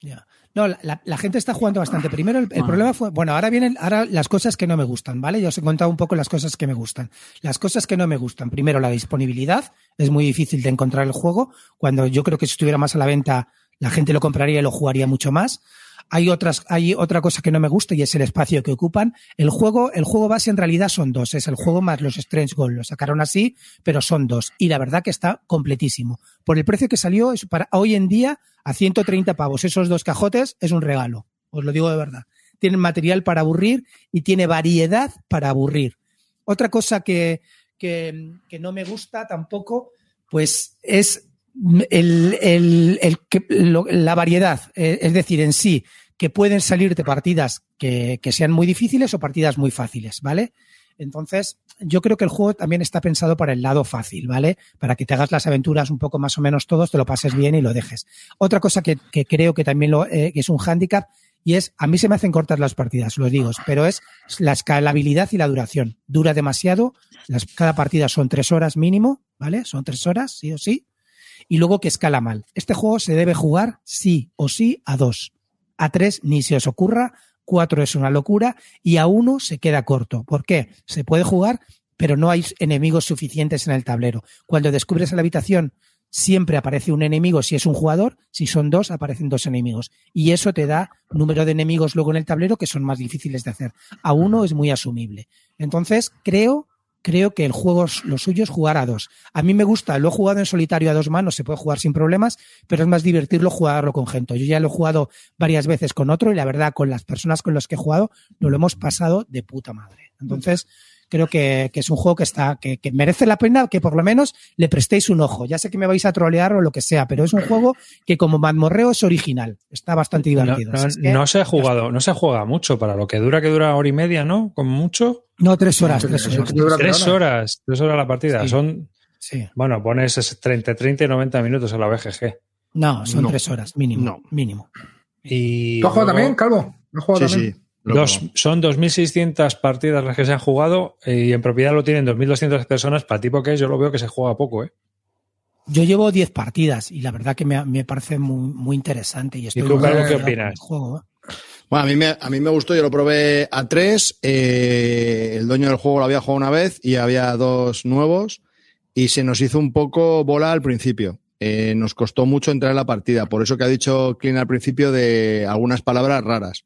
Ya. No, la, la- la gente está jugando bastante. Primero, el, el problema fue. Bueno, ahora vienen ahora las cosas que no me gustan, ¿vale? Ya os he contado un poco las cosas que me gustan. Las cosas que no me gustan. Primero, la disponibilidad. Es muy difícil de encontrar el juego. Cuando yo creo que si estuviera más a la venta, la gente lo compraría y lo jugaría mucho más. Hay otras, hay otra cosa que no me gusta y es el espacio que ocupan. El juego, el juego base en realidad son dos. Es el juego más los Strange Gold. Lo sacaron así, pero son dos. Y la verdad que está completísimo. Por el precio que salió, es para hoy en día, a 130 pavos. Esos dos cajotes es un regalo. Os lo digo de verdad. Tienen material para aburrir y tiene variedad para aburrir. Otra cosa que, que, que no me gusta tampoco, pues es el, el- el lo- la variedad, eh, es decir, en sí, que pueden salirte partidas que, que sean muy difíciles o partidas muy fáciles, ¿vale? Entonces, yo creo que el juego también está pensado para el lado fácil, ¿vale? Para que te hagas las aventuras un poco más o menos todos, te lo pases bien y lo dejes. Otra cosa que, que creo que también lo, eh, que es un hándicap y es, a mí se me hacen cortas las partidas, lo digo, pero es la escalabilidad y la duración. Dura demasiado, las, cada partida son tres horas mínimo, ¿vale? Son tres horas, sí o sí. Y luego que escala mal. Este juego se debe jugar sí o sí a dos. A tres ni se os ocurra, cuatro es una locura y a uno se queda corto. ¿Por qué? Se puede jugar, pero no hay enemigos suficientes en el tablero. Cuando descubres la habitación siempre aparece un enemigo si es un jugador, si son dos, aparecen dos enemigos. Y eso te da número de enemigos luego en el tablero que son más difíciles de hacer. A uno es muy asumible. Entonces, creo, creo que el juego, lo suyo es jugar a dos. A mí me gusta, lo he jugado en solitario a dos manos, se puede jugar sin problemas, pero es más divertirlo jugarlo con gente. Yo ya lo he jugado varias veces con otro y la verdad, con las personas con las que he jugado, nos lo hemos pasado de puta madre. Entonces, creo que, que es un juego que está, que, que merece la pena que por lo menos le prestéis un ojo. Ya sé que me vais a trolear o lo que sea, pero es un juego que como mazmorreo es original. Está bastante No, divertido. no- es que- no se ha jugado, no se juega mucho para lo que dura, que dura hora y media, ¿no? Como mucho. No, tres horas, No, tres horas. Tres horas. tres horas la partida. Sí. Son, Sí. bueno, pones es 30, 30 y 90 minutos a la BGG. No, son No. tres horas, mínimo. No. Mínimo. Y ¿Tú has jugado luego también, Calvo? ¿Has jugado Sí, también? sí. Dos, son 2.600 partidas las que se han jugado eh, y en propiedad lo tienen 2.200 personas. Para tipo que es, yo lo veo que se juega poco, ¿eh? Yo llevo 10 partidas y la verdad que me, me parece muy, muy interesante. ¿Y, estoy tú, muy Carlos, emocionado qué opinas? el juego, ¿eh? Bueno, a mí, me, a mí me gustó, yo lo probé a tres. eh, el dueño del juego lo había jugado una vez y había dos nuevos. Y se nos hizo un poco bola al principio. Eh, nos costó mucho entrar en la partida. Por eso que ha dicho Clean al principio de algunas palabras raras.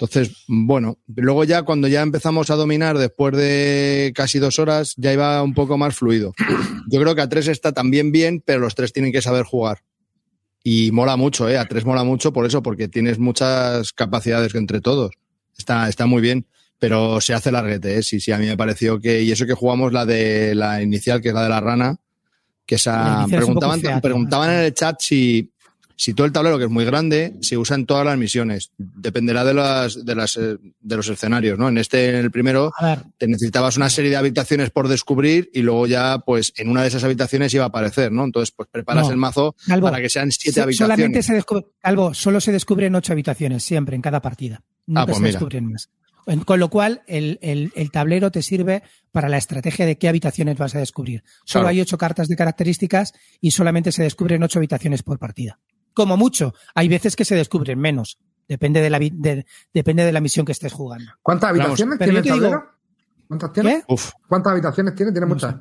Entonces, bueno, luego ya cuando ya empezamos a dominar después de casi dos horas, ya iba un poco más fluido. Yo creo que a tres está también bien, pero los tres tienen que saber jugar. Y mola mucho, ¿eh? A tres mola mucho por eso, porque tienes muchas capacidades entre todos. Está, está muy bien, pero se hace larguete, ¿eh? Sí, sí, a mí me pareció que... Y eso que jugamos la de la inicial, que es la de la rana, que esa... Preguntaban, preguntaban en el chat si, si todo el tablero, que es muy grande, se usa en todas las misiones. Dependerá de, las, de, las, eh, de los escenarios, ¿no? En este, en el primero, te necesitabas una serie de habitaciones por descubrir y luego ya, pues, en una de esas habitaciones iba a aparecer, ¿no? Entonces, pues preparas No. el mazo Calvo, para que sean siete habitaciones. solamente se descubre, Calvo, solo se descubren ocho habitaciones siempre en cada partida. Nunca pues se mira. descubren más. Con lo cual, el, el- el tablero te sirve para la estrategia de qué habitaciones vas a descubrir. Solo Claro. hay ocho cartas de características y solamente se descubren ocho habitaciones por partida. Como mucho. Hay veces que se descubren menos. Depende de la, de- depende de la misión que estés jugando. ¿Cuántas Vamos, habitaciones pero tiene el digo-? ¿Cuántas tiene? Uf, ¿Cuántas habitaciones tiene? Tiene No muchas. sé.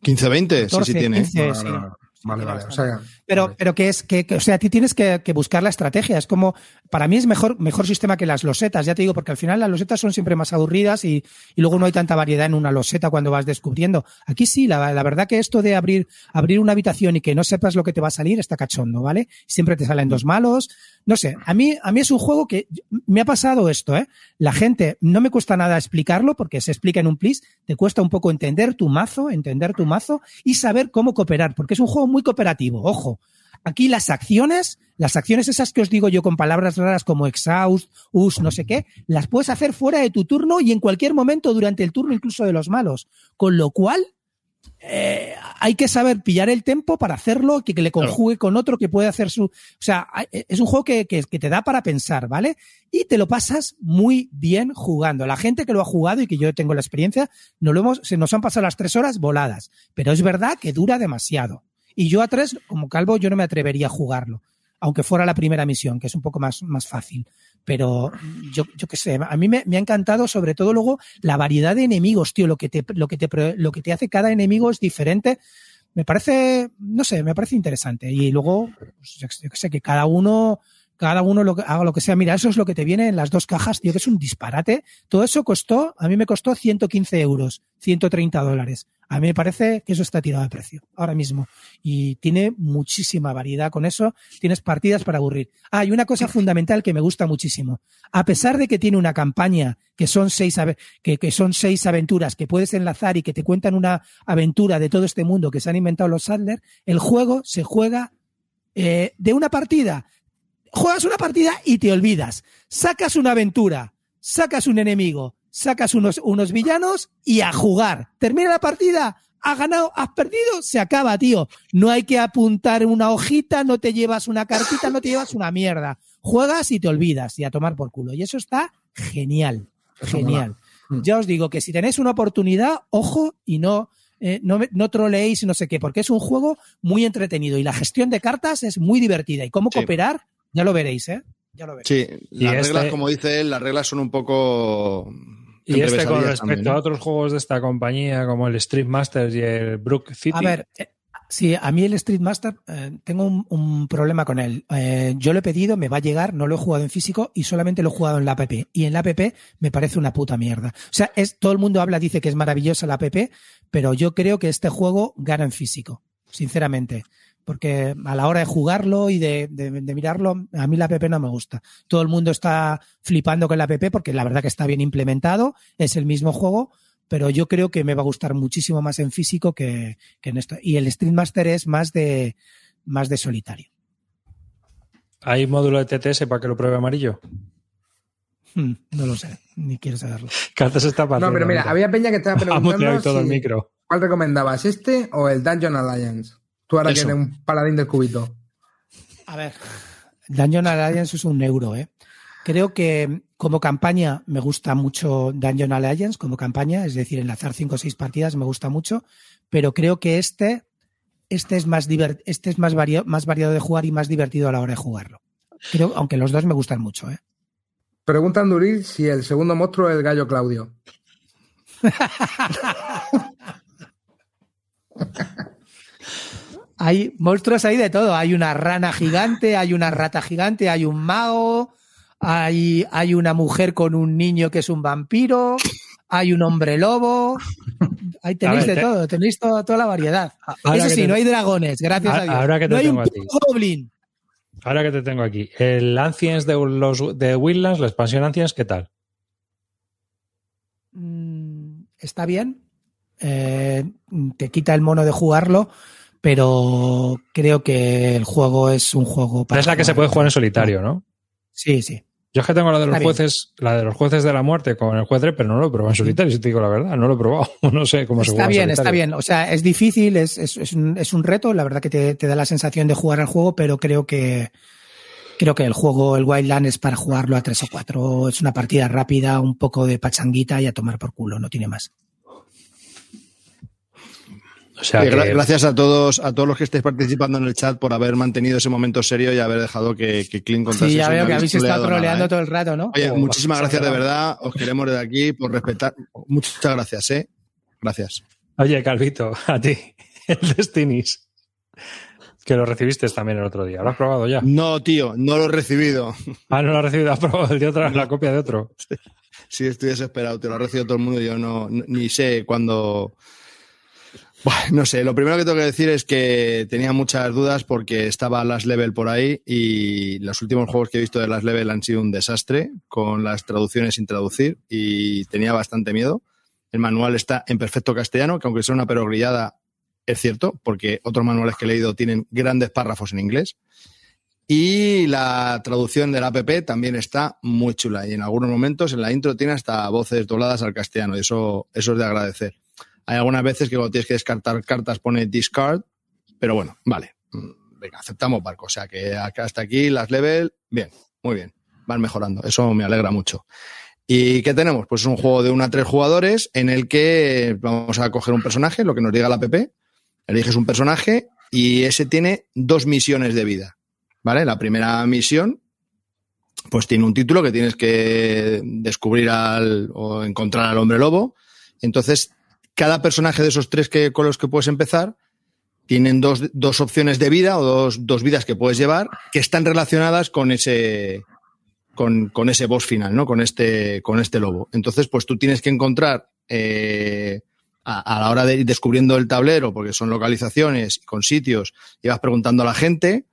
15, 20, sí, 14, sí tiene. 15, No, sí. no, no, no. Vale, vale. O sea, Pero, pero que es que, que, o sea, ti tienes que, que buscar la estrategia. Es como, para mí es mejor, mejor sistema que las losetas, ya te digo, porque al final las losetas son siempre más aburridas y, y luego no hay tanta variedad en una loseta cuando vas descubriendo. Aquí sí, la, la verdad que esto de abrir, abrir una habitación y que no sepas lo que te va a salir está cachondo, ¿vale? Siempre te salen dos malos. No sé, a mí, a mí es un juego que me ha pasado esto, ¿eh? La gente, no me cuesta nada explicarlo porque se explica en un plis, te cuesta un poco entender tu mazo, entender tu mazo y saber cómo cooperar, porque es un juego muy cooperativo, ojo. Aquí las acciones, las acciones esas que os digo yo con palabras raras como exhaust, us, no sé qué, las puedes hacer fuera de tu turno y en cualquier momento durante el turno incluso de los malos. Con lo cual, eh, hay que saber pillar el tempo para hacerlo, que, que le conjugue con otro que puede hacer su... O sea, es un juego que, que- que te da para pensar, ¿vale? Y te lo pasas muy bien jugando. La gente que lo ha jugado y que yo tengo la experiencia, nos lo hemos, se nos han pasado las tres horas voladas. Pero es verdad que dura demasiado. Y yo a tres, como calvo, yo no me atrevería a jugarlo. Aunque fuera la primera misión, que es un poco más, más fácil. Pero yo, yo qué sé, a mí me, me ha encantado sobre todo luego la variedad de enemigos, tío. Lo que te, lo que te, lo que te hace cada enemigo es diferente. Me parece, no sé, me parece interesante. Y luego, pues, yo qué sé, que cada uno, cada uno lo haga lo que sea. Mira, eso es lo que te viene en las dos cajas, tío, que es un disparate. Todo eso costó, a mí me costó 115 euros, 130 dólares. A mí me parece que eso está tirado de precio ahora mismo. Y tiene muchísima variedad con eso. Tienes partidas para aburrir. Ah, y una cosa fundamental que me gusta muchísimo. A pesar de que tiene una campaña que son seis, que, que son seis aventuras que puedes enlazar y que te cuentan una aventura de todo este mundo que se han inventado los Sadler, el juego se juega eh, de una partida. Juegas una partida y te olvidas. Sacas una aventura, sacas un enemigo, sacas unos, unos villanos y a jugar. Termina la partida, has ganado, has perdido, se acaba, tío. No hay que apuntar una hojita, no te llevas una cartita, no te llevas una mierda. Juegas y te olvidas y a tomar por culo. Y eso está genial, genial. Mm. Ya os digo que si tenéis una oportunidad, ojo y no, eh, no, me- no troleéis y no sé qué, porque es un juego muy entretenido y la gestión de cartas es muy divertida. Y cómo Sí. cooperar, ya lo veréis, ¿eh? Ya lo veréis. Sí, Y las este- reglas, como dice él, las reglas son un poco. Y este con respecto también, ¿eh? a otros juegos de esta compañía, como el Street Masters y el Brook City. A ver, eh, Sí, a mí el Street Master eh, tengo un, un problema con él. Eh, yo lo he pedido, me va a llegar, no lo he jugado en físico y solamente lo he jugado en la app. Y en la app me parece una puta mierda. O sea, es, todo el mundo habla, dice que es maravillosa la app, pero yo creo que este juego gana en físico, sinceramente. Porque a la hora de jugarlo y de, de- de mirarlo, a mí la app no me gusta. Todo el mundo está flipando con la app porque la verdad que está bien implementado, es el mismo juego, pero yo creo que me va a gustar muchísimo más en físico que, que en esto. Y el Street Master es más de, más de solitario. ¿Hay módulo de TTS para que lo pruebe amarillo? Hmm, No lo sé, ni quiero saberlo. Cartas está No, pero mira, había peña que estaba preguntando todo el micro. cuál recomendabas, este o el Dungeon Alliance. Tú ahora Eso. que eres un paladín del cubito. A ver, Dungeon Alliance es un euro, ¿eh? Creo que como campaña me gusta mucho Dungeon Alliance, como campaña, es decir, enlazar cinco o seis partidas me gusta mucho, pero creo que este, este es más divert, este es más, vario- más variado de jugar y más divertido a la hora de jugarlo. Creo, aunque los dos me gustan mucho, ¿eh? Preguntan Duril si el segundo monstruo es el gallo Claudio. Hay monstruos ahí de todo. Hay una rana gigante, hay una rata gigante, hay un mago, hay, hay una mujer con un niño que es un vampiro, hay un hombre lobo. Ahí tenéis ver, de te- todo, tenéis to- toda la variedad. Ahora Eso sí, te- no hay dragones, gracias A- a Dios. ahora que te no hay un tengo goblin. Ahora que te tengo aquí, el Ancients de los de Wildlands, la expansión Ancients, ¿qué tal? Mm, Está bien. Eh, te quita el mono de jugarlo, pero creo que el juego es un juego para. es la que se puede jugar en solitario, ¿no? Sí, sí. Yo es que tengo la de los Está bien. jueces, la de los jueces de la muerte con el juez Dredd, pero no lo he probado en solitario, si te digo la verdad, no lo he probado. No sé cómo se Está juega en bien, está bien. O sea, es difícil, es, es, es un, es un reto. La verdad que te, te da la sensación de jugar al juego, pero creo que creo que el juego, el Wildland, es para jugarlo a tres o cuatro. Es una partida rápida, un poco de pachanguita y a tomar por culo, no tiene más. O sea, gra- que- Gracias a todos, a todos los que estéis participando en el chat por haber mantenido ese momento serio y haber dejado que, que Clint contase. Sí, ya veo no que habéis estado troleado nada, troleando ¿eh? todo el rato, ¿no? Oye, Oh, muchísimas gracias de verdad. Os queremos desde aquí por respetar. Muchas gracias, ¿eh? Gracias. Oye, Calvito, a ti, el Destinis, que lo recibiste también el otro día. ¿Lo has probado ya? No, tío, no lo he recibido. Ah, no lo has recibido, has probado el de otra, la copia de otro. Sí, estoy desesperado. Te lo ha recibido todo el mundo yo no, no- ni sé cuándo. No sé, lo primero que tengo que decir es que tenía muchas dudas porque estaba Last Level por ahí y los últimos juegos que he visto de Last Level han sido un desastre con las traducciones sin traducir y tenía bastante miedo. El manual está en perfecto castellano, que aunque sea una perogrillada, es cierto, porque otros manuales que he leído tienen grandes párrafos en inglés. Y la traducción del app también está muy chula. Y en algunos momentos en la intro tiene hasta voces dobladas al castellano. Y eso, eso es de agradecer. Hay algunas veces que cuando tienes que descartar cartas pone discard, pero bueno, vale. Mm, Venga, aceptamos barco. O sea que hasta aquí las level, bien, muy bien. Van mejorando. Eso me alegra mucho. ¿Y qué tenemos? Pues es un juego de una a tres jugadores en el que vamos a coger un personaje, lo que nos diga la app. Eliges un personaje y ese tiene dos misiones de vida. ¿Vale? La primera misión, pues tiene un título que tienes que descubrir al, o encontrar al hombre lobo. Entonces, cada personaje de esos tres que, con los que puedes empezar tienen dos, dos opciones de vida o dos, dos vidas que puedes llevar que están relacionadas con ese, con, con ese boss final, ¿no? Con este, con este lobo. Entonces, pues tú tienes que encontrar eh, a, la hora de ir descubriendo el tablero, porque son localizaciones con sitios, y vas preguntando a la gente,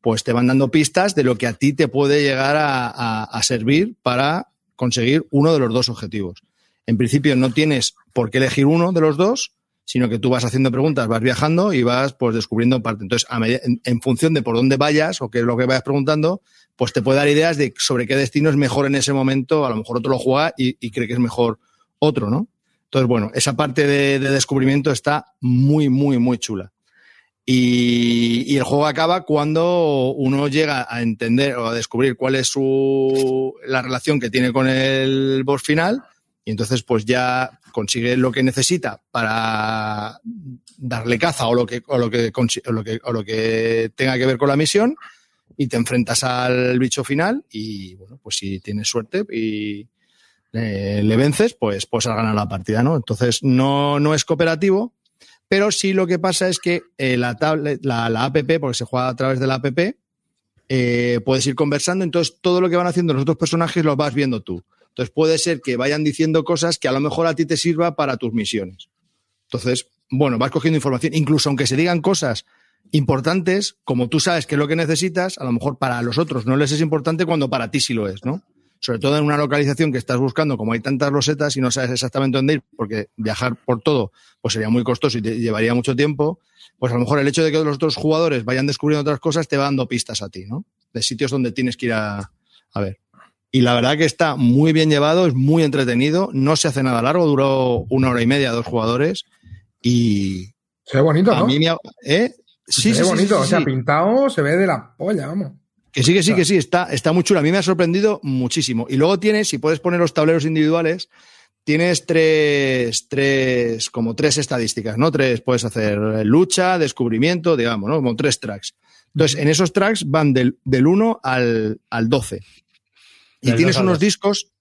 pues te van dando pistas de lo que a ti te puede llegar a- a servir para conseguir uno de los dos objetivos. En principio no tienes por qué elegir uno de los dos, sino que tú vas haciendo preguntas, vas viajando y vas pues descubriendo parte. Entonces, a en, función de por dónde vayas o qué es lo que vayas preguntando, pues te puede dar ideas de sobre qué destino es mejor en ese momento. A lo mejor otro lo juega y, cree que es mejor otro, ¿no? Entonces, bueno, esa parte de, de descubrimiento está muy, muy, muy chula. Y, y el juego acaba cuando uno llega a entender o a descubrir cuál es su, la relación que tiene con el boss final y entonces pues ya consigue lo que necesita para darle caza o lo que, o lo que, o lo que, o lo que tenga que ver con la misión y te enfrentas al bicho final y bueno, pues si tienes suerte y le vences, pues, pues has ganado la partida, ¿no? Entonces no, no es cooperativo, pero sí lo que pasa es que eh, la, tablet, la, la app, porque se juega a través de la app, eh, puedes ir conversando, entonces todo lo que van haciendo los otros personajes lo vas viendo tú. Entonces puede ser que vayan diciendo cosas que a lo mejor a ti te sirva para tus misiones. Entonces, bueno, vas cogiendo información, incluso aunque se digan cosas importantes, como tú sabes que es lo que necesitas, a lo mejor para los otros no les es importante cuando para ti sí lo es, ¿no? Sobre todo en una localización que estás buscando, como hay tantas rosetas y no sabes exactamente dónde ir, porque viajar por todo pues sería muy costoso y te llevaría mucho tiempo, pues a lo mejor el hecho de que los otros jugadores vayan descubriendo otras cosas te va dando pistas a ti, ¿no? De sitios donde tienes que ir a, a ver. Y la verdad que está muy bien llevado, es muy entretenido, no se hace nada largo, duró una hora y media, dos jugadores. Y. Se ve bonito, a ¿no? mí me ha- ¿eh? Sí, se ve sí, bonito, sí, o sea, pintado se ve de la polla, vamos. Que sí, que sí, que sí, está, está muy chulo. A mí me ha sorprendido muchísimo. Y luego tienes, si puedes poner los tableros individuales, tienes tres, tres, como tres estadísticas, ¿no? Tres, puedes hacer lucha, descubrimiento, digamos, ¿no? Como tres tracks. Entonces, en esos tracks van del, del 1 al, al 12. Y tienes 2 al unos 12. discos,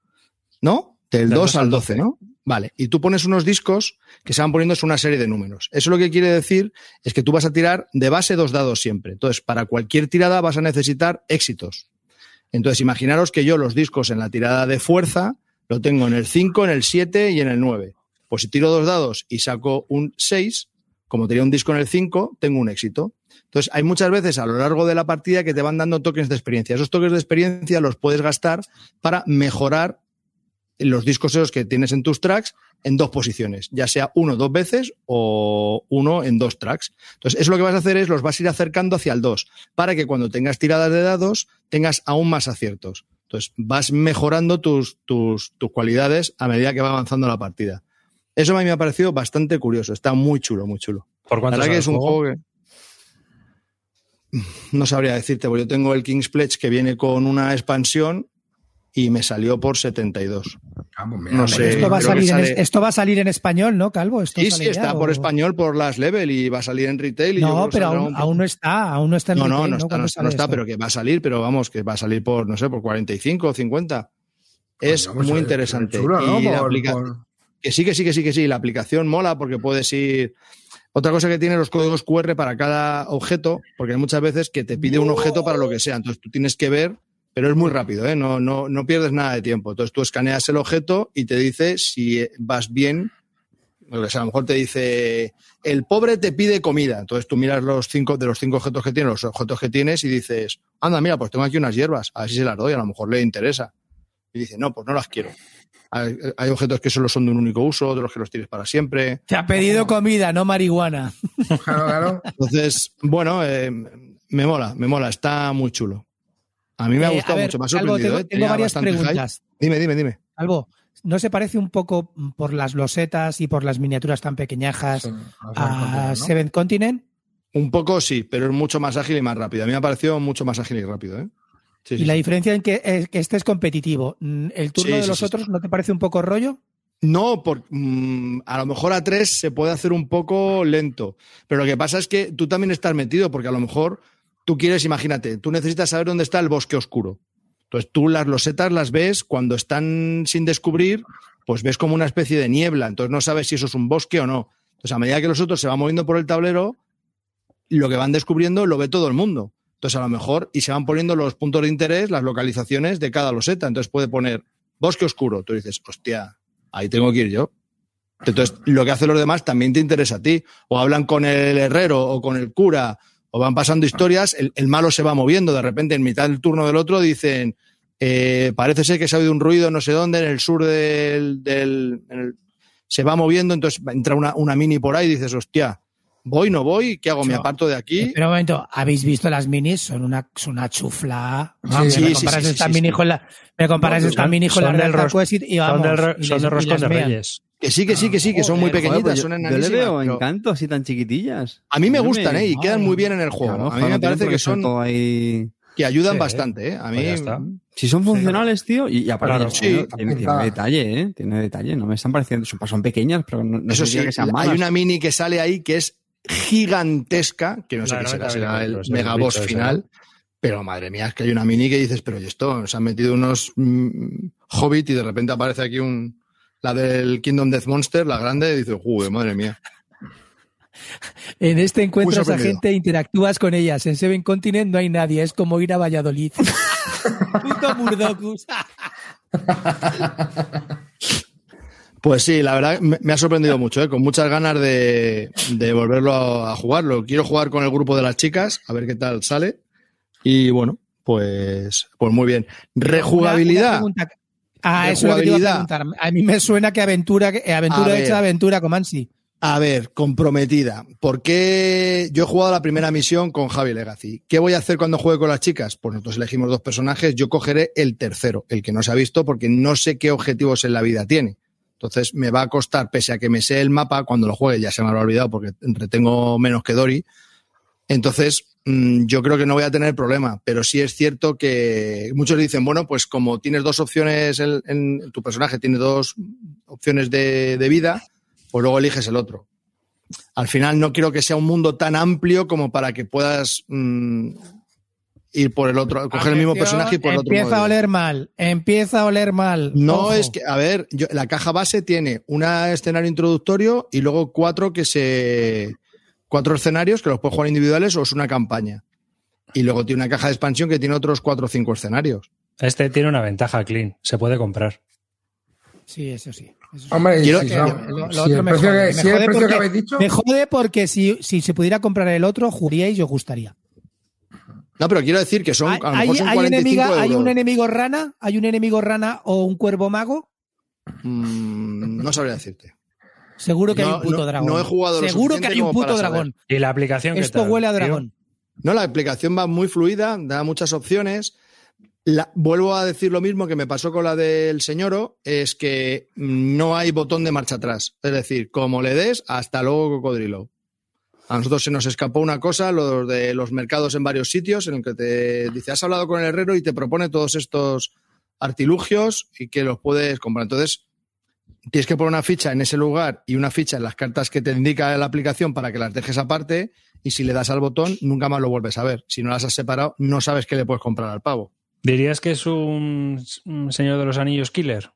¿no? Del, Del 2 al 12, ¿no? Vale. Y tú pones unos discos que se van poniendo es una serie de números. Eso lo que quiere decir es que tú vas a tirar de base dos dados siempre. Entonces, para cualquier tirada vas a necesitar éxitos. Entonces, imaginaros que yo los discos en la tirada de fuerza lo tengo en el 5, en el 7 y en el 9. Pues si tiro dos dados y saco un 6, como tenía un disco en el 5, tengo un éxito. Entonces, hay muchas veces a lo largo de la partida que te van dando tokens de experiencia. Esos tokens de experiencia los puedes gastar para mejorar los discos que tienes en tus tracks en dos posiciones, ya sea uno dos veces o uno en dos tracks. Entonces, eso lo que vas a hacer es los vas a ir acercando hacia el 2, para que cuando tengas tiradas de dados tengas aún más aciertos. Entonces, vas mejorando tus, tus, tus cualidades a medida que va avanzando la partida. Eso a mí me ha parecido bastante curioso, está muy chulo, muy chulo. ¿Por La cuánto que es un juego? juego que... No sabría decirte, porque yo tengo el King's Pledge que viene con una expansión y me salió por 72. Ah, pues mira, No pues sé, esto, va a salir en, sale- esto va a salir en español, ¿no, Calvo? ¿Esto Sí, sale sí, ya, está por o- español por las level y va a salir en retail. Y No, pero aún, un- aún no está, aún no está en No, no, retail, no está, no ¿Cuándo está, no está, pero que va a salir, pero vamos, que va a salir por, no sé, por 45 o 50. Es pues, muy interesante. chulo, ¿no? Y la Por- aplica- por- Que sí, que sí, que sí, que sí. La aplicación mola porque puedes ir. Otra cosa que tiene los códigos QR para cada objeto, porque hay muchas veces que te pide un objeto para lo que sea. Entonces tú tienes que ver, pero es muy rápido, ¿eh? no, no, no pierdes nada de tiempo. Entonces tú escaneas el objeto y te dice si vas bien. O sea, a lo mejor te dice, el pobre te pide comida. Entonces tú miras los cinco, de los cinco objetos que tienes, los objetos que tienes y dices, anda, mira, pues tengo aquí unas hierbas, a ver si se las doy, a lo mejor le interesa. Y dice, no, pues no las quiero. Hay, hay objetos que solo son de un único uso, otros que los tienes para siempre. Te ha pedido comida, no marihuana. Claro, claro. Entonces, bueno, eh, me mola, me mola, está muy chulo. A mí me ha Eh, gustado ver, mucho, me ha sorprendido. tengo, ¿eh? tengo varias preguntas. Dime, dime, dime. Calvo, ¿no se parece un poco por las losetas y por las miniaturas tan pequeñajas a. Seventh Continent? Un poco sí, pero es mucho más ágil y más rápido. A mí me ha parecido mucho más ágil y rápido. ¿eh? Sí, Y sí, la diferencia en que, es que este es competitivo. Mm, ¿El turno Sí, de los otros no te parece un poco rollo? No, por, mm, a lo mejor a tres se puede hacer un poco lento, pero lo que pasa es que tú también estás metido, porque a lo mejor tú quieres, imagínate, tú necesitas saber dónde está el bosque oscuro. Entonces tú las losetas las ves cuando están sin descubrir, pues ves como una especie de niebla, entonces no sabes si eso es un bosque o no. Entonces a medida que los otros se van moviendo por el tablero, lo que van descubriendo lo ve todo el mundo. Entonces a lo mejor, y se van poniendo los puntos de interés, las localizaciones de cada loseta. Entonces puede poner bosque oscuro, tú dices, hostia, ahí tengo que ir yo. Entonces, lo que hacen los demás también te interesa a ti. O hablan con el herrero o con el cura, o van pasando historias, el, malo se va moviendo. De repente, en mitad del turno del otro, dicen, eh, parece ser que se ha oído un ruido no sé dónde, en el sur del... del- se va moviendo, entonces entra una, una mini por ahí y dices, hostia, voy, no voy, ¿qué hago? ¿Me aparto de aquí? Espera un momento, ¿habéis visto las minis? Son una, son una chufla. Vamos, sí, me sí, comparas sí, esta sí, mini sí. con la, me comparas No, esta son- mini con la del Real ros- Quest y, y son vamos. del, son de roscón reyes. Que sí, que sí, que sí, que son muy pequeñitas, pues son yo, yo le enanísimas, veo pero encanto así tan chiquitillas. A mí me gustan, ¿eh? Y quedan muy bien en el juego. Claro, a mí me parece que son... ahí- que ayudan Sí, bastante, ¿eh? A mí... Pues ya está. Si son funcionales, tío, y, y aparte Claro. Sí. tiene- tiene detalle, ¿eh? Tiene detalle. No me están pareciendo, son, son pequeñas, pero no, no Eso sí, que sean hay malas. una mini que sale ahí que es gigantesca, que no sé qué será, 90 será el megaboss final. Pero madre mía, es que hay una mini que dices, pero ¿y esto? Se han metido unos mm, Hobbit y de repente aparece aquí un. La del Kingdom Death Monster, la grande, y dices, joder, madre mía. En este encuentro esa gente interactúas con ellas. En Seven Continent no hay nadie, es como ir a Valladolid. Puto Murdocus. Pues sí, la verdad me, me ha sorprendido mucho, ¿eh? con muchas ganas de, de volverlo a, a jugarlo. Quiero jugar con el grupo de las chicas, a ver qué tal sale. Y bueno, pues, pues muy bien. Rejugabilidad. Ah, eso es lo que te iba a preguntar. A mí me suena que aventura, aventura A ver. hecha aventura con Mansi. A ver, comprometida. ¿Por qué yo he jugado la primera misión con Javi Legacy? ¿Qué voy a hacer cuando juegue con las chicas? Pues nosotros elegimos dos personajes, yo cogeré el tercero, el que no se ha visto, porque no sé qué objetivos en la vida tiene. Entonces me va a costar, pese a que me sé el mapa, cuando lo juegue ya se me habrá olvidado porque retengo menos que Dori. Entonces, mm, yo creo que no voy a tener problema, pero sí es cierto que muchos dicen, bueno, pues como tienes dos opciones, tu personaje tiene dos opciones de, de vida, pues luego eliges el otro. Al final no quiero que sea un mundo tan amplio como para que puedas mm, ir por el otro, coger el mismo personaje y por el otro. Empieza a oler mal. Empieza a oler mal. No Ojo. es que, a ver, yo- la caja base tiene un escenario introductorio y luego cuatro que se. cuatro escenarios que los puedes jugar individuales o es una campaña. Y luego tiene una caja de expansión que tiene otros cuatro o cinco escenarios. Este tiene una ventaja, Clean. Se puede comprar. Sí, eso sí. eso. Hombre, que si el precio, habéis dicho, Me jode porque si, si se pudiera comprar el otro, jugaríais y os gustaría. No, pero quiero decir que son. ¿Hay, a lo hay- mejor son hay 45 enemiga- hay euros. un enemigo rana? ¿Hay un enemigo rana o un cuervo mago? Mm, no sabría decirte. Seguro que hay un puto no- dragón. no he jugado lo Seguro que hay un puto saber. dragón. ¿Y la aplicación qué Esto tal, huele a tío? dragón. No, la aplicación va muy fluida, da muchas opciones. La- vuelvo a decir lo mismo que me pasó con la del señoro, es que no hay botón de marcha atrás. Es decir, como le des, hasta luego cocodrilo. A nosotros se nos escapó una cosa, lo de los mercados en varios sitios, en el que te dice, has hablado con el herrero y te propone todos estos artilugios y que los puedes comprar. Entonces, tienes que poner una ficha en ese lugar y una ficha en las cartas que te indica la aplicación para que las dejes aparte y si le das al botón nunca más lo vuelves a ver. Si no las has separado, no sabes qué le puedes comprar al pavo. ¿Dirías que es un, un señor de los anillos killer?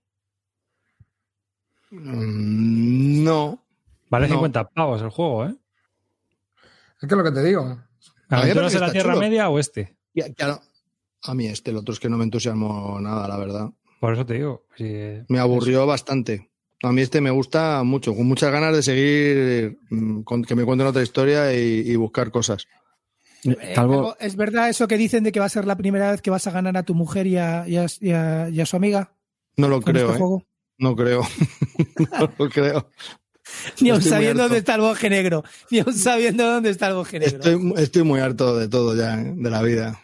Mm, no. Vale No. 50 pavos el juego, ¿eh? Es que es lo que te digo. A mí me ¿Aventuras de la Tierra chulo. Media o este? A, mí este, el otro es que no me entusiasmó nada, la verdad. Por eso te digo. sí, eh, Me aburrió bastante. A mí este me gusta mucho, con muchas ganas de seguir, mm, con- que me cuenten otra historia y, y buscar cosas. Eh, Calvo, Calvo, ¿Es verdad eso que dicen de que va a ser la primera vez que vas a ganar a tu mujer y a, y a- y a- y a su amiga No lo con creo, este ¿eh? juego? No creo. no lo creo. Ni aun sabiendo dónde está el bosque negro. Ni aun sabiendo dónde está el bosque negro. Estoy, estoy muy harto de todo ya, ¿eh? de la vida.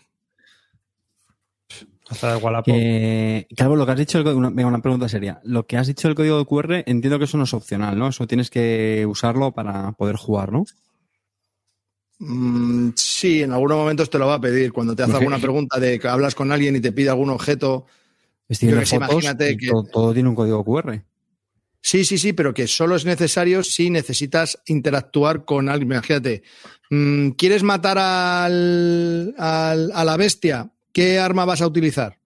hasta que, Calvo, lo que has dicho, el código- una, venga, una pregunta seria. Lo que has dicho del código de QR, entiendo que eso no es opcional, ¿no? Eso tienes que usarlo para poder jugar, ¿no? Mm, sí, en algunos momentos te lo va a pedir. Cuando te hace alguna pregunta de que hablas con alguien y te pide algún objeto. Estoy que fotos imagínate que- todo, todo tiene un código QR. Sí, sí, sí, pero que solo es necesario si necesitas interactuar con alguien. Imagínate, mm, ¿quieres matar al, al- a la bestia? ¿Qué arma vas a utilizar?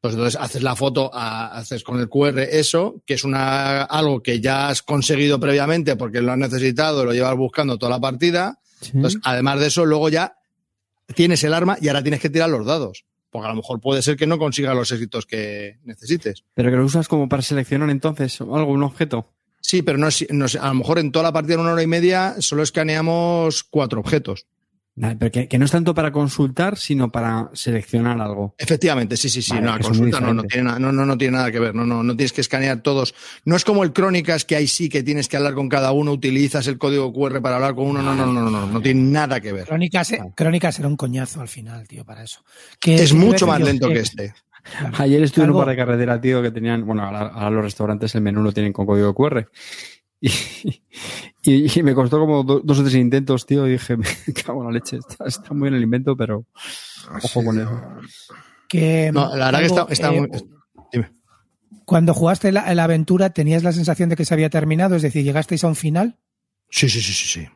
Pues entonces haces la foto, a- haces con el QR eso, que es una, algo que ya has conseguido previamente porque lo has necesitado, lo llevas buscando toda la partida. Sí. Entonces, además de eso, luego ya tienes el arma y ahora tienes que tirar los dados. Porque a lo mejor puede ser que no consigas los éxitos que necesites. Pero que lo usas como para seleccionar entonces algo, un objeto. Sí, pero no no a lo mejor en toda la partida en una hora y media solo escaneamos cuatro objetos. Vale, Pero que, que no es tanto para consultar, sino para seleccionar algo. Efectivamente, sí, sí, sí. Vale, no, la consulta no, no, tiene nada, no, no, no tiene nada que ver. No, no, no tienes que escanear todos. No es como el Crónicas, que ahí sí que tienes que hablar con cada uno, utilizas el código QR para hablar con uno. No, no, no, no, no, no tiene nada que ver. Crónicas, Crónicas era un coñazo al final, tío, para eso. Que Es mucho más lento que eh, este. Ayer estuve en un par de carretera, tío, que tenían, bueno, ahora, ahora los restaurantes el menú lo tienen con código QR. Y, y- y me costó como do- dos o tres intentos, tío, y dije, me cago en la leche, está, está muy bien el invento, pero ojo con eso. Que, No, la verdad que está, está eh, muy. Dime. Cuando jugaste la, la aventura, ¿tenías la sensación de que se había terminado? Es decir, ¿llegasteis a un final? Sí, sí, sí, sí, sí.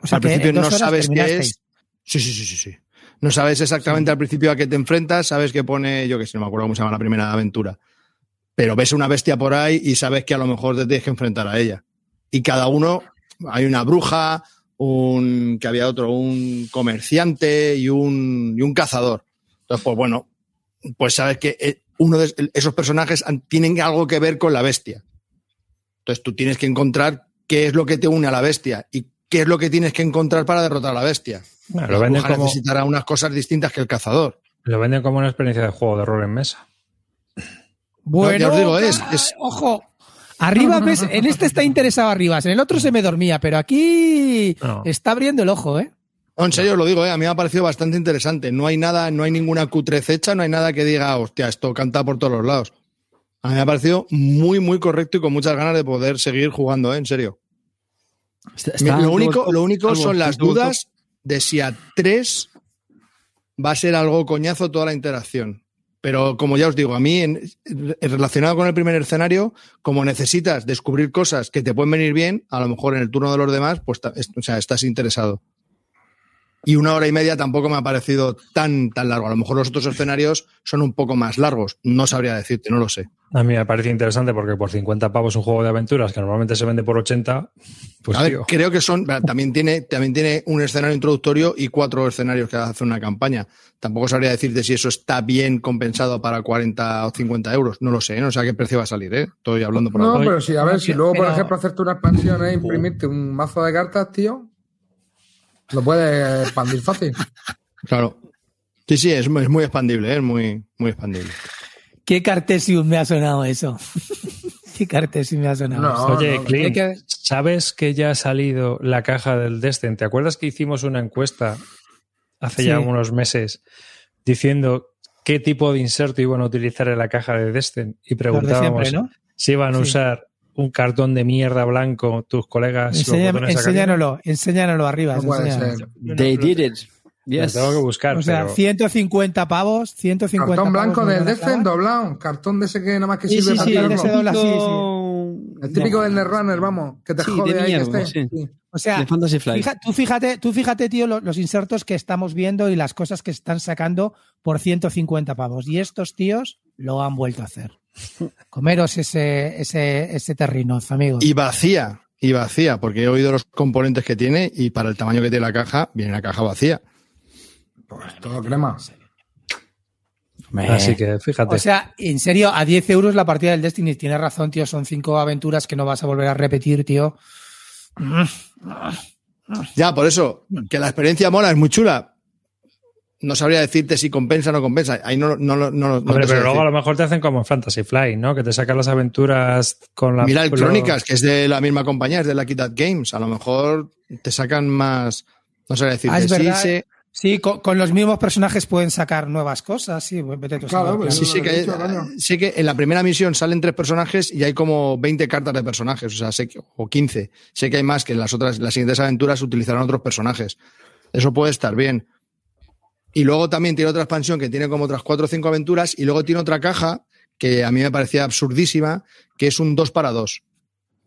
O sea, al principio en no sabes qué es. Sí, sí, sí, sí, sí. No sabes exactamente al principio a qué te enfrentas, sabes que pone, yo que sé, no me acuerdo cómo se llama la primera aventura. Pero ves una bestia por ahí y sabes que a lo mejor te tienes que enfrentar a ella. Y cada uno hay una bruja, un que había otro, un comerciante y un, y un cazador. Entonces, pues bueno, pues sabes que eh, uno de esos personajes tienen algo que ver con la bestia. Entonces tú tienes que encontrar qué es lo que te une a la bestia y qué es lo que tienes que encontrar para derrotar a la bestia. Bueno, La bruja como, necesitará unas cosas distintas que el cazador. lo venden como una experiencia de juego de rol en mesa. Bueno, ya os digo, es- es- ojo. Arriba, ves, en este está interesado arriba, en el otro se me dormía, pero aquí No. está abriendo el ojo, ¿eh? No, en serio os lo digo, ¿eh? a mí me ha parecido bastante interesante. No hay nada, no hay ninguna cutrez hecha, no hay nada que diga, hostia, esto canta por todos los lados. A mí me ha parecido muy, muy correcto y con muchas ganas de poder seguir jugando, ¿eh? en serio. Está- está lo único, lo único son las dudas de si a 3 va a ser algo coñazo toda la interacción. Pero como ya os digo, a mí, en, relacionado con el primer escenario, como necesitas descubrir cosas que te pueden venir bien, a lo mejor en el turno de los demás, pues o sea, estás interesado. Y una hora y media tampoco me ha parecido tan, tan largo. A lo mejor los otros escenarios son un poco más largos. No sabría decirte, no lo sé. A mí me parece interesante porque por 50 pavos un juego de aventuras que normalmente se vende por 80, pues a ver, tío. creo que son, también tiene, también tiene un escenario introductorio y cuatro escenarios que hace una campaña. Tampoco sabría decirte si eso está bien compensado para 40 o 50 euros. No lo sé, ¿eh? no sé a qué precio va a salir, ¿eh? Estoy hablando por No, ahora. pero si, a ver, si luego, por ejemplo, hacerte una expansión es imprimirte un mazo de cartas, tío, lo puedes expandir fácil. Claro. Sí, sí, es, es muy expandible, ¿eh? es muy, muy expandible. ¿Qué Cartesium me ha sonado eso? ¿Qué Cartesium me ha sonado No, eso? Oye, no, Clint, que- ¿sabes que ya ha salido la caja del Destin? ¿Te acuerdas que hicimos una encuesta hace ya unos meses diciendo qué tipo de inserto iban a utilizar en la caja de Destin? Y preguntábamos siempre, ¿no? si iban a Sí. usar un cartón de mierda blanco tus colegas. los acá enséñanoslo, enséñanoslo arriba. No. They did it. Lo Yes. tengo que buscar. O sea, pero- 150 pavos, 150 Cartón blanco del clavar. doblado. Cartón de ese que nada más que Sí, sirve sí, para sí, ese dobla, sí, El típico del Netrunner, vamos, que te Sí, jode de ahí que mierda, esté. sí. Sí. O sea, De Fantasy Flight. fija- tú fíjate, tú fíjate, tío, lo- los, insertos que estamos viendo y las cosas que están sacando por 150 pavos. Y estos tíos lo han vuelto a hacer. Comeros ese, ese, ese terrinoz, amigos. Y vacía, y vacía, porque he oído los componentes que tiene y para el tamaño que tiene la caja, viene la caja vacía. Pues todo crema. Así que fíjate. O sea, en serio, a 10 euros la partida del Destiny. Tienes razón, tío. Son cinco aventuras que no vas a volver a repetir, tío. Ya, por eso, que la experiencia mola, es muy chula. No sabría decirte si compensa o no compensa. Ahí no, no, no, no, no Hombre, pero luego a decir. lo mejor te hacen como en Fantasy Flight, ¿no? Que te sacan las aventuras con la. Mira el Crónicas, que es de la misma compañía, es de Lucky Dot Games. A lo mejor te sacan más. No sabría decirte. Ah, es sí, verdad. sí, Sí, con, con los mismos personajes pueden sacar nuevas cosas. Sí, vete tú a Claro, pues sí, sí, que, coño. sé que en la primera misión salen tres personajes y hay como 20 cartas de personajes, o sea, sé que, o 15. Sé que hay más que en las otras, las siguientes aventuras utilizarán otros personajes. Eso puede estar bien. Y luego también tiene otra expansión que tiene como otras cuatro o cinco aventuras y luego tiene otra caja que a mí me parecía absurdísima, que es un 2 para 2.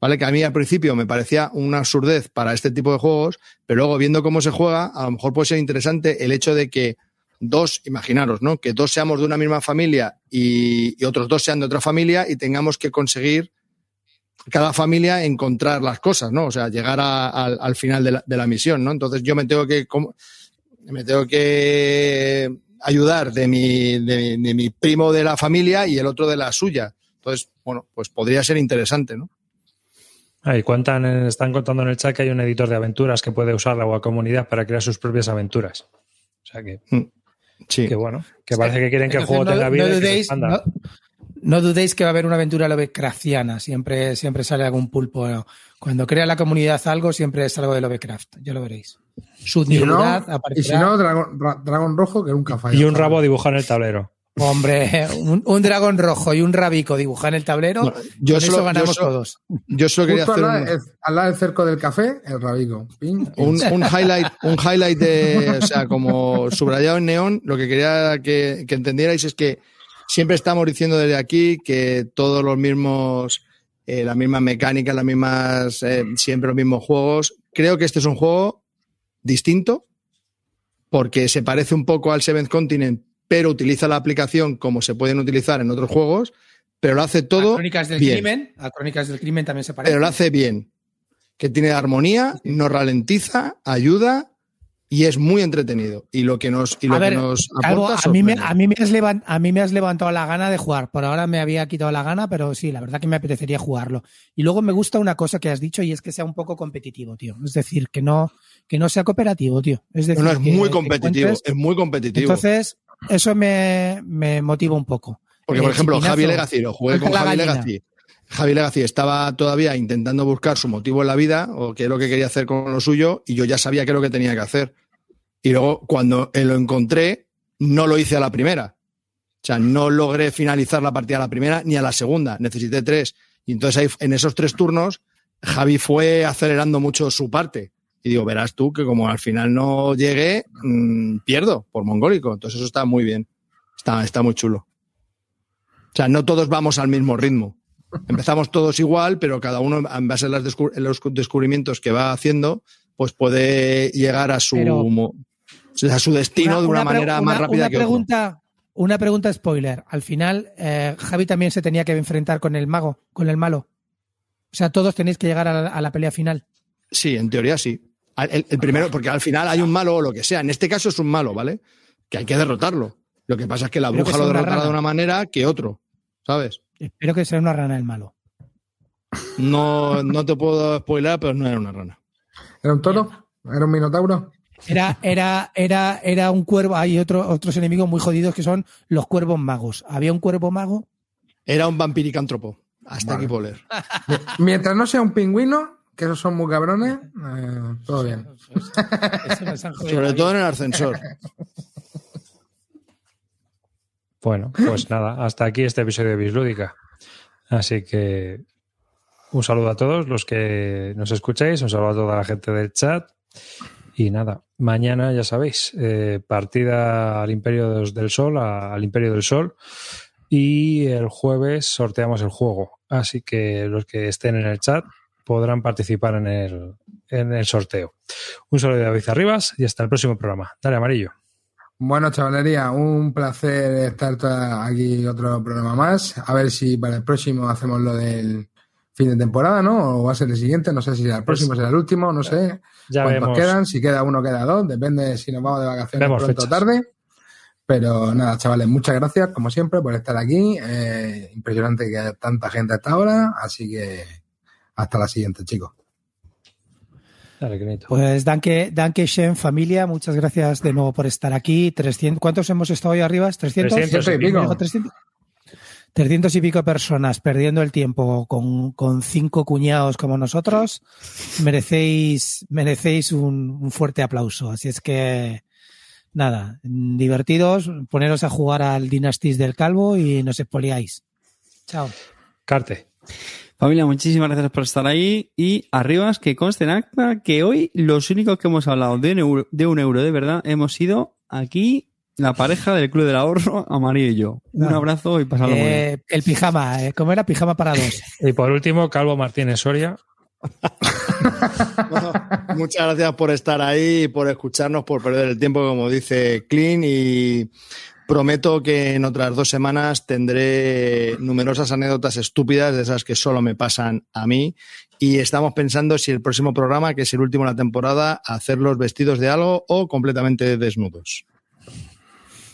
¿Vale? Que a mí al principio me parecía una absurdez para este tipo de juegos, pero luego viendo cómo se juega, a lo mejor puede ser interesante el hecho de que dos, imaginaros, ¿no? Que dos seamos de una misma familia y, otros dos sean de otra familia y tengamos que conseguir cada familia encontrar las cosas, ¿no? O sea, llegar al, al final de la, misión, ¿no? Entonces yo me tengo que me tengo que ayudar de mi, de, de mi primo de la familia y el otro de la suya. Entonces, bueno, pues podría ser interesante, ¿no? Ahí cuentan, en- están contando en el chat que hay un editor de aventuras que puede usar la comunidad para crear sus propias aventuras. O sea que, Sí. que bueno, que parece que quieren que el juego no- tenga vida no y que se dudéis, expanda. no, no dudéis que va a haber una aventura Lovecraftiana. Siempre, siempre sale algún pulpo. ¿no? Cuando crea la comunidad algo, siempre es algo de Lovecraft. Ya lo veréis. Su Y si no, y si no dragón, ra- dragón rojo, que nunca falla. Y un rabo dibujado en el tablero. Hombre, un, un dragón rojo y un rabico dibujar en el tablero. No, yo con solo- eso ganamos yo solo- todos. Yo solo quería Justo al hacer lado, un, al lado del cerco del café, el rabico. Ping, ping. un, un highlight, un highlight de, o sea, como subrayado en neón, lo que quería que, que entendierais es que siempre estamos diciendo desde aquí que todos los mismos, eh, las mismas mecánicas, las mismas, eh, siempre los mismos juegos. Creo que este es un juego distinto porque se parece un poco al Seventh Continent, pero utiliza la aplicación como se pueden utilizar en otros juegos, pero lo hace A todo Crónicas del bien. Crimen. A Crónicas del Crimen también se parece. pero lo hace bien. que tiene armonía, no ralentiza, ayuda y es muy entretenido. Y lo que nos, y lo A ver, que nos Calvo, aporta a, mí me, sorprende. a, mí me has levan- a mí me has levantado la gana de jugar. Por ahora me había quitado la gana, pero sí, la verdad que me apetecería jugarlo. Y luego me gusta una cosa que has dicho y es que sea un poco competitivo, tío. Es decir, que no, que no sea cooperativo, tío. Es decir, No, no, es que- muy competitivo, es muy competitivo. Entonces, eso me, me motiva un poco. Porque, por El ejemplo, chipinazo, Javi Legacy, lo jugué con Javi gallina. Legacy. Javi Legacy estaba todavía intentando buscar su motivo en la vida o qué es lo que quería hacer con lo suyo y yo ya sabía qué es lo que tenía que hacer. Y luego, cuando eh, lo encontré, no lo hice a la primera. O sea, no logré finalizar la partida a la primera ni a la segunda. Necesité tres. Y entonces ahí, en esos tres turnos, Javi fue acelerando mucho su parte. Y digo, verás tú que como al final no llegué, mm, pierdo por mongólico. Entonces eso está muy bien. Está, está muy chulo. O sea, no todos vamos al mismo ritmo. Empezamos todos igual, pero cada uno, en base a los descubrimientos que va haciendo, pues puede llegar a su, Pero- a su destino de una, manera más una- rápida una que otro. pregunta, Una pregunta spoiler. Al final, eh, Javi también se tenía que enfrentar con el mago, con el malo. O sea, todos tenéis que llegar a la, a la pelea final. Sí, en teoría sí. El, el primero, porque al final hay un malo o lo que sea. En este caso es un malo, ¿vale? Que hay que derrotarlo. Lo que pasa es que la que bruja lo una derrotará de una manera que otro, ¿sabes? Espero que sea una rana el malo. No, no te puedo spoiler, pero no era una rana. ¿Era un toro? ¿Era un minotauro? Era, era, era, era un cuervo. Hay otro, otros enemigos muy jodidos que son los cuervos magos. Había un cuervo mago. Era un vampiricántropo. Hasta Vale. aquí puedo leer. Mientras no sea un pingüino, que esos son muy cabrones, eh, todo bien. Sobre todo en el ascensor. Bueno, pues nada, hasta aquí este episodio de Bislúdica. Así que un saludo a todos los que nos escucháis, un saludo a toda la gente del chat. Y nada, mañana ya sabéis, eh, partida al Imperio del Sol, a- al Imperio del Sol. Y el jueves sorteamos el juego. Así que los que estén en el chat podrán participar en el, en el sorteo. Un saludo de David Arribas y hasta el próximo programa. Dale, amarillo. Bueno, chavalería, un placer estar aquí otro programa más. A ver si para el próximo hacemos lo del fin de temporada, ¿no? O va a ser el siguiente, no sé si será el próximo, será el último, no sé. Ya cuántos vemos. quedan, si queda uno, queda dos, depende si nos vamos de vacaciones Vemos pronto o tarde. Pero nada, chavales, muchas gracias, como siempre, por estar aquí. Eh, impresionante que haya tanta gente hasta ahora, así que hasta la siguiente, chicos. Pues Danke, Danke Shen, familia, muchas gracias de nuevo por estar aquí. 300, ¿Cuántos hemos estado hoy arriba? ¿300? 300 y pico. ¿Me dijo 300? 300 y pico personas perdiendo el tiempo con, con cinco cuñados como nosotros. Merecéis, merecéis un, un fuerte aplauso. Así es que, nada, divertidos, poneros a jugar al Dynasties del Calvo y nos expoliáis. Chao. Carte. Familia, muchísimas gracias por estar ahí. Y arribas, que conste en acta que hoy los únicos que hemos hablado de un euro de, un euro de verdad hemos sido aquí la pareja del Club del Ahorro, Amarillo y yo. Un Ah. abrazo y pasadlo muy bien. Eh, el pijama, eh, ¿cómo era? Pijama para dos. Y por último, Calvo Martínez Soria. Bueno, muchas gracias por estar ahí, por escucharnos, por perder el tiempo, como dice Clean, y prometo que en otras dos semanas tendré numerosas anécdotas estúpidas de esas que solo me pasan a mí. Y estamos pensando si el próximo programa, que es el último de la temporada, hacerlos vestidos de algo o completamente desnudos.